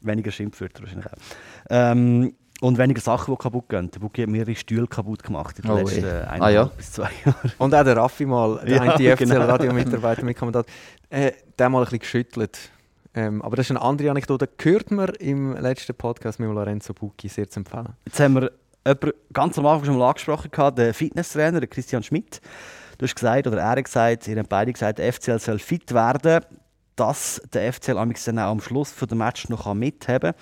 weniger Schimpfwörter wahrscheinlich auch. Ähm, und weniger Sachen, die kaputt gehen. Der Buki hat mehrere Stühle kaputt gemacht in den oh, letzten eineinhalb ah, ja. bis zwei Jahren. Und auch der Raffi mal, der ja, genau. FCL-Radio-Mitarbeiter mit Kommentar, äh, der mal ein bisschen geschüttelt. Ähm, aber das ist eine andere Anekdote. Gehört man im letzten Podcast mit Lorenzo Bucchi sehr zu empfehlen. Jetzt haben wir jemanden ganz am Anfang schon mal angesprochen, den Fitnesstrainer, den Christian Schmidt. Du hast gesagt, oder er hat gesagt, ihr habt beide gesagt, der FCL soll fit werden dass der FCL am Schluss dem Match noch mithaben kann.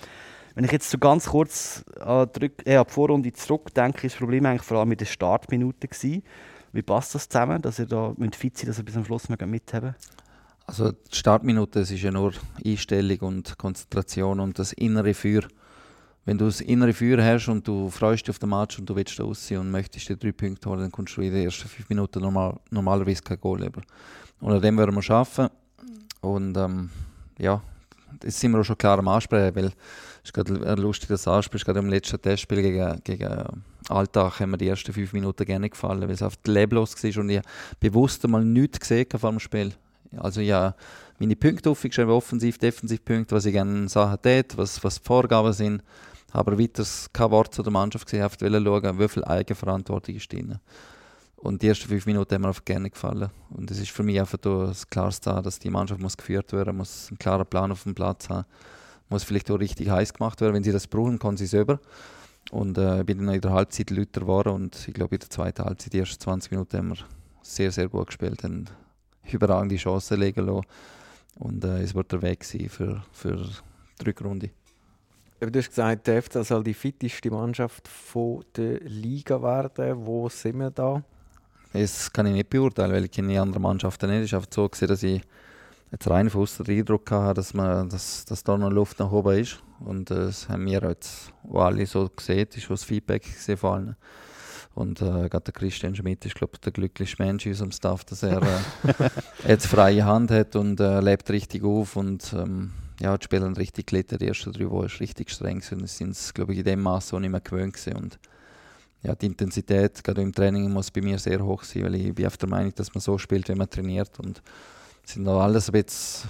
Wenn ich jetzt so ganz kurz an die, äh, Vorrunde zurückdenke, ist das Problem eigentlich vor allem mit den Startminuten. Wie passt das zusammen, dass ihr da fit seid, dass ihr bis am Schluss mithaben Also die Startminute ist ja nur Einstellung und Konzentration und das innere Feuer. Wenn du das innere Feuer hast und du freust dich auf den Match und du willst da raus und möchtest die drei Punkte holen, dann kommst du in den ersten fünf Minuten normal, normalerweise kein Goal über. Und dem werden wir arbeiten. Und ähm, ja, das sind wir auch schon klar am Ansprechen, weil es ist gerade lustig, dass du ansprichst. Gerade im letzten Testspiel gegen, gegen Alltag haben mir die ersten fünf Minuten gerne gefallen, weil es auf leblos war und ich bewusst einmal nichts gesehen vor dem Spiel. Also ja, meine Punkte aufgeschrieben, offensiv, defensiv Punkte, was ich gerne Sachen tät, was, was die Vorgaben sind. Aber weiter kein Wort zu der Mannschaft gesehen, einfach schauen, wie viel Eigenverantwortung ist drin. Und die ersten fünf Minuten haben mir einfach gerne gefallen. Und es ist für mich einfach das Klarste, dass die Mannschaft muss geführt werden muss, einen klaren Plan auf dem Platz haben, muss vielleicht auch richtig heiß gemacht werden. Wenn sie das brauchen, kann sie selber. Und äh, ich bin dann in der Halbzeit lauter geworden und ich glaube in der zweiten Halbzeit, die ersten 20 Minuten haben wir sehr, sehr gut gespielt, haben überragende Chancen legen lassen. Und äh, es wird der Weg sein für, für die Rückrunde. Du hast gesagt, der FC soll die fitteste Mannschaft der Liga werden. Wo sind wir da? Das kann ich nicht beurteilen, weil ich kenne die anderen Mannschaften nicht. Ist einfach so, gewesen, dass ich jetzt rein von den Eindruck hatte, dass, man, dass, dass da noch Luft nach oben ist. Und das haben wir jetzt alle so gesehen. Das ist das Feedback gesehen von allen. Und äh, gerade der Christian Schmidt ist, glaube ich, der glücklichste Mensch in unserem Staff, dass er äh, jetzt freie Hand hat und äh, lebt richtig auf. Und ähm, ja, die Spieler haben richtig gelitten. Die ersten drei Wochen richtig streng. Und es sind, glaube ich, in dem Maße auch nicht mehr gewöhnt gewesen. Und ja, die Intensität gerade im Training muss bei mir sehr hoch sein, weil ich bin auf der Meinung, dass man so spielt, wie man trainiert. Und es sind auch alles ein bisschen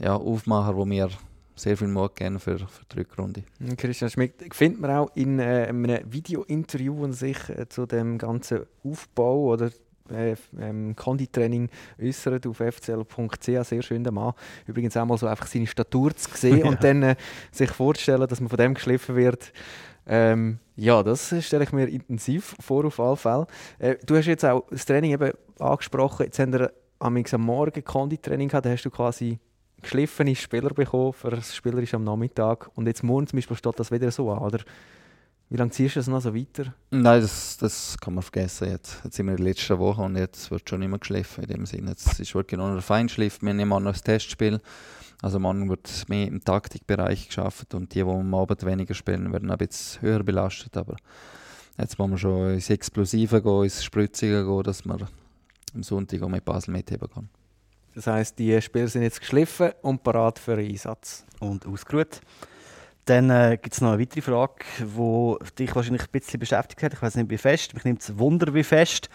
ja, Aufmacher, die mir sehr viel Mut geben für, für die Rückrunde. Christian Schmidt findet man auch in äh, einem Video-Interview an sich äh, zu dem ganzen Aufbau oder äh, ähm, Konditraining äußert auf fcl.ch. Sehr schön, der Mann. Übrigens auch mal so einfach seine Statur zu sehen ja. und dann äh, sich vorzustellen, dass man von dem geschliffen wird. Ähm, ja, das stelle ich mir intensiv vor, auf alle Fälle. Äh, du hast jetzt auch das Training eben angesprochen. Jetzt haben wir am Morgen Konditraining gehabt. Da hast du quasi geschliffene Spieler bekommen für das Spielerisch am Nachmittag. Und jetzt morgen zum Beispiel steht das wieder so an, oder? Wie lange ziehst du das noch so weiter? Nein, das, das kann man vergessen. Jetzt, jetzt sind wir in der letzten Woche und jetzt wird schon immer geschliffen in dem Sinne. Jetzt ist wirklich noch ein Feinschliff. Wir nehmen auch noch das Testspiel Also morgen wird mehr im Taktikbereich geschafft und die, die am Abend weniger spielen, werden ein bisschen höher belastet. Aber jetzt wollen wir schon ins Explosive gehen, ins Spritzige gehen, dass wir am Sonntag auch mit Basel mitheben können. Das heisst, die Spiele sind jetzt geschliffen und parat für einen Einsatz. Und ausgeruht. Dann äh, gibt es noch eine weitere Frage, die dich wahrscheinlich ein bisschen beschäftigt hat. Ich weiß nicht, wie fest. Mich nimmt es Wunder, wie fest.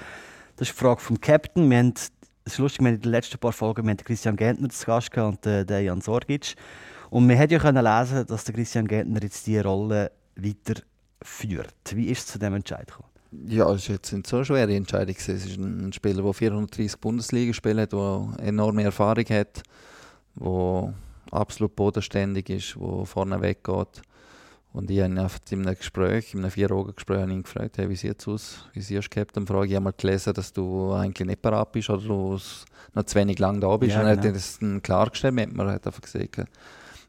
Das ist die Frage vom Captain. Wir haben, es ist lustig, wir haben in den letzten paar Folgen wir haben Christian Gentner zu Gast gehabt und äh, den Jan Sorgic. Und wir haben ja können lesen, dass der Christian Gentner jetzt diese Rolle weiterführt. Wie ist es zu diesem Entscheid gekommen? Ja, es war jetzt nicht so eine schwere Entscheidung. Es ist ein Spieler, der 430 Bundesliga spielt, der enorme Erfahrung hat, der absolut bodenständig ist, der vorne weggeht. Und ich habe ihn in einem Gespräch, in einem Vier-Augen-Gespräch, ihn gefragt, hey, wie sieht es aus? Wie siehst du Captain? Frage ich habe mal gelesen, dass du eigentlich nicht parat bist oder du noch zu wenig lang da bist. Ja, und er genau. hat das dann klargestellt mit mir. Er hat einfach gesagt,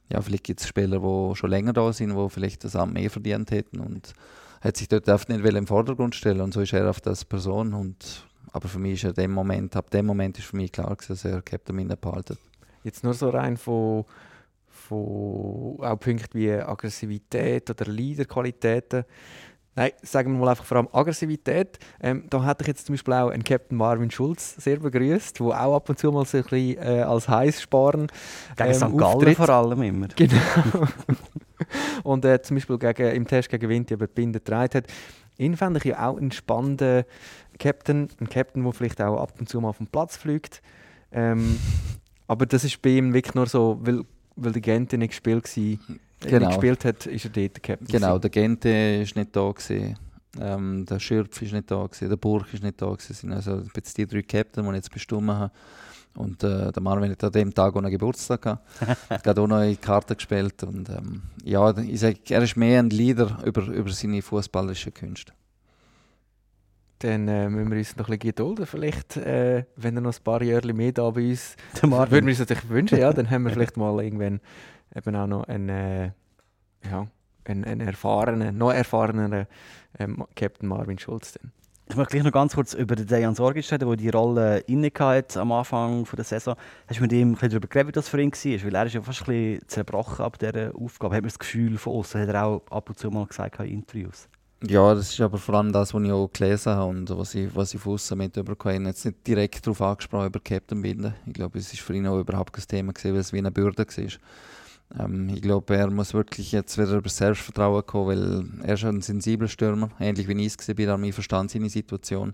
ja, vielleicht gibt es Spieler, die schon länger da sind, die vielleicht das Amt mehr verdient hätten. Und hat sich dort einfach nicht im Vordergrund stellen und so ist er auf das Person. Und, aber für mich ist er dem Moment, ab dem Moment ist für mich klar, dass er Captain Minder behalten. Jetzt nur so rein von, von auch Punkten wie Aggressivität oder Leaderqualitäten. Nein, sagen wir mal einfach vor allem Aggressivität. Ähm, da hätte ich jetzt zum Beispiel auch einen Captain Marvin Schulz sehr begrüßt, der auch ab und zu mal so ein bisschen äh, als heiß sparen. Gegen ähm, St. Gallen vor allem immer. Genau. und äh, zum Beispiel gegen, im Test gegen Winter die Binde getragen hat. Ihn fände ich ja auch einen spannenden Captain, ein Captain, der vielleicht auch ab und zu mal auf den Platz fliegt. Ähm, aber das ist bei ihm wirklich nur so, weil, weil der Gente nicht gespielt war. Genau. Nicht gespielt hat, ist er dort der Captain. Genau, der Gente ist nicht da gewesen. Ähm, der Schürpf ist nicht da gewesen, der Burg ist nicht da gewesen. Also jetzt die drei Captain, die ich jetzt bestimmt habe. Und äh, der Marvin hat an dem Tag auch noch Geburtstag gehabt. hat gerade auch noch in Karten gespielt. Und ähm, ja, ich sage, er ist mehr ein Leader über, über seine fußballerischen Künste dann äh, müssen wir uns noch ein bisschen gedulden. Vielleicht, äh, wenn er noch ein paar Jahre mehr da bei uns, würden wir uns natürlich wünschen, ja, dann haben wir vielleicht mal irgendwann eben auch noch einen, äh, ja, einen, einen erfahrenen, noch erfahrenen ähm, Captain Marvin Schulz. Dann. Ich möchte gleich noch ganz kurz über den Dejan Sorgic reden, der die Rolle inne hatte am Anfang der Saison. Hast du mit ihm ein bisschen darüber geredet, wie das für ihn war? Weil er ist ja fast ein bisschen zerbrochen ab dieser Aufgabe. Hat man das Gefühl von außen, hat er auch ab und zu mal gesagt in Interviews. Ja, das ist aber vor allem das, was ich auch gelesen habe und was ich, was ich von außen mitbekommen habe. Jetzt nicht direkt darauf angesprochen, über Captain binden. Ich glaube, es ist für ihn auch überhaupt kein Thema gewesen, weil es wie eine Bürde war. Ähm, ich glaube, er muss wirklich jetzt wieder über Selbstvertrauen kommen, weil er ist ein sensibler Stürmer, ähnlich wie ich es war, aber ich verstand seine Situation.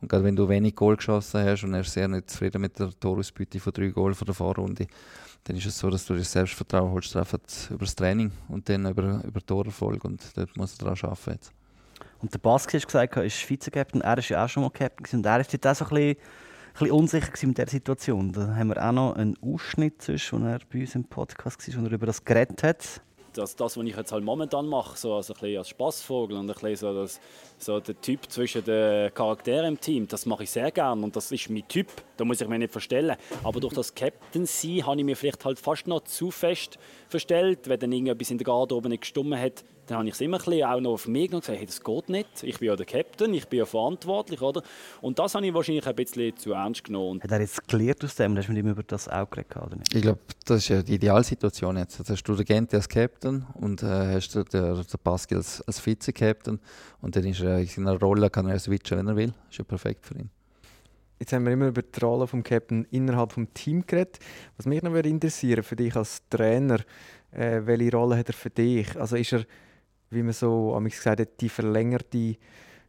Und gerade wenn du wenig Goal geschossen hast und er ist sehr nicht zufrieden mit der Torausbeute von drei Goal der Vorrunde, dann ist es so, dass du das Selbstvertrauen holst, einfach über das Training und dann über, über Torerfolg und dort muss er daran arbeiten jetzt. Und der Baski hast gesagt, er ist Vize-Captain, er ist ja auch schon mal Captain und er jetzt auch so ein bisschen, ein bisschen unsicher mit dieser Situation. Da haben wir auch noch einen Ausschnitt, wo er bei uns im Podcast war, wo er über das geredet hat das, das, was ich jetzt halt momentan mache, so also ein bisschen als Spaßvogel und ein bisschen so, das, so der Typ zwischen den Charakteren im Team, das mache ich sehr gerne und das ist mein Typ, da muss ich mich nicht verstellen. Aber durch das Captain sein habe ich mir vielleicht halt fast noch zu fest verstellt, wenn dann irgendetwas in der Garderobe nicht gestummen hat, dann habe ich es immer ein bisschen auch noch auf mich genommen und gesagt, hey, das geht nicht, ich bin ja der Captain, ich bin ja verantwortlich, oder? Und das habe ich wahrscheinlich ein bisschen zu ernst genommen. Hat er jetzt gelernt aus dem, hast du mit ihm über das auch geredet, oder nicht? Ich glaube, das ist ja die Idealsituation jetzt. Jetzt hast du den Gente als Captain und äh, hast du den, den Pascal als, als Vize-Captain und dann ist er in seiner Rolle, kann er switchen, wenn er will. Das ist ja perfekt für ihn. Jetzt haben wir immer über die Rolle des Captain innerhalb des Teams geredet. Was mich noch interessieren für dich als Trainer, äh, welche Rolle hat er für dich? Also ist er wie man so am gesagt hat, die verlängerte,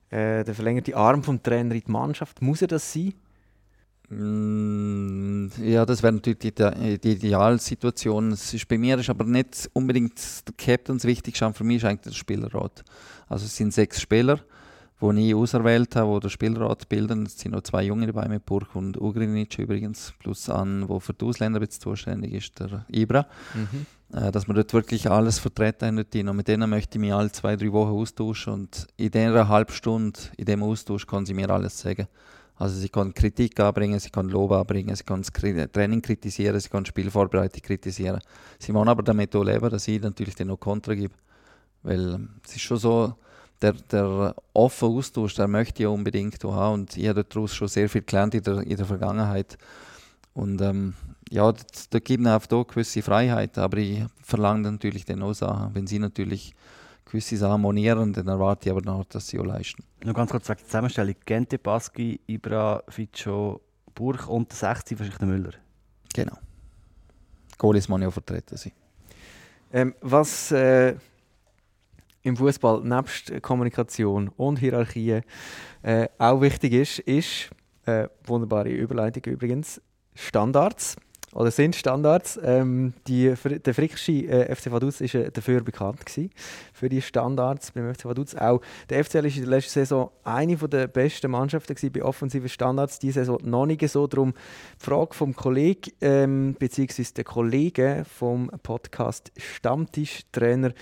äh, der verlängerte Arm vom Trainer in die Mannschaft. Muss er das sein? Mm, ja, das wäre natürlich die, die Idealsituation. Es ist bei mir ist aber nicht unbedingt der Captain das Wichtigste. Für mich ist eigentlich der Spielerrat. Also es sind sechs Spieler, die ich auserwählt habe, die den Spielrat bilden. Es sind noch zwei Junge dabei mit Burg und Ugrinic übrigens, plus an, der für die Ausländer jetzt zuständig ist, der Ibra. Mhm. Äh, dass wir dort wirklich alles vertreten haben. Und mit denen möchte ich mich alle zwei, drei Wochen austauschen. Und in dieser halben Stunde, in dem Austausch, kann sie mir alles sagen. Also sie kann Kritik anbringen, sie kann Lob anbringen, sie kann das Training kritisieren, sie kann Spielvorbereitung kritisieren. Sie wollen aber damit auch leben, dass ich natürlich dann noch Kontra gebe. Weil ähm, es ist schon so, der, der offene Austausch, der möchte ich unbedingt haben. Und ich habe daraus schon sehr viel gelernt in der, in der Vergangenheit. Und ähm, ja, da gibt mir einfach gewisse Freiheit, aber ich verlange natürlich den auch Sachen. Wenn sie natürlich gewisse Sachen monieren, dann erwarte ich aber noch, dass sie auch leisten. Noch ganz kurz der Zusammenstellung. Gente, Baski, Ibra, Fico, Burg und der 60 wahrscheinlich Müller. Genau. Goalies muss ja auch vertreten sein. Ähm, was äh, im Fußball nebst Kommunikation und Hierarchie äh, auch wichtig ist, ist äh, wunderbare Überleitung übrigens Standards oder sind Standards. Ähm, die, der Frickische äh, FC Vaduz war äh, dafür bekannt gewesen, für die Standards beim FC Vaduz. Auch der FCL war in der letzten Saison eine der besten Mannschaften gewesen bei offensiven Standards. Diese Saison noch nicht so. Darum die Frage vom Kollegen ähm, bzw. der Kollege vom Podcast Stammtischtrainer.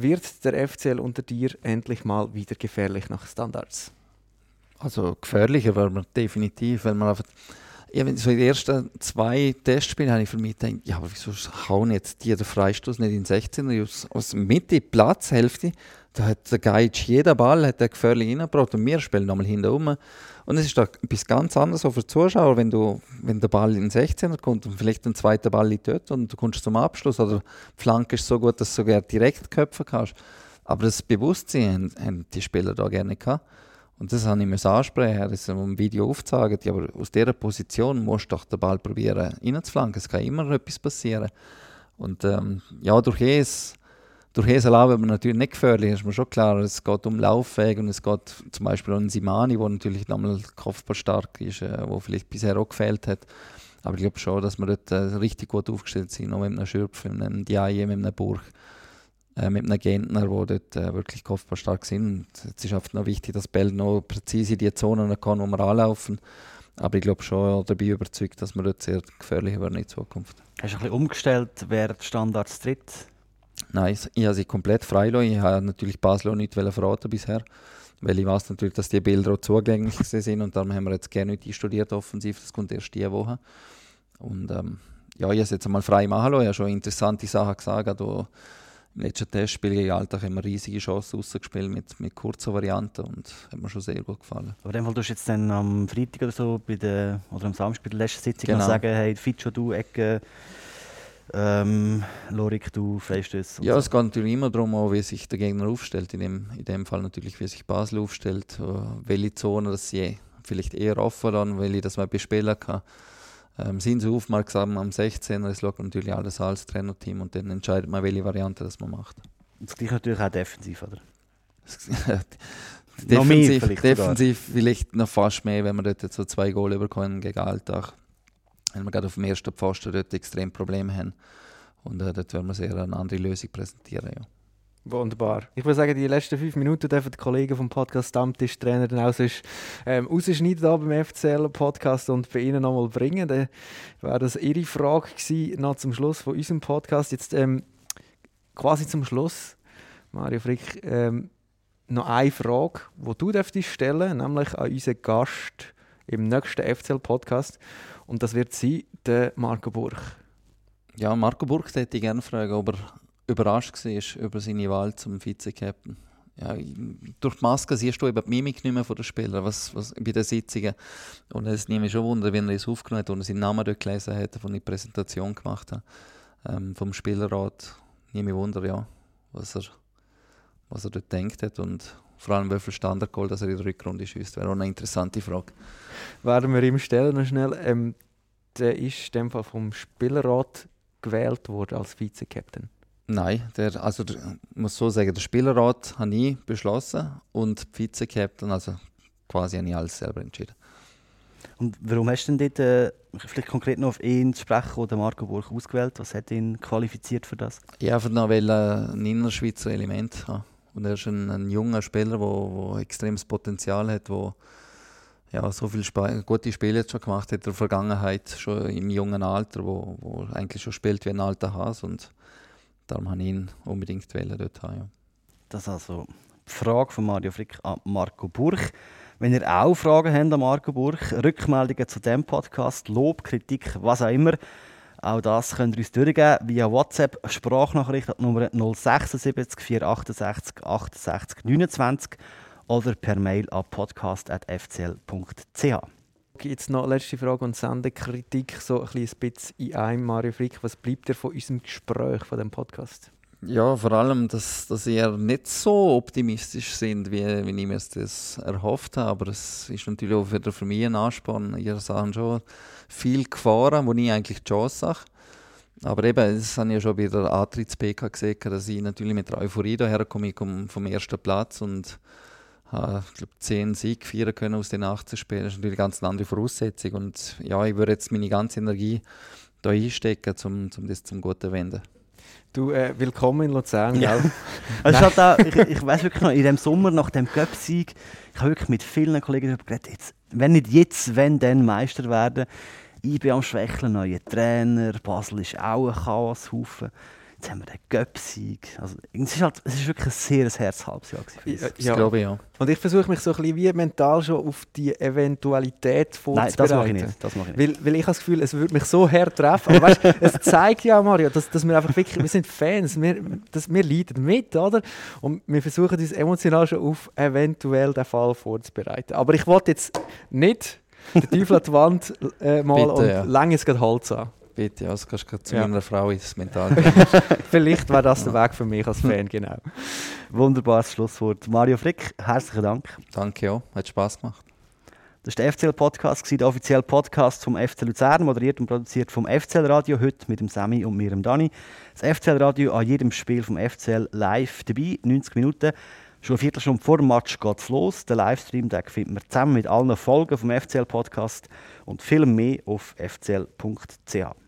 Wird der FCL unter dir endlich mal wieder gefährlich nach Standards? Also gefährlicher war man definitiv, weil man einfach ja, wenn so in den ersten zwei Testspielen habe ich für mich gedacht, ja, aber wieso hauen jetzt die den Freistoß nicht in 16 aus, aus Mitte, Platzhälfte, da hat der Geitsch jeder Ball hat der gefährlich reingebracht und wir spielen nochmal hinten rum. Und es ist da etwas ganz anderes auch für die Zuschauer, wenn, du, wenn der Ball in 16er kommt und vielleicht ein zweiter Ball liegt dort und du kommst zum Abschluss oder die Flanke ist so gut, dass du sogar direkt köpfen kannst. Aber das Bewusstsein haben die Spieler da gerne gehabt. Und das habe ich ansprechen, das im Video aufzeigen. Ja, aber aus dieser Position musst du doch den Ball probieren reinzuflanken. Es kann immer etwas passieren. Und ähm, ja, durch es, durch es erlauben wir natürlich nicht gefährlich, ist mir schon klar. Es geht um Laufwege und es geht zum Beispiel um Simani, der natürlich nochmal kopfballstark ist, äh, wo vielleicht bisher auch gefehlt hat. Aber ich glaube schon, dass wir dort äh, richtig gut aufgestellt sind, auch mit einem Schürpf, mit einem Diaye, mit einem Burg äh, mit einem Gentner, die dort äh, wirklich kopfballstark sind. Es ist einfach noch wichtig, dass Bell noch präzise in die Zonen kann, wo wir anlaufen. Aber ich glaube schon dabei überzeugt, dass wir dort sehr gefährlich werden in Zukunft. Hast du ein bisschen umgestellt, wer die Standards tritt? Nein, ich, habe sie komplett freilassen. Ich habe natürlich Basel auch nicht verraten bisher, weil ich weiß natürlich, dass die Bilder auch zugänglich sind und darum haben wir jetzt gerne nicht studiert offensiv. Das kommt erst diese Woche. Und ähm, ja, ich habe es jetzt einmal frei machen lassen. Ich habe schon interessante Sachen gesagt. Also, im letzten Testspiel gegen Alltag haben wir riesige Chancen rausgespielt mit, mit kurzen Varianten und hat mir schon sehr gut gefallen. Aber in dem Fall du jetzt dann am Freitag oder so bei der, oder am Samstag bei der letzten Sitzung genau. noch sagen, hey, Fitscho, du Ecke, ähm, Lorik, du Freistöße. Ja, so. es geht natürlich immer darum, auch, wie sich der Gegner aufstellt. In dem, in dem Fall natürlich, wie sich Basel aufstellt, welche Zone das sie vielleicht eher offen lassen, welche das man bespielen kann ähm, sind sie aufmerksam am 16er, es schaut natürlich alles als Trainerteam und dann entscheidet man, welche Variante das man macht. Das gleiche natürlich auch defensiv, oder? defensiv, vielleicht, defensiv vielleicht noch fast mehr, wenn wir dort jetzt so zwei Goal bekommen gegen Alltag. Wenn wir gerade auf dem ersten Pfosten dort extrem Probleme haben. Und äh, dort werden wir sehr eine andere Lösung präsentieren. Ja. Wunderbar. Ich würde sagen, die letzten fünf Minuten dürfen die Kollegen vom Podcast Stammtisch Trainer dann auch sonst, ähm, rausschneiden da beim FCL Podcast und bei Ihnen nochmal bringen. Dann wäre das Ihre Frage gewesen, noch zum Schluss von unserem Podcast. Jetzt ähm, quasi zum Schluss, Mario Frick, ähm, noch eine Frage, die du dürftest stellen, nämlich an unseren Gast im nächsten FCL Podcast. Und das wird sein, der Marco Burg. Ja, Marco Burg hätte ich gerne fragen, ob er überrascht war über seine Wahl zum Vize-Captain. Ja, durch die Maske siehst du eben die Mimik nicht mehr von den Spielern was, was, bei den Sitzungen. Und es nimmt mich schon Wunder, wenn er es aufgenommen hat und seinen Namen dort gelesen hat, von der Präsentation gemacht hat, ähm, vom Spielerrat. Nehme mich Wunder, ja, was er, was er dort denkt hat und vor allem, wie viel Standardgoal dass er in der Rückrunde schießt. Wäre auch eine interessante Frage. Werden wir ihm stellen noch schnell. Ähm, der ist in dem Fall vom Spielerrat gewählt worden als Vize-Captain. Nein, der, also der, muss so sagen, der Spielerrat habe ich beschlossen und Vize-Captain, also quasi habe ich alles selber entschieden. Und warum hast du denn dort, äh, vielleicht konkret noch auf ihn zu sprechen, oder Marco Burch ausgewählt? Was hat ihn qualifiziert für das? Ja, einfach noch, weil er ein Innerschweizer Element hat. Und er ist ein, ein junger Spieler, der extremes Potenzial hat, der ja, so viele Sp gute Spiele jetzt schon gemacht hat in der Vergangenheit, schon im jungen Alter, wo, wo eigentlich schon spielt wie ein alter Hase. Und Darum habe ich ihn unbedingt dort haben. Ja. Das ist also die Frage von Mario Frick an Marco Burch. Wenn ihr auch Fragen habt an Marco Burch, Rückmeldungen zu diesem Podcast, Lob, Kritik, was auch immer, auch das könnt ihr uns durchgeben via WhatsApp, Sprachnachricht an Nummer 076 468 68 29 oder per Mail an podcast.fcl.ch. Jetzt noch letzte Frage und Sendekritik, so ein bisschen in einem. Mario Frick, was bleibt dir von unserem Gespräch, von dem Podcast? Ja, vor allem, dass, dass ihr nicht so optimistisch sind, wie, wie ich mir das erhofft habe. Aber es ist natürlich auch wieder für mich ein Ansporn. Ihr sagen schon viel Gefahren, wo ich eigentlich die Chance sage. Aber eben, das habe ich ja schon bei der Antritts-PK gesehen, dass ich natürlich mit der Euphorie daherkomme, vom ersten Platz und ich glaube, zehn Siege feiern können aus den 18 Spielen. Das ist natürlich eine ganz andere Voraussetzung. Und ja, ich würde jetzt meine ganze Energie da einstecken, um, um das zum Guten zu wenden. Du, äh, willkommen in Luzern, ja. also halt auch, ich, ich weiß wirklich noch, in dem Sommer nach dem Cup-Sieg, ich habe wirklich mit vielen Kollegen darüber geredet, jetzt, wenn nicht jetzt, wenn dann Meister werden. Ich bin am Schwächeln, neuer Trainer, Basel ist auch ein Chaoshaufen. Jetzt haben wir den Göpsieg. Also, es, ist halt, es ist wirklich ein sehr herzhalbes Jahr. Ja, das ja. glaube ich, ja. Und ich versuche mich so ein bisschen wie mental schon auf die Eventualität vorzubereiten. Nein, das mache ich nicht. Das mache ich nicht. Weil, weil ich habe das Gefühl, es würde mich so hart treffen. Aber weißt, es zeigt ja, Mario, dass, dass wir einfach wirklich, wir sind Fans, wir, dass wir leiden mit, oder? Und wir versuchen uns emotional schon auf eventuell den Fall vorzubereiten. Aber ich wollte jetzt nicht den Teufel an die Wand äh, malen Bitte, und ja. lange es Holz an. Bitte, ja, das kannst du zu ja. meiner Frau ins Mental Vielleicht wäre das der Weg für mich als Fan, genau. Wunderbares Schlusswort. Mario Frick, herzlichen Dank. Danke, ja. Hat Spass gemacht. Das war der FCL-Podcast, der offizielle Podcast vom FC Luzern, moderiert und produziert vom FCL-Radio, heute mit dem Sammy und mir, dem Dani. Das FCL-Radio an jedem Spiel vom FCL live dabei, 90 Minuten. Schon eine Viertelstunde vor dem Match geht es los. Den Livestream den finden wir zusammen mit allen Folgen vom FCL-Podcast und viel mehr auf fcl.ch.